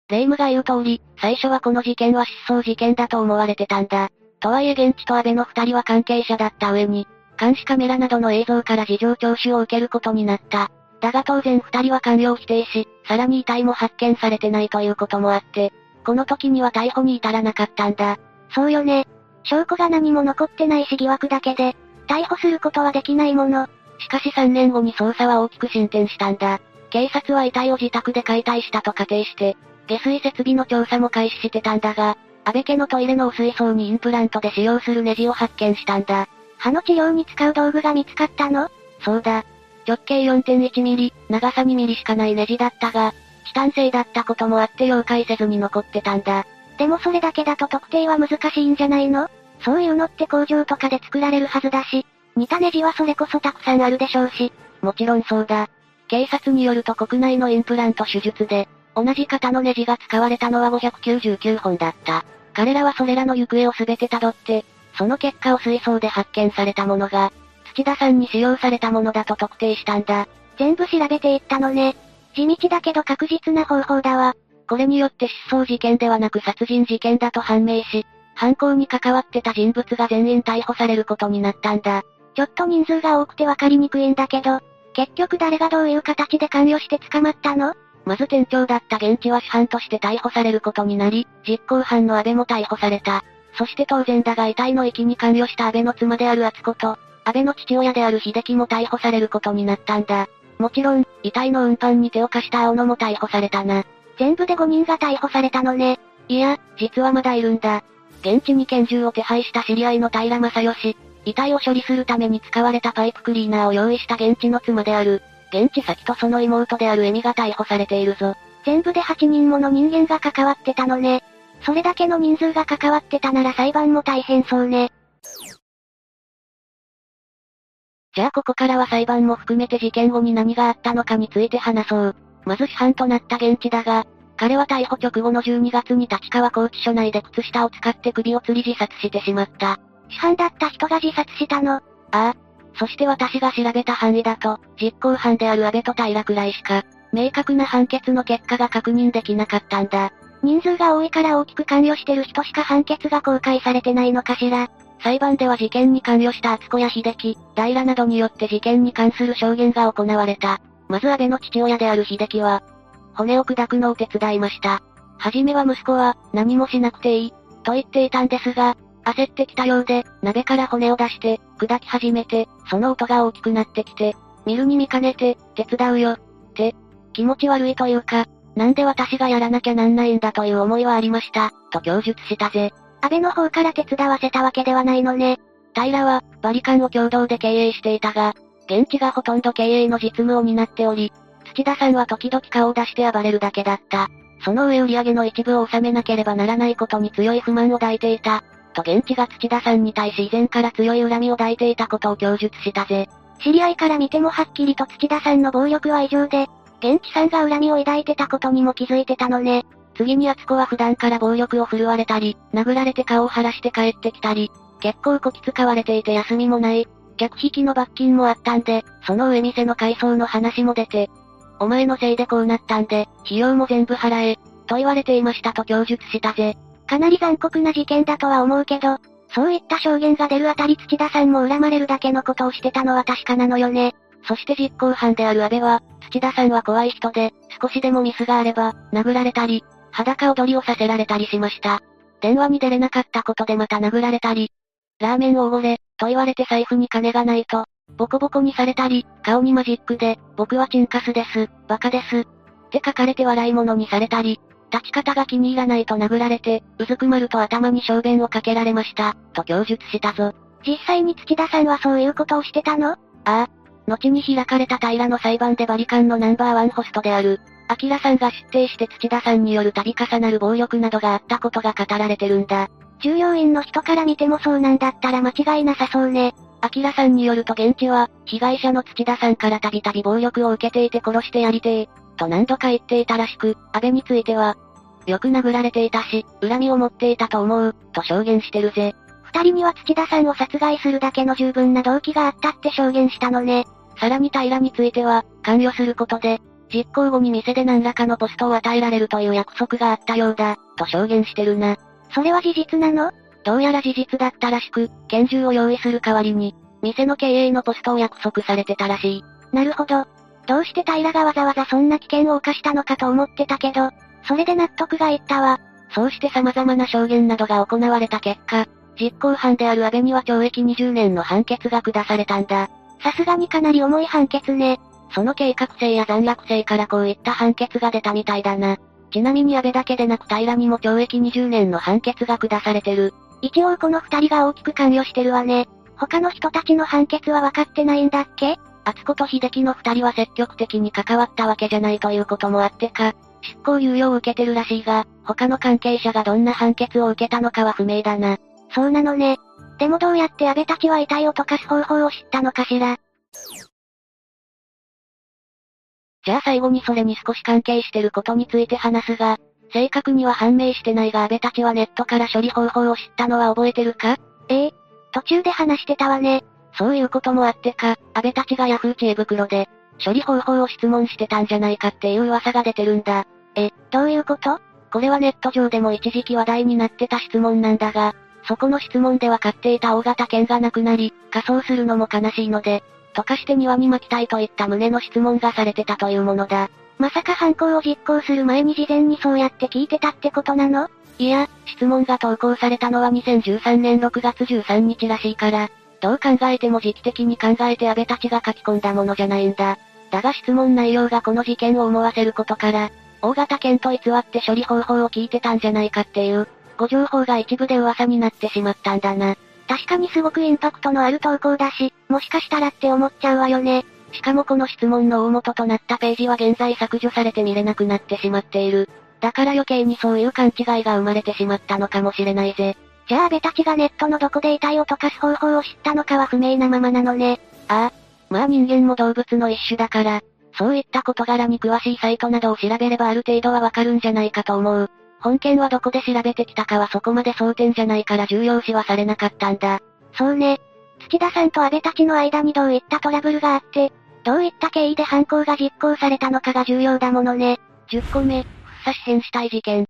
霊夢が言う通り、最初はこの事件は失踪事件だと思われてたんだ。とはいえ現地と安倍の二人は関係者だった上に、監視カメラなどの映像から事情聴取を受けることになった。だが当然二人は完了否定し、さらに遺体も発見されてないということもあって、この時には逮捕に至らなかったんだ。そうよね。証拠が何も残ってないし疑惑だけで、逮捕することはできないもの。しかし3年後に捜査は大きく進展したんだ。警察は遺体を自宅で解体したと仮定して、下水設備の調査も開始してたんだが、安倍家のトイレの汚水槽にインプラントで使用するネジを発見したんだ。歯の治療に使う道具が見つかったの？そうだ。直径4.1ミリ、長さ2ミリしかないネジだったが、チタン製だったこともあって溶解せずに残ってたんだ。でもそれだけだと特定は難しいんじゃないの？そういうのって工場とかで作られるはずだし、似たネジはそれこそたくさんあるでしょうし。もちろんそうだ。警察によると国内のインプラント手術で、同じ型のネジが使われたのは599本だった。彼らはそれらの行方をすべて辿って、その結果を水槽で発見されたものが、土田さんに使用されたものだと特定したんだ。全部調べていったのね。地道だけど確実な方法だわ。これによって失踪事件ではなく殺人事件だと判明し、犯行に関わってた人物が全員逮捕されることになったんだ。ちょっと人数が多くてわかりにくいんだけど、結局誰がどういう形で関与して捕まったの？まず店長だった現地は主犯として逮捕されることになり、実行犯の安倍も逮捕された。そして当然だが遺体の遺棄に関与した安倍の妻である厚子と、安倍の父親である秀樹も逮捕されることになったんだ。もちろん、遺体の運搬に手を貸した青野も逮捕されたな。全部で5人が逮捕されたのね。いや、実はまだいるんだ。現地に拳銃を手配した知り合いの平正義、遺体を処理するために使われたパイプクリーナーを用意した現地の妻である、現地先とその妹であるエミが逮捕されているぞ。全部で8人もの人間が関わってたのね。それだけの人数が関わってたなら裁判も大変そうね。じゃあここからは裁判も含めて事件後に何があったのかについて話そう。まず主犯となった現地だが、彼は逮捕直後の12月に立川拘置所内で靴下を使って首を吊り自殺してしまった。主犯だった人が自殺したのああ。そして私が調べた範囲だと、実行犯である安倍と平くらいしか、明確な判決の結果が確認できなかったんだ。人数が多いから大きく関与してる人しか判決が公開されてないのかしら。裁判では事件に関与した厚子や秀樹、平などによって事件に関する証言が行われた。まず安倍の父親である秀樹は、骨を砕くのを手伝いました。はじめは息子は、何もしなくていい、と言っていたんですが、焦ってきたようで、鍋から骨を出して、砕き始めて、その音が大きくなってきて、見るに見かねて、手伝うよ、って、気持ち悪いというか、なんで私がやらなきゃなんないんだという思いはありました、と供述したぜ。安倍の方から手伝わせたわけではないのね。平は、バリカンを共同で経営していたが、現地がほとんど経営の実務を担っており、土田さんは時々顔を出して暴れるだけだった。その上売上の一部を納めなければならないことに強い不満を抱いていた。と現地が土田さんに対し以前から強い恨みを抱いていたことを供述したぜ。知り合いから見てもはっきりと土田さんの暴力は異常で、現地さんが恨みを抱いてたことにも気づいてたのね。次に敦子は普段から暴力を振るわれたり、殴られて顔を晴らして帰ってきたり、結構こき使われていて休みもない、客引きの罰金もあったんで、その上店の改装の話も出て、お前のせいでこうなったんで、費用も全部払え、と言われていましたと供述したぜ。かなり残酷な事件だとは思うけど、そういった証言が出るあたり土田さんも恨まれるだけのことをしてたのは確かなのよね。そして実行犯である安倍は、土田さんは怖い人で、少しでもミスがあれば、殴られたり、裸踊りをさせられたりしました。電話に出れなかったことでまた殴られたり、ラーメンをおごれ、と言われて財布に金がないと、ボコボコにされたり、顔にマジックで、僕はチンカスです、バカです。って書かれて笑い物にされたり、立ち方が気に入らないと殴られて、うずくまると頭に小便をかけられました、と供述したぞ。実際に土田さんはそういうことをしてたの？ああ。後に開かれた平の裁判でバリカンのナンバーワンホストである、アキラさんが出廷して土田さんによる度重なる暴力などがあったことが語られてるんだ。従業員の人から見てもそうなんだったら間違いなさそうね。アキラさんによると現地は、被害者の土田さんからたびたび暴力を受けていて殺してやりてえ、と何度か言っていたらしく、安倍については、よく殴られていたし、恨みを持っていたと思う、と証言してるぜ。二人には土田さんを殺害するだけの十分な動機があったって証言したのね。さらに平については、関与することで、実行後に店で何らかのポストを与えられるという約束があったようだ、と証言してるな。それは事実なの？どうやら事実だったらしく、拳銃を用意する代わりに、店の経営のポストを約束されてたらしい。なるほど。どうして平がわざわざそんな危険を冒したのかと思ってたけど、それで納得がいったわ。そうして様々な証言などが行われた結果、実行犯である安倍には懲役20年の判決が下されたんだ。さすがにかなり重い判決ね。その計画性や残虐性からこういった判決が出たみたいだな。ちなみに安倍だけでなく平にも懲役20年の判決が下されてる。一応この二人が大きく関与してるわね。他の人たちの判決は分かってないんだっけ？厚子と秀樹の二人は積極的に関わったわけじゃないということもあってか、執行猶予を受けてるらしいが、他の関係者がどんな判決を受けたのかは不明だな。そうなのね。でもどうやって安倍たちは遺体を溶かす方法を知ったのかしら。じゃあ最後にそれに少し関係してることについて話すが、正確には判明してないが安倍たちはネットから処理方法を知ったのは覚えてるか？ええ。途中で話してたわね。そういうこともあってか、安倍たちがヤフー知恵袋で、処理方法を質問してたんじゃないかっていう噂が出てるんだ。え、どういうこと？これはネット上でも一時期話題になってた質問なんだが、そこの質問では買っていた大型犬がなくなり、仮装するのも悲しいので、溶かして庭に巻きたいといった旨の質問がされてたというものだ。まさか犯行を実行する前に事前にそうやって聞いてたってことなの？いや、質問が投稿されたのは2013年6月13日らしいから、どう考えても時期的に考えて安倍たちが書き込んだものじゃないんだ。だが質問内容がこの事件を思わせることから、大型犬と偽って処理方法を聞いてたんじゃないかっていう、ご情報が一部で噂になってしまったんだな。確かにすごくインパクトのある投稿だし、もしかしたらって思っちゃうわよね。しかもこの質問の大元となったページは現在削除されて見れなくなってしまっている。だから余計にそういう勘違いが生まれてしまったのかもしれないぜ。じゃあ安倍たちがネットのどこで遺体を溶かす方法を知ったのかは不明なままなのね。ああ。まあ人間も動物の一種だから、そういった事柄に詳しいサイトなどを調べればある程度はわかるんじゃないかと思う。本件はどこで調べてきたかはそこまで争点じゃないから重要視はされなかったんだ。そうね。土田さんと安倍たちの間にどういったトラブルがあって、どういった経緯で犯行が実行されたのかが重要だものね。10個目、福佐市変死体事件。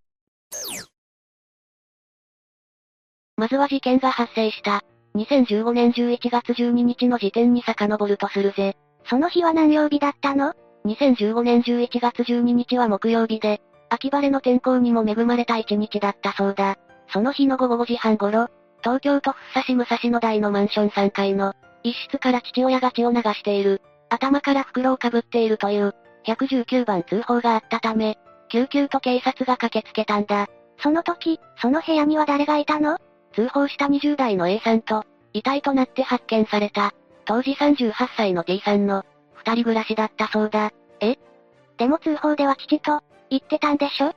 まずは事件が発生した。2015年11月12日の時点に遡るとするぜ。その日は何曜日だったの ?2015 年11月12日は木曜日で、秋晴れの天候にも恵まれた一日だったそうだ。その日の午後5時半頃、東京都福佐市武蔵野台のマンション3階の、一室から父親が血を流している。頭から袋をかぶっているという、119番通報があったため、救急と警察が駆けつけたんだ。その時、その部屋には誰がいたの？通報した20代の A さんと、遺体となって発見された、当時38歳の T さんの、二人暮らしだったそうだ。え？でも通報では父と、言ってたんでしょ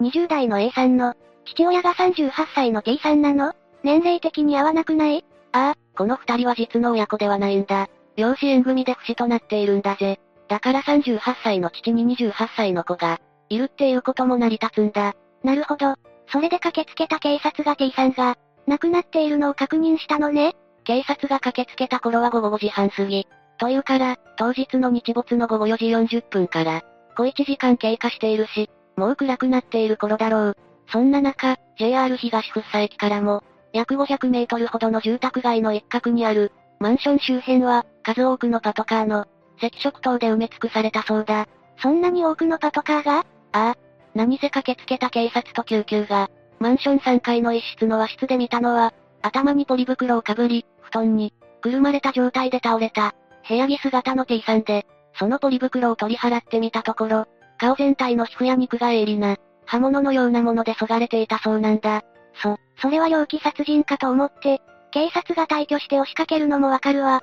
?20 代の A さんの、父親が38歳の T さんなの？年齢的に合わなくない？ああ、この二人は実の親子ではないんだ。養子縁組で不死となっているんだぜ。だから38歳の父に28歳の子が、いるっていうことも成り立つんだ。なるほど。それで駆けつけた警察が T さんが、亡くなっているのを確認したのね。警察が駆けつけた頃は午後5時半過ぎ。というから、当日の日没の午後4時40分から、小1時間経過しているし、もう暗くなっている頃だろう。そんな中、JR 東福生駅からも、約500メートルほどの住宅街の一角にある、マンション周辺は、数多くのパトカーの、赤色灯で埋め尽くされたそうだ。そんなに多くのパトカーが？ああ。何せ駆けつけた警察と救急が、マンション3階の一室の和室で見たのは、頭にポリ袋をかぶり、布団に、くるまれた状態で倒れた、部屋着姿の T さんで、そのポリ袋を取り払ってみたところ、顔全体の皮膚や肉が鋭利な、刃物のようなもので削がれていたそうなんだ。そ、それは猟奇殺人かと思って、警察が退去して押しかけるのもわかるわ。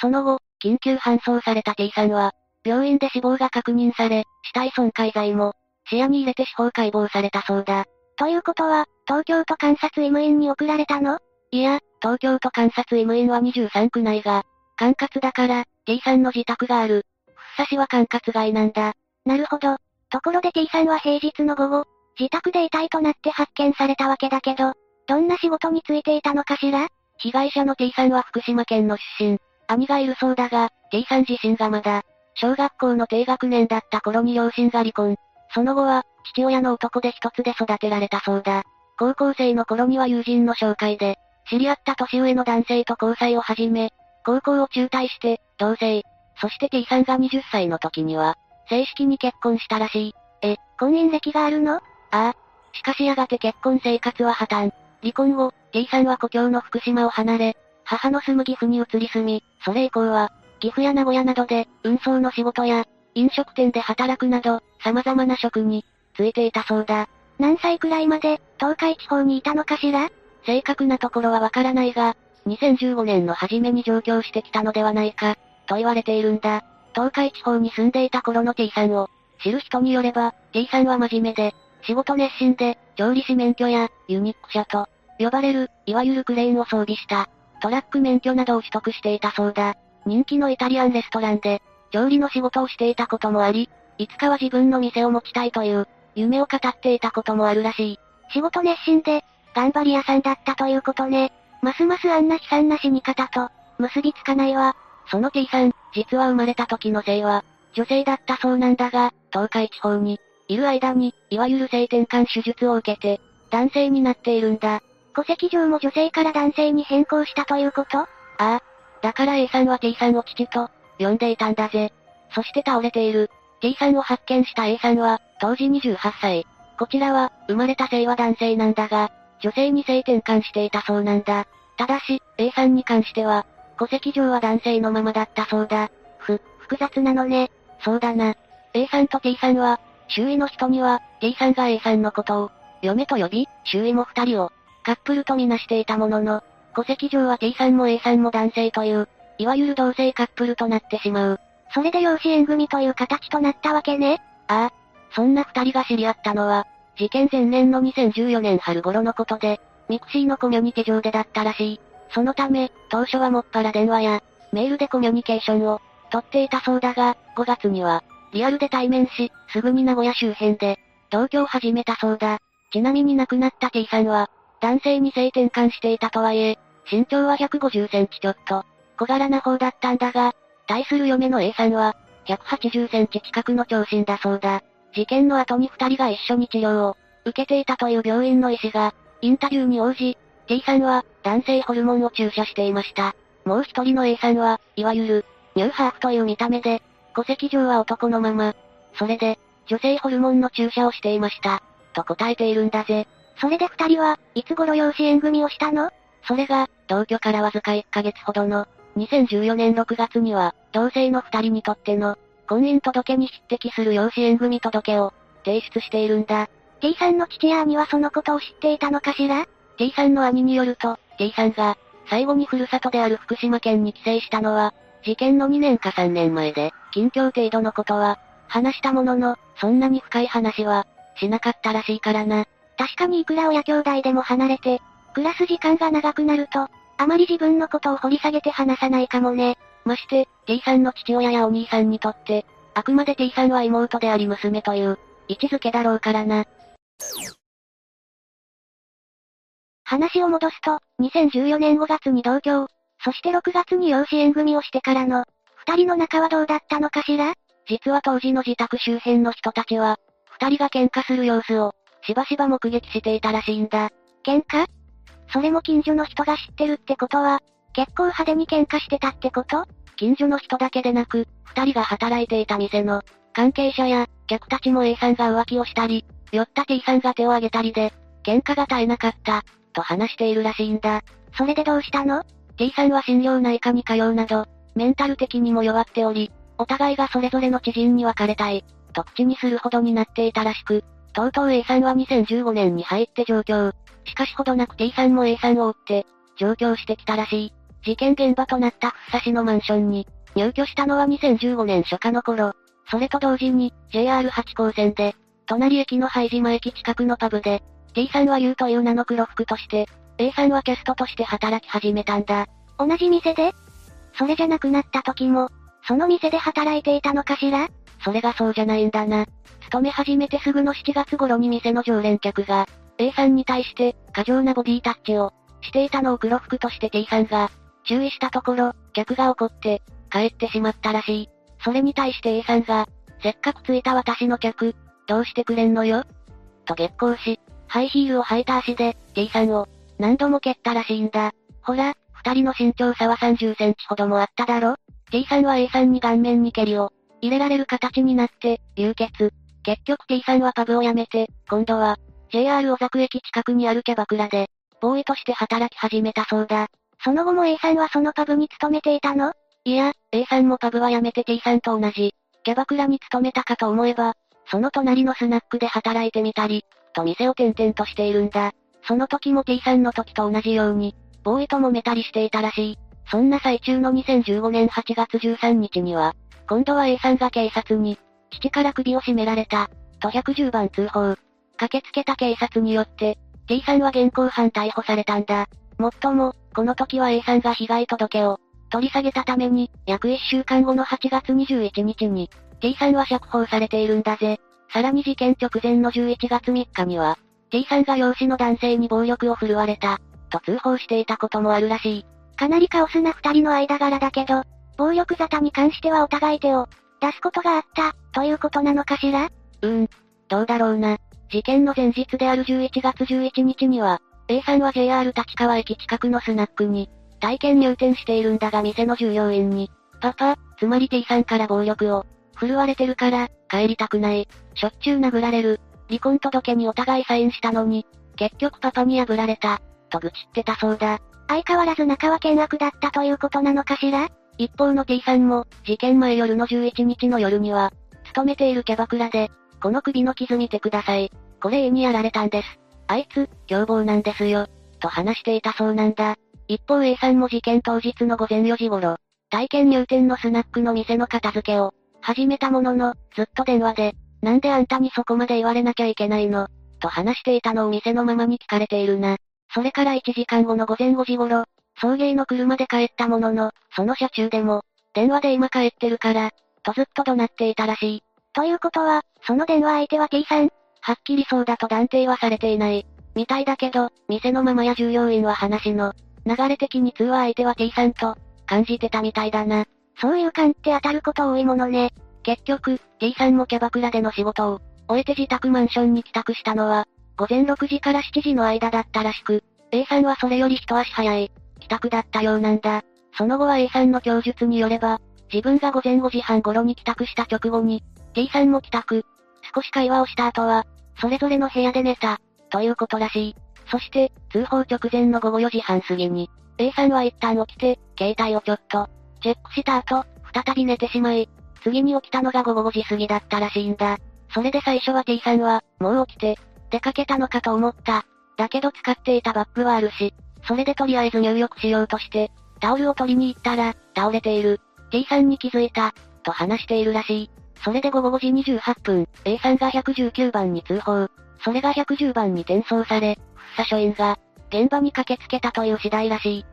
その後、緊急搬送された T さんは、病院で死亡が確認され、死体損壊罪も、視野に入れて司法解剖されたそうだ。ということは、東京都監察医務院に送られたの？いや、東京都監察医務院は23区内が、管轄だから、T さんの自宅がある。福佐市は管轄外なんだ。なるほど。ところで T さんは平日の午後、自宅で遺体となって発見されたわけだけど、どんな仕事に就いていたのかしら？被害者の T さんは福島県の出身。兄がいるそうだが、T さん自身がまだ、小学校の低学年だった頃に両親が離婚。その後は、父親の男で一つで育てられたそうだ。高校生の頃には友人の紹介で、知り合った年上の男性と交際を始め、高校を中退して、同棲。そして T さんが20歳の時には、正式に結婚したらしい。え、婚姻歴があるの？ああ。しかしやがて結婚生活は破綻。離婚後、T さんは故郷の福島を離れ、母の住む岐阜に移り住み、それ以降は、岐阜や名古屋などで、運送の仕事や、飲食店で働くなど、様々な職に、ついていたそうだ。何歳くらいまで、東海地方にいたのかしら？正確なところはわからないが、2015年の初めに上京してきたのではないか、と言われているんだ。東海地方に住んでいた頃の T さんを、知る人によれば、T さんは真面目で、仕事熱心で、調理師免許や、ユニック車と、呼ばれる、いわゆるクレーンを装備した、トラック免許などを取得していたそうだ。人気のイタリアンレストランで、調理の仕事をしていたこともあり、いつかは自分の店を持ちたいという、夢を語っていたこともあるらしい。仕事熱心で、頑張り屋さんだったということね。ますますあんな悲惨な死に方と、結びつかないわ。その T さん、実は生まれた時の性は、女性だったそうなんだが、東海地方に、いる間に、いわゆる性転換手術を受けて、男性になっているんだ。戸籍上も女性から男性に変更したということ？ああ。だから A さんは T さんを父と、呼んでいたんだぜ。そして倒れている。T さんを発見した A さんは、当時28歳。こちらは、生まれた性は男性なんだが、女性に性転換していたそうなんだ。ただし、A さんに関しては、戸籍上は男性のままだったそうだ。ふ、複雑なのね。そうだな。A さんと T さんは、周囲の人には、T さんが A さんのことを、嫁と呼び、周囲も二人を、カップルとみなしていたものの、戸籍上は T さんも A さんも男性という、いわゆる同性カップルとなってしまう。それで養子縁組という形となったわけね。ああ。そんな二人が知り合ったのは、事件前年の2014年春頃のことで、 mixi のコミュニティ上でだったらしい。そのため、当初はもっぱら電話や、メールでコミュニケーションを、取っていたそうだが、5月には、リアルで対面し、すぐに名古屋周辺で、同居を始めたそうだ。ちなみに亡くなった T さんは、男性に性転換していたとはいえ、身長は150センチちょっと、小柄な方だったんだが、対する嫁の A さんは、180センチ近くの長身だそうだ。事件の後に二人が一緒に治療を受けていたという病院の医師が、インタビューに応じ、T さんは男性ホルモンを注射していました。もう一人の A さんは、いわゆる、ニューハーフという見た目で、戸籍上は男のまま、それで、女性ホルモンの注射をしていました。と答えているんだぜ。それで二人は、いつ頃養子縁組をしたの？それが、同居からわずか1ヶ月ほどの、2014年6月には、同性の二人にとっての、婚姻届に匹敵する養子縁組届を、提出しているんだ。T さんの父や兄はそのことを知っていたのかしら ?T さんの兄によると、T さんが、最後にふるさとである福島県に帰省したのは、事件の2年か3年前で、近況程度のことは、話したものの、そんなに深い話は、しなかったらしいからな。確かにいくら親兄弟でも離れて、暮らす時間が長くなると、あまり自分のことを掘り下げて話さないかもね。まして、T さんの父親やお兄さんにとって、あくまで T さんは妹であり娘という、位置づけだろうからな。話を戻すと、2014年5月に同居、そして6月に養子縁組をしてからの、二人の仲はどうだったのかしら？実は当時の自宅周辺の人たちは、二人が喧嘩する様子を、しばしば目撃していたらしいんだ。喧嘩？それも近所の人が知ってるってことは、結構派手に喧嘩してたってこと？近所の人だけでなく、二人が働いていた店の、関係者や、客たちも A さんが浮気をしたり、酔った T さんが手を挙げたりで、喧嘩が絶えなかった、と話しているらしいんだ。それでどうしたの ?T さんは心療内科に通うなど、メンタル的にも弱っており、お互いがそれぞれの知人に別れたい、と口にするほどになっていたらしく、とうとう A さんは2015年に入って上京。しかしほどなく T さんも A さんを追って、上京してきたらしい。事件現場となった福佐市のマンションに、入居したのは2015年初夏の頃。それと同時に、JR8 号線で、隣駅の拝島駅近くのパブで、T さんは U という名の黒服として、A さんはキャストとして働き始めたんだ。同じ店で？それじゃなくなった時も、その店で働いていたのかしら？それがそうじゃないんだな。勤め始めてすぐの7月頃に店の常連客が、A さんに対して、過剰なボディタッチを、していたのを黒服として T さんが、注意したところ、客が怒って、帰ってしまったらしい。それに対して A さんが、せっかく着いた私の客、どうしてくれんのよ？と激高し、ハイヒールを履いた足で、T さんを、何度も蹴ったらしいんだ。ほら、二人の身長差は30センチほどもあっただろ ?T さんは A さんに顔面に蹴りを、入れられる形になって、流血。結局 T さんはパブを辞めて、今度は、JR 小作駅近くにあるキャバクラで、ボーイとして働き始めたそうだ。その後も A さんはそのパブに勤めていたの？いや、A さんもパブは辞めて T さんと同じ、キャバクラに勤めたかと思えば、その隣のスナックで働いてみたり、と店を転々としているんだ。その時も T さんの時と同じように、ボーイと揉めたりしていたらしい。そんな最中の2015年8月13日には、今度は A さんが警察に、父から首を絞められた、と110番通報。駆けつけた警察によって、T さんは現行犯逮捕されたんだ。もっとも、この時は A さんが被害届を、取り下げたために、約1週間後の8月21日に、T さんは釈放されているんだぜ。さらに事件直前の11月3日には、T さんが養子の男性に暴力を振るわれた、と通報していたこともあるらしい。かなりカオスな二人の間柄だけど、暴力沙汰に関してはお互い手を出すことがあった、ということなのかしら？うーん、どうだろうな。事件の前日である11月11日には、A さんは JR 立川駅近くのスナックに、体験入店しているんだが店の従業員に、パパ、つまり T さんから暴力を、振るわれてるから、帰りたくない。しょっちゅう殴られる。離婚届にお互いサインしたのに、結局パパに破られた、と愚痴ってたそうだ。相変わらず仲は険悪だったということなのかしら？一方の T さんも、事件前夜の11日の夜には、勤めているキャバクラで、この首の傷見てください。これ A にやられたんです。あいつ、凶暴なんですよ。と話していたそうなんだ。一方 A さんも事件当日の午前4時頃、体験入店のスナックの店の片付けを、始めたものの、ずっと電話で、なんであんたにそこまで言われなきゃいけないの？と話していたのを店のままに聞かれているな。それから1時間後の午前5時頃、送迎の車で帰ったものの、その車中でも、電話で今帰ってるから、とずっと怒鳴っていたらしい。ということは、その電話相手は T さんはっきりそうだと断定はされていない。みたいだけど、店のママや従業員は話の、流れ的に通話相手は T さんと、感じてたみたいだな。そういう感って当たること多いものね。結局、T さんもキャバクラでの仕事を、終えて自宅マンションに帰宅したのは、午前6時から7時の間だったらしく、A さんはそれより一足早い、帰宅だったようなんだ。その後は A さんの供述によれば、自分が午前5時半頃に帰宅した直後に、T さんも帰宅。少し会話をした後は、それぞれの部屋で寝た、ということらしい。そして、通報直前の午後4時半過ぎに、A さんは一旦起きて、携帯をちょっと、チェックした後、再び寝てしまい、次に起きたのが午後5時過ぎだったらしいんだ。それで最初は T さんは、もう起きて、出かけたのかと思った。だけど使っていたバッグはあるし、それでとりあえず入浴しようとして、タオルを取りに行ったら、倒れている。T さんに気づいた、と話しているらしい。それで午後5時28分、A さんが119番に通報。それが110番に転送され、福佐署員が、現場に駆けつけたという次第らしい。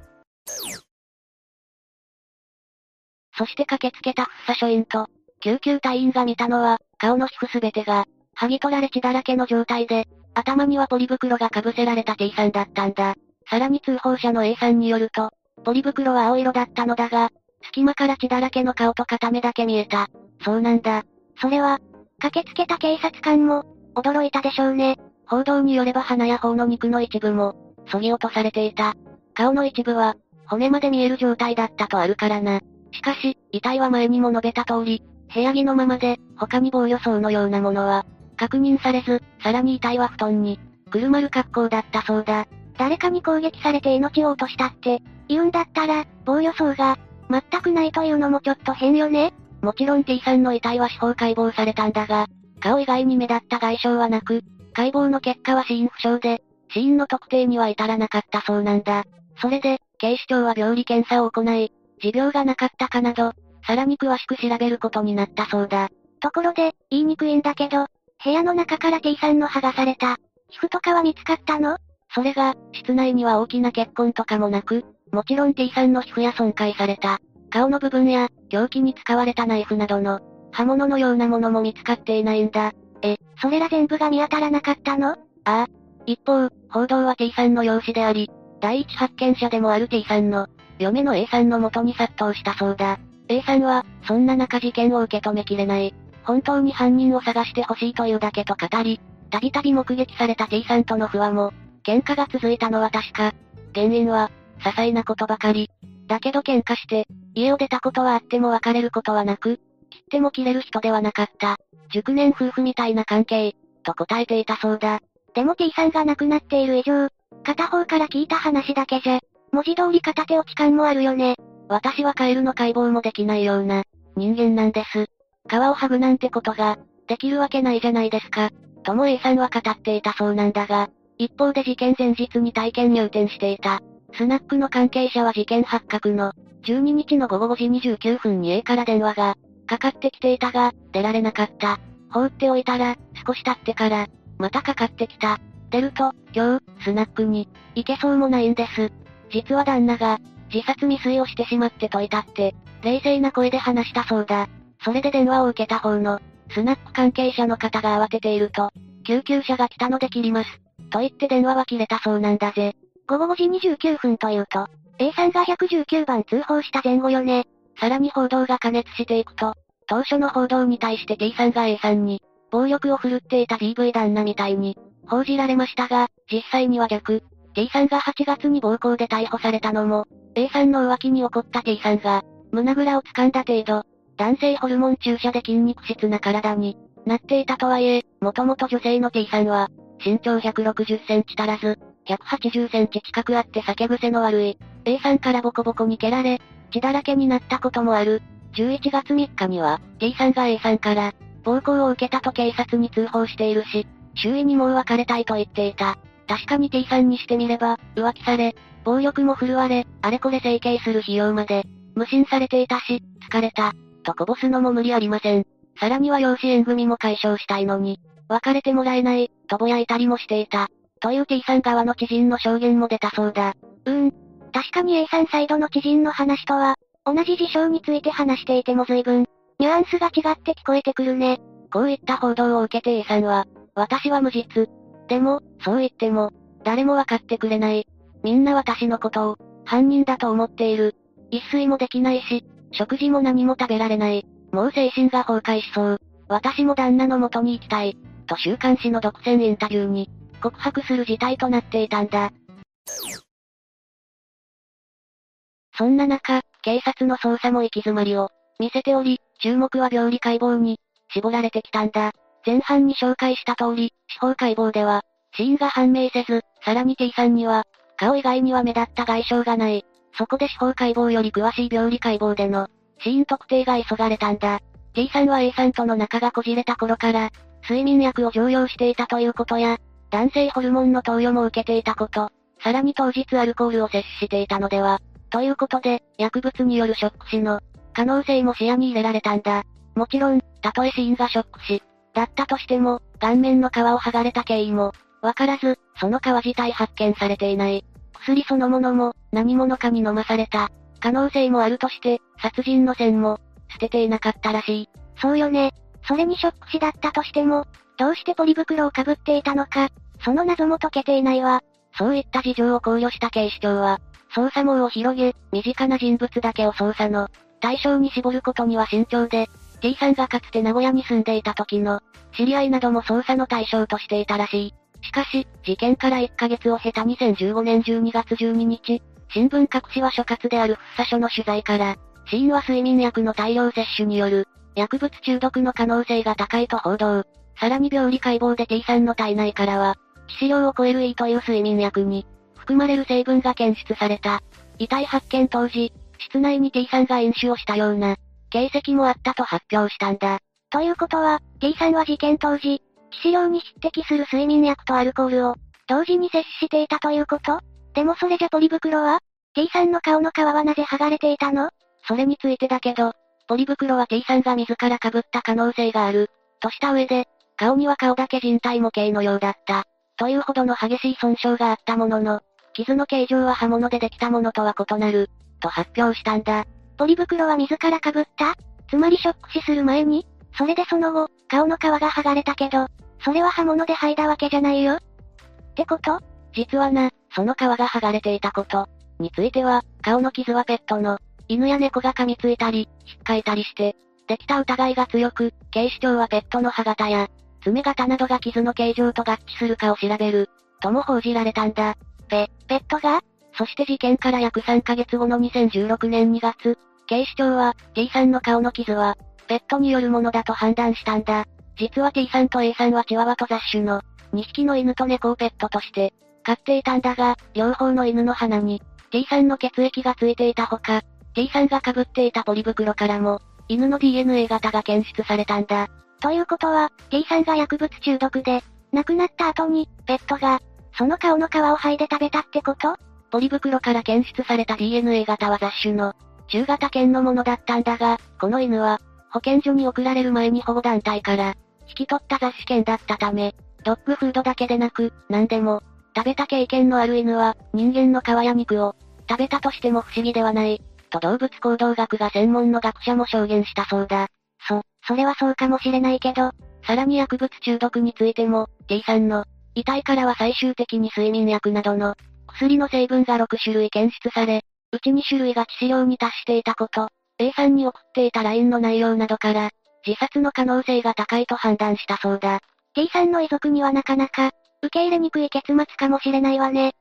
そして駆けつけた福佐署員と、救急隊員が見たのは、顔の皮膚すべてが、剥ぎ取られ血だらけの状態で、頭にはポリ袋が被せられた T さんだったんだ。さらに通報者の A さんによると、ポリ袋は青色だったのだが、隙間から血だらけの顔と片目だけ見えた。そうなんだ。それは、駆けつけた警察官も、驚いたでしょうね。報道によれば鼻や頬の肉の一部も、削ぎ落とされていた。顔の一部は、骨まで見える状態だったとあるからな。しかし、遺体は前にも述べた通り、部屋着のままで、他に防御層のようなものは、確認されず、さらに遺体は布団に、くるまる格好だったそうだ。誰かに攻撃されて命を落としたって、言うんだったら、防御層が、全くないというのもちょっと変よねもちろん T さんの遺体は司法解剖されたんだが、顔以外に目立った外傷はなく、解剖の結果は死因不詳で、死因の特定には至らなかったそうなんだ。それで、警視庁は病理検査を行い、持病がなかったかなど、さらに詳しく調べることになったそうだ。ところで、言いにくいんだけど、部屋の中から T さんの剥がされた、皮膚とかは見つかったの？それが、室内には大きな血痕とかもなく、もちろん T さんの皮膚や損壊された、顔の部分や、凶器に使われたナイフなどの、刃物のようなものも見つかっていないんだ。え、それら全部が見当たらなかったの？ああ。一方、報道は T さんの養子であり、第一発見者でもある T さんの、嫁の A さんの元に殺到したそうだ。A さんは、そんな中事件を受け止めきれない。本当に犯人を探してほしいというだけと語り、たびたび目撃された T さんとの不和も、喧嘩が続いたのは確か。原因は、些細なことばかり。だけど喧嘩して、家を出たことはあっても別れることはなく、切っても切れる人ではなかった。熟年夫婦みたいな関係、と答えていたそうだ。でも T さんが亡くなっている以上、片方から聞いた話だけじゃ、文字通り片手落ち感もあるよね。私はカエルの解剖もできないような、人間なんです。皮を剥ぐなんてことが、できるわけないじゃないですか。とも A さんは語っていたそうなんだが、一方で事件前日に体験入店していた。スナックの関係者は事件発覚の、12日の午後5時29分に A から電話が、かかってきていたが、出られなかった。放っておいたら、少し経ってから、またかかってきた。出ると、今日、スナックに、行けそうもないんです。実は旦那が、自殺未遂をしてしまってといたって、冷静な声で話したそうだ。それで電話を受けた方の、スナック関係者の方が慌てていると、救急車が来たので切ります。と言って電話は切れたそうなんだぜ。午後5時29分というと、A さんが119番通報した前後よね。さらに報道が過熱していくと、当初の報道に対して T さんが A さんに、暴力を振るっていた DV 旦那みたいに、報じられましたが、実際には逆。T さんが8月に暴行で逮捕されたのも、A さんの浮気に怒った T さんが、胸ぐらを掴んだ程度、男性ホルモン注射で筋肉質な体になっていたとはいえ、もともと女性の T さんは、身長160センチ足らず、180センチ近くあって酒癖の悪い、A さんからボコボコに蹴られ、血だらけになったこともある。11月3日には、T さんが A さんから、暴行を受けたと警察に通報しているし、周囲にもう別れたいと言っていた。確かに T さんにしてみれば、浮気され、暴力も振るわれ、あれこれ整形する費用まで、無心されていたし、疲れた、とこぼすのも無理ありません。さらには養子縁組も解消したいのに、別れてもらえない、とぼやいたりもしていた。という T さん側の知人の証言も出たそうだ。うーん。確かに A さんサイドの知人の話とは、同じ事象について話していても随分、ニュアンスが違って聞こえてくるね。こういった報道を受けて A さんは、私は無実。でも、そう言っても、誰もわかってくれない。みんな私のことを、犯人だと思っている。一睡もできないし、食事も何も食べられない。もう精神が崩壊しそう。私も旦那の元に行きたい。と週刊誌の独占インタビューに、告白する事態となっていたんだ。そんな中、警察の捜査も行き詰まりを見せており、注目は病理解剖に絞られてきたんだ。前半に紹介した通り、司法解剖では、死因が判明せず、さらに T さんには、顔以外には目立った外傷がない。そこで司法解剖より詳しい病理解剖での、死因特定が急がれたんだ。T さんは A さんとの仲がこじれた頃から、睡眠薬を常用していたということや、男性ホルモンの投与も受けていたこと、さらに当日アルコールを摂取していたのでは、ということで、薬物によるショック死の可能性も視野に入れられたんだ。もちろん、たとえ死因がショック死だったとしても、顔面の皮を剥がれた経緯も、わからず、その皮自体発見されていない。薬そのものも、何者かに飲まされた。可能性もあるとして、殺人の線も、捨てていなかったらしい。そうよね。それにショック死だったとしても、どうしてポリ袋をかぶっていたのか、その謎も解けていないわ。そういった事情を考慮した警視庁は、捜査網を広げ、身近な人物だけを捜査の対象に絞ることには慎重で、T さんがかつて名古屋に住んでいた時の、知り合いなども捜査の対象としていたらしい。しかし、事件から1ヶ月を経た2015年12月12日、新聞各紙は所轄である福佐署の取材から、死因は睡眠薬の大量摂取による、薬物中毒の可能性が高いと報道。さらに病理解剖で T さんの体内からは、致死量を超える E という睡眠薬に、含まれる成分が検出された。遺体発見当時、室内に T さんが飲酒をしたような、形跡もあったと発表したんだ。ということは、T さんは事件当時、致死量に匹敵する睡眠薬とアルコールを、同時に摂取していたということ？でもそれじゃポリ袋は ?T さんの顔の皮はなぜ剥がれていたの？それについてだけど、ポリ袋は T さんが自ら被った可能性がある。とした上で、顔には顔だけ人体模型のようだった。というほどの激しい損傷があったものの、傷の形状は刃物でできたものとは異なる、と発表したんだ。ポリ袋は自ら被った？つまりショック死する前に？それでその後、顔の皮が剥がれたけど、それは刃物で剥いだわけじゃないよってこと？実はな、その皮が剥がれていたこと、については、顔の傷はペットの、犬や猫が噛みついたり、引っかいたりして、できた疑いが強く、警視庁はペットの歯型や、爪型などが傷の形状と合致するかを調べる、とも報じられたんだ。ペ、ペットがそして事件から約3ヶ月後の2016年2月、警視庁は、T さんの顔の傷は、ペットによるものだと判断したんだ。実は T さんと A さんはチワワと雑種の、2匹の犬と猫をペットとして、飼っていたんだが、両方の犬の鼻に、T さんの血液がついていたほか、T さんが被っていたポリ袋からも、犬の DNA 型が検出されたんだ。ということは、T さんが薬物中毒で、亡くなった後に、ペットが、その顔の皮を剥いで食べたってこと？ポリ袋から検出された DNA 型は雑種の、中型犬のものだったんだが、この犬は、保健所に送られる前に保護団体から、引き取った雑種犬だったため、ドッグフードだけでなく、何でも、食べた経験のある犬は、人間の皮や肉を、食べたとしても不思議ではない、と動物行動学が専門の学者も証言したそうだ。そ、それはそうかもしれないけど、さらに薬物中毒についても、T さんの、遺体からは最終的に睡眠薬などの、薬の成分が6種類検出され、うち2種類が致死量に達していたこと、A さんに送っていた LINE の内容などから、自殺の可能性が高いと判断したそうだ。T さんの遺族にはなかなか、受け入れにくい結末かもしれないわね。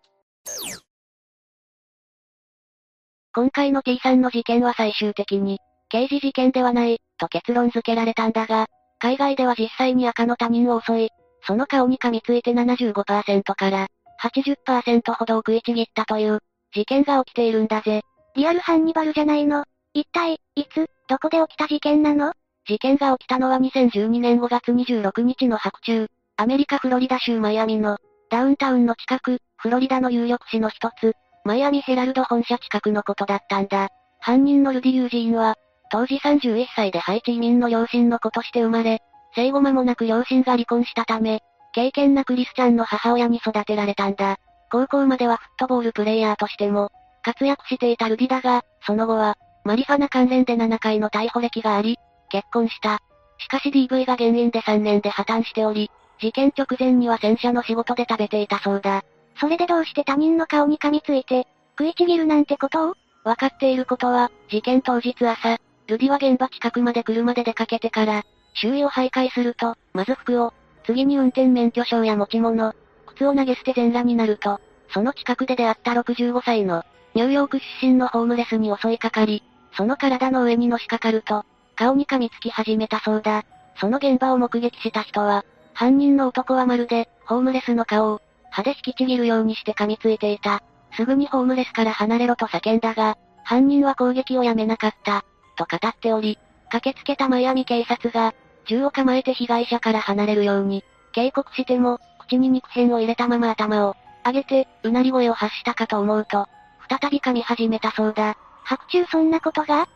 今回の T さんの事件は最終的に、刑事事件ではない、と結論付けられたんだが、海外では実際に赤の他人を襲い、その顔に噛みついて75%から、80%ほどを食いちぎったという、事件が起きているんだぜ。リアルハンニバルじゃないの？一体、いつ、どこで起きた事件なの？事件が起きたのは2012年5月26日の白昼、アメリカフロリダ州マイアミの、ダウンタウンの近く、フロリダの有力紙の一つ、マイアミヘラルド本社近くのことだったんだ。犯人のルディ・ユージーンは、当時31歳でハイチ移民の両親の子として生まれ、生後間もなく両親が離婚したため、経験なクリスチャンの母親に育てられたんだ。高校まではフットボールプレイヤーとしても、活躍していたルディだが、その後は、マリファナ関連で7回の逮捕歴があり、結婚した。しかし DV が原因で3年で破綻しており、事件直前には洗車の仕事で食べていたそうだ。それでどうして他人の顔に噛みついて、食いちぎるなんてことを？わかっていることは、事件当日朝、ルディは現場近くまで車で出かけてから、周囲を徘徊すると、まず服を、次に運転免許証や持ち物、靴を投げ捨て全裸になると、その近くで出会った65歳の、ニューヨーク出身のホームレスに襲いかかり、その体の上にのしかかると、顔に噛みつき始めたそうだ。その現場を目撃した人は、犯人の男はまるで、ホームレスの顔を、歯で引きちぎるようにして噛みついていた。すぐにホームレスから離れろと叫んだが、犯人は攻撃をやめなかった、と語っており、駆けつけたマイアミ警察が、銃を構えて被害者から離れるように、警告しても、口に肉片を入れたまま頭を、上げて、うなり声を発したかと思うと、再び噛み始めたそうだ。白昼そんなことが？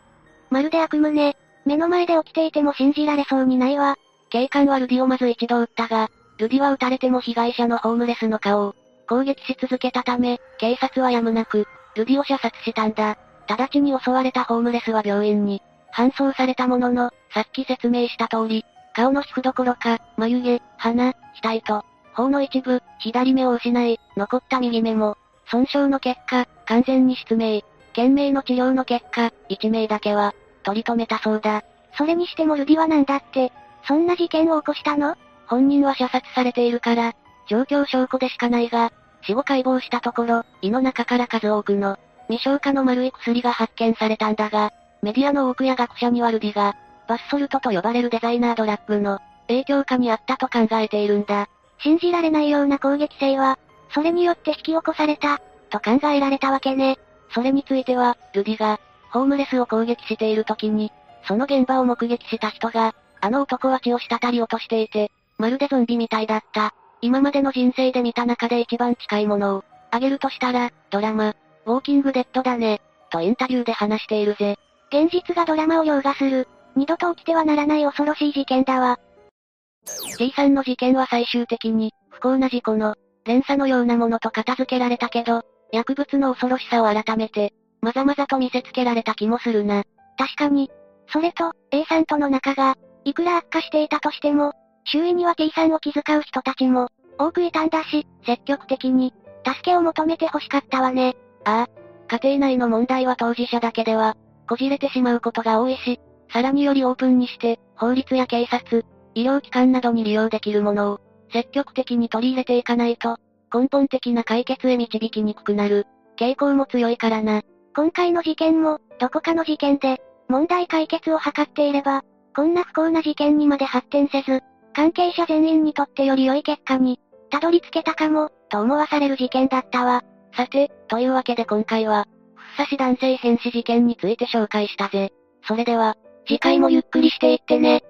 まるで悪夢ね。目の前で起きていても信じられそうにないわ。警官はルディをまず一度撃ったが、ルディは撃たれても被害者のホームレスの顔を攻撃し続けたため、警察はやむなく、ルディを射殺したんだ。直ちに襲われたホームレスは病院に搬送されたものの、さっき説明した通り、顔の皮膚どころか、眉毛、鼻、額と、頬の一部、左目を失い、残った右目も、損傷の結果、完全に失明。懸命の治療の結果、一名だけは、取り留めたそうだ。それにしてもルディはなんだって、そんな事件を起こしたの？本人は射殺されているから、状況証拠でしかないが、死後解剖したところ、胃の中から数多くの、未消化の丸い薬が発見されたんだが、メディアの多くや学者にはルディが、バスソルトと呼ばれるデザイナードラッグの、影響下にあったと考えているんだ。信じられないような攻撃性は、それによって引き起こされた、と考えられたわけね。それについては、ルディが、ホームレスを攻撃している時に、その現場を目撃した人が、あの男は血を滴り落としていて、まるでゾンビみたいだった。今までの人生で見た中で一番近いものを、あげるとしたら、ドラマ、ウォーキングデッドだね、とインタビューで話しているぜ。現実がドラマを凌駕する、二度と起きてはならない恐ろしい事件だわ。T さんの事件は最終的に、不幸な事故の、連鎖のようなものと片付けられたけど、薬物の恐ろしさを改めて、まざまざと見せつけられた気もするな。確かに。それと、A さんとの仲が、いくら悪化していたとしても、周囲には T さんを気遣う人たちも、多くいたんだし、積極的に、助けを求めて欲しかったわね。ああ。家庭内の問題は当事者だけでは、こじれてしまうことが多いし、さらによりオープンにして、法律や警察、医療機関などに利用できるものを、積極的に取り入れていかないと、根本的な解決へ導きにくくなる、傾向も強いからな。今回の事件も、どこかの事件で、問題解決を図っていれば、こんな不幸な事件にまで発展せず、関係者全員にとってより良い結果に、たどり着けたかも、と思わされる事件だったわ。さて、というわけで今回は、ふっさし男性変死事件について紹介したぜ。それでは、次回もゆっくりしていってね。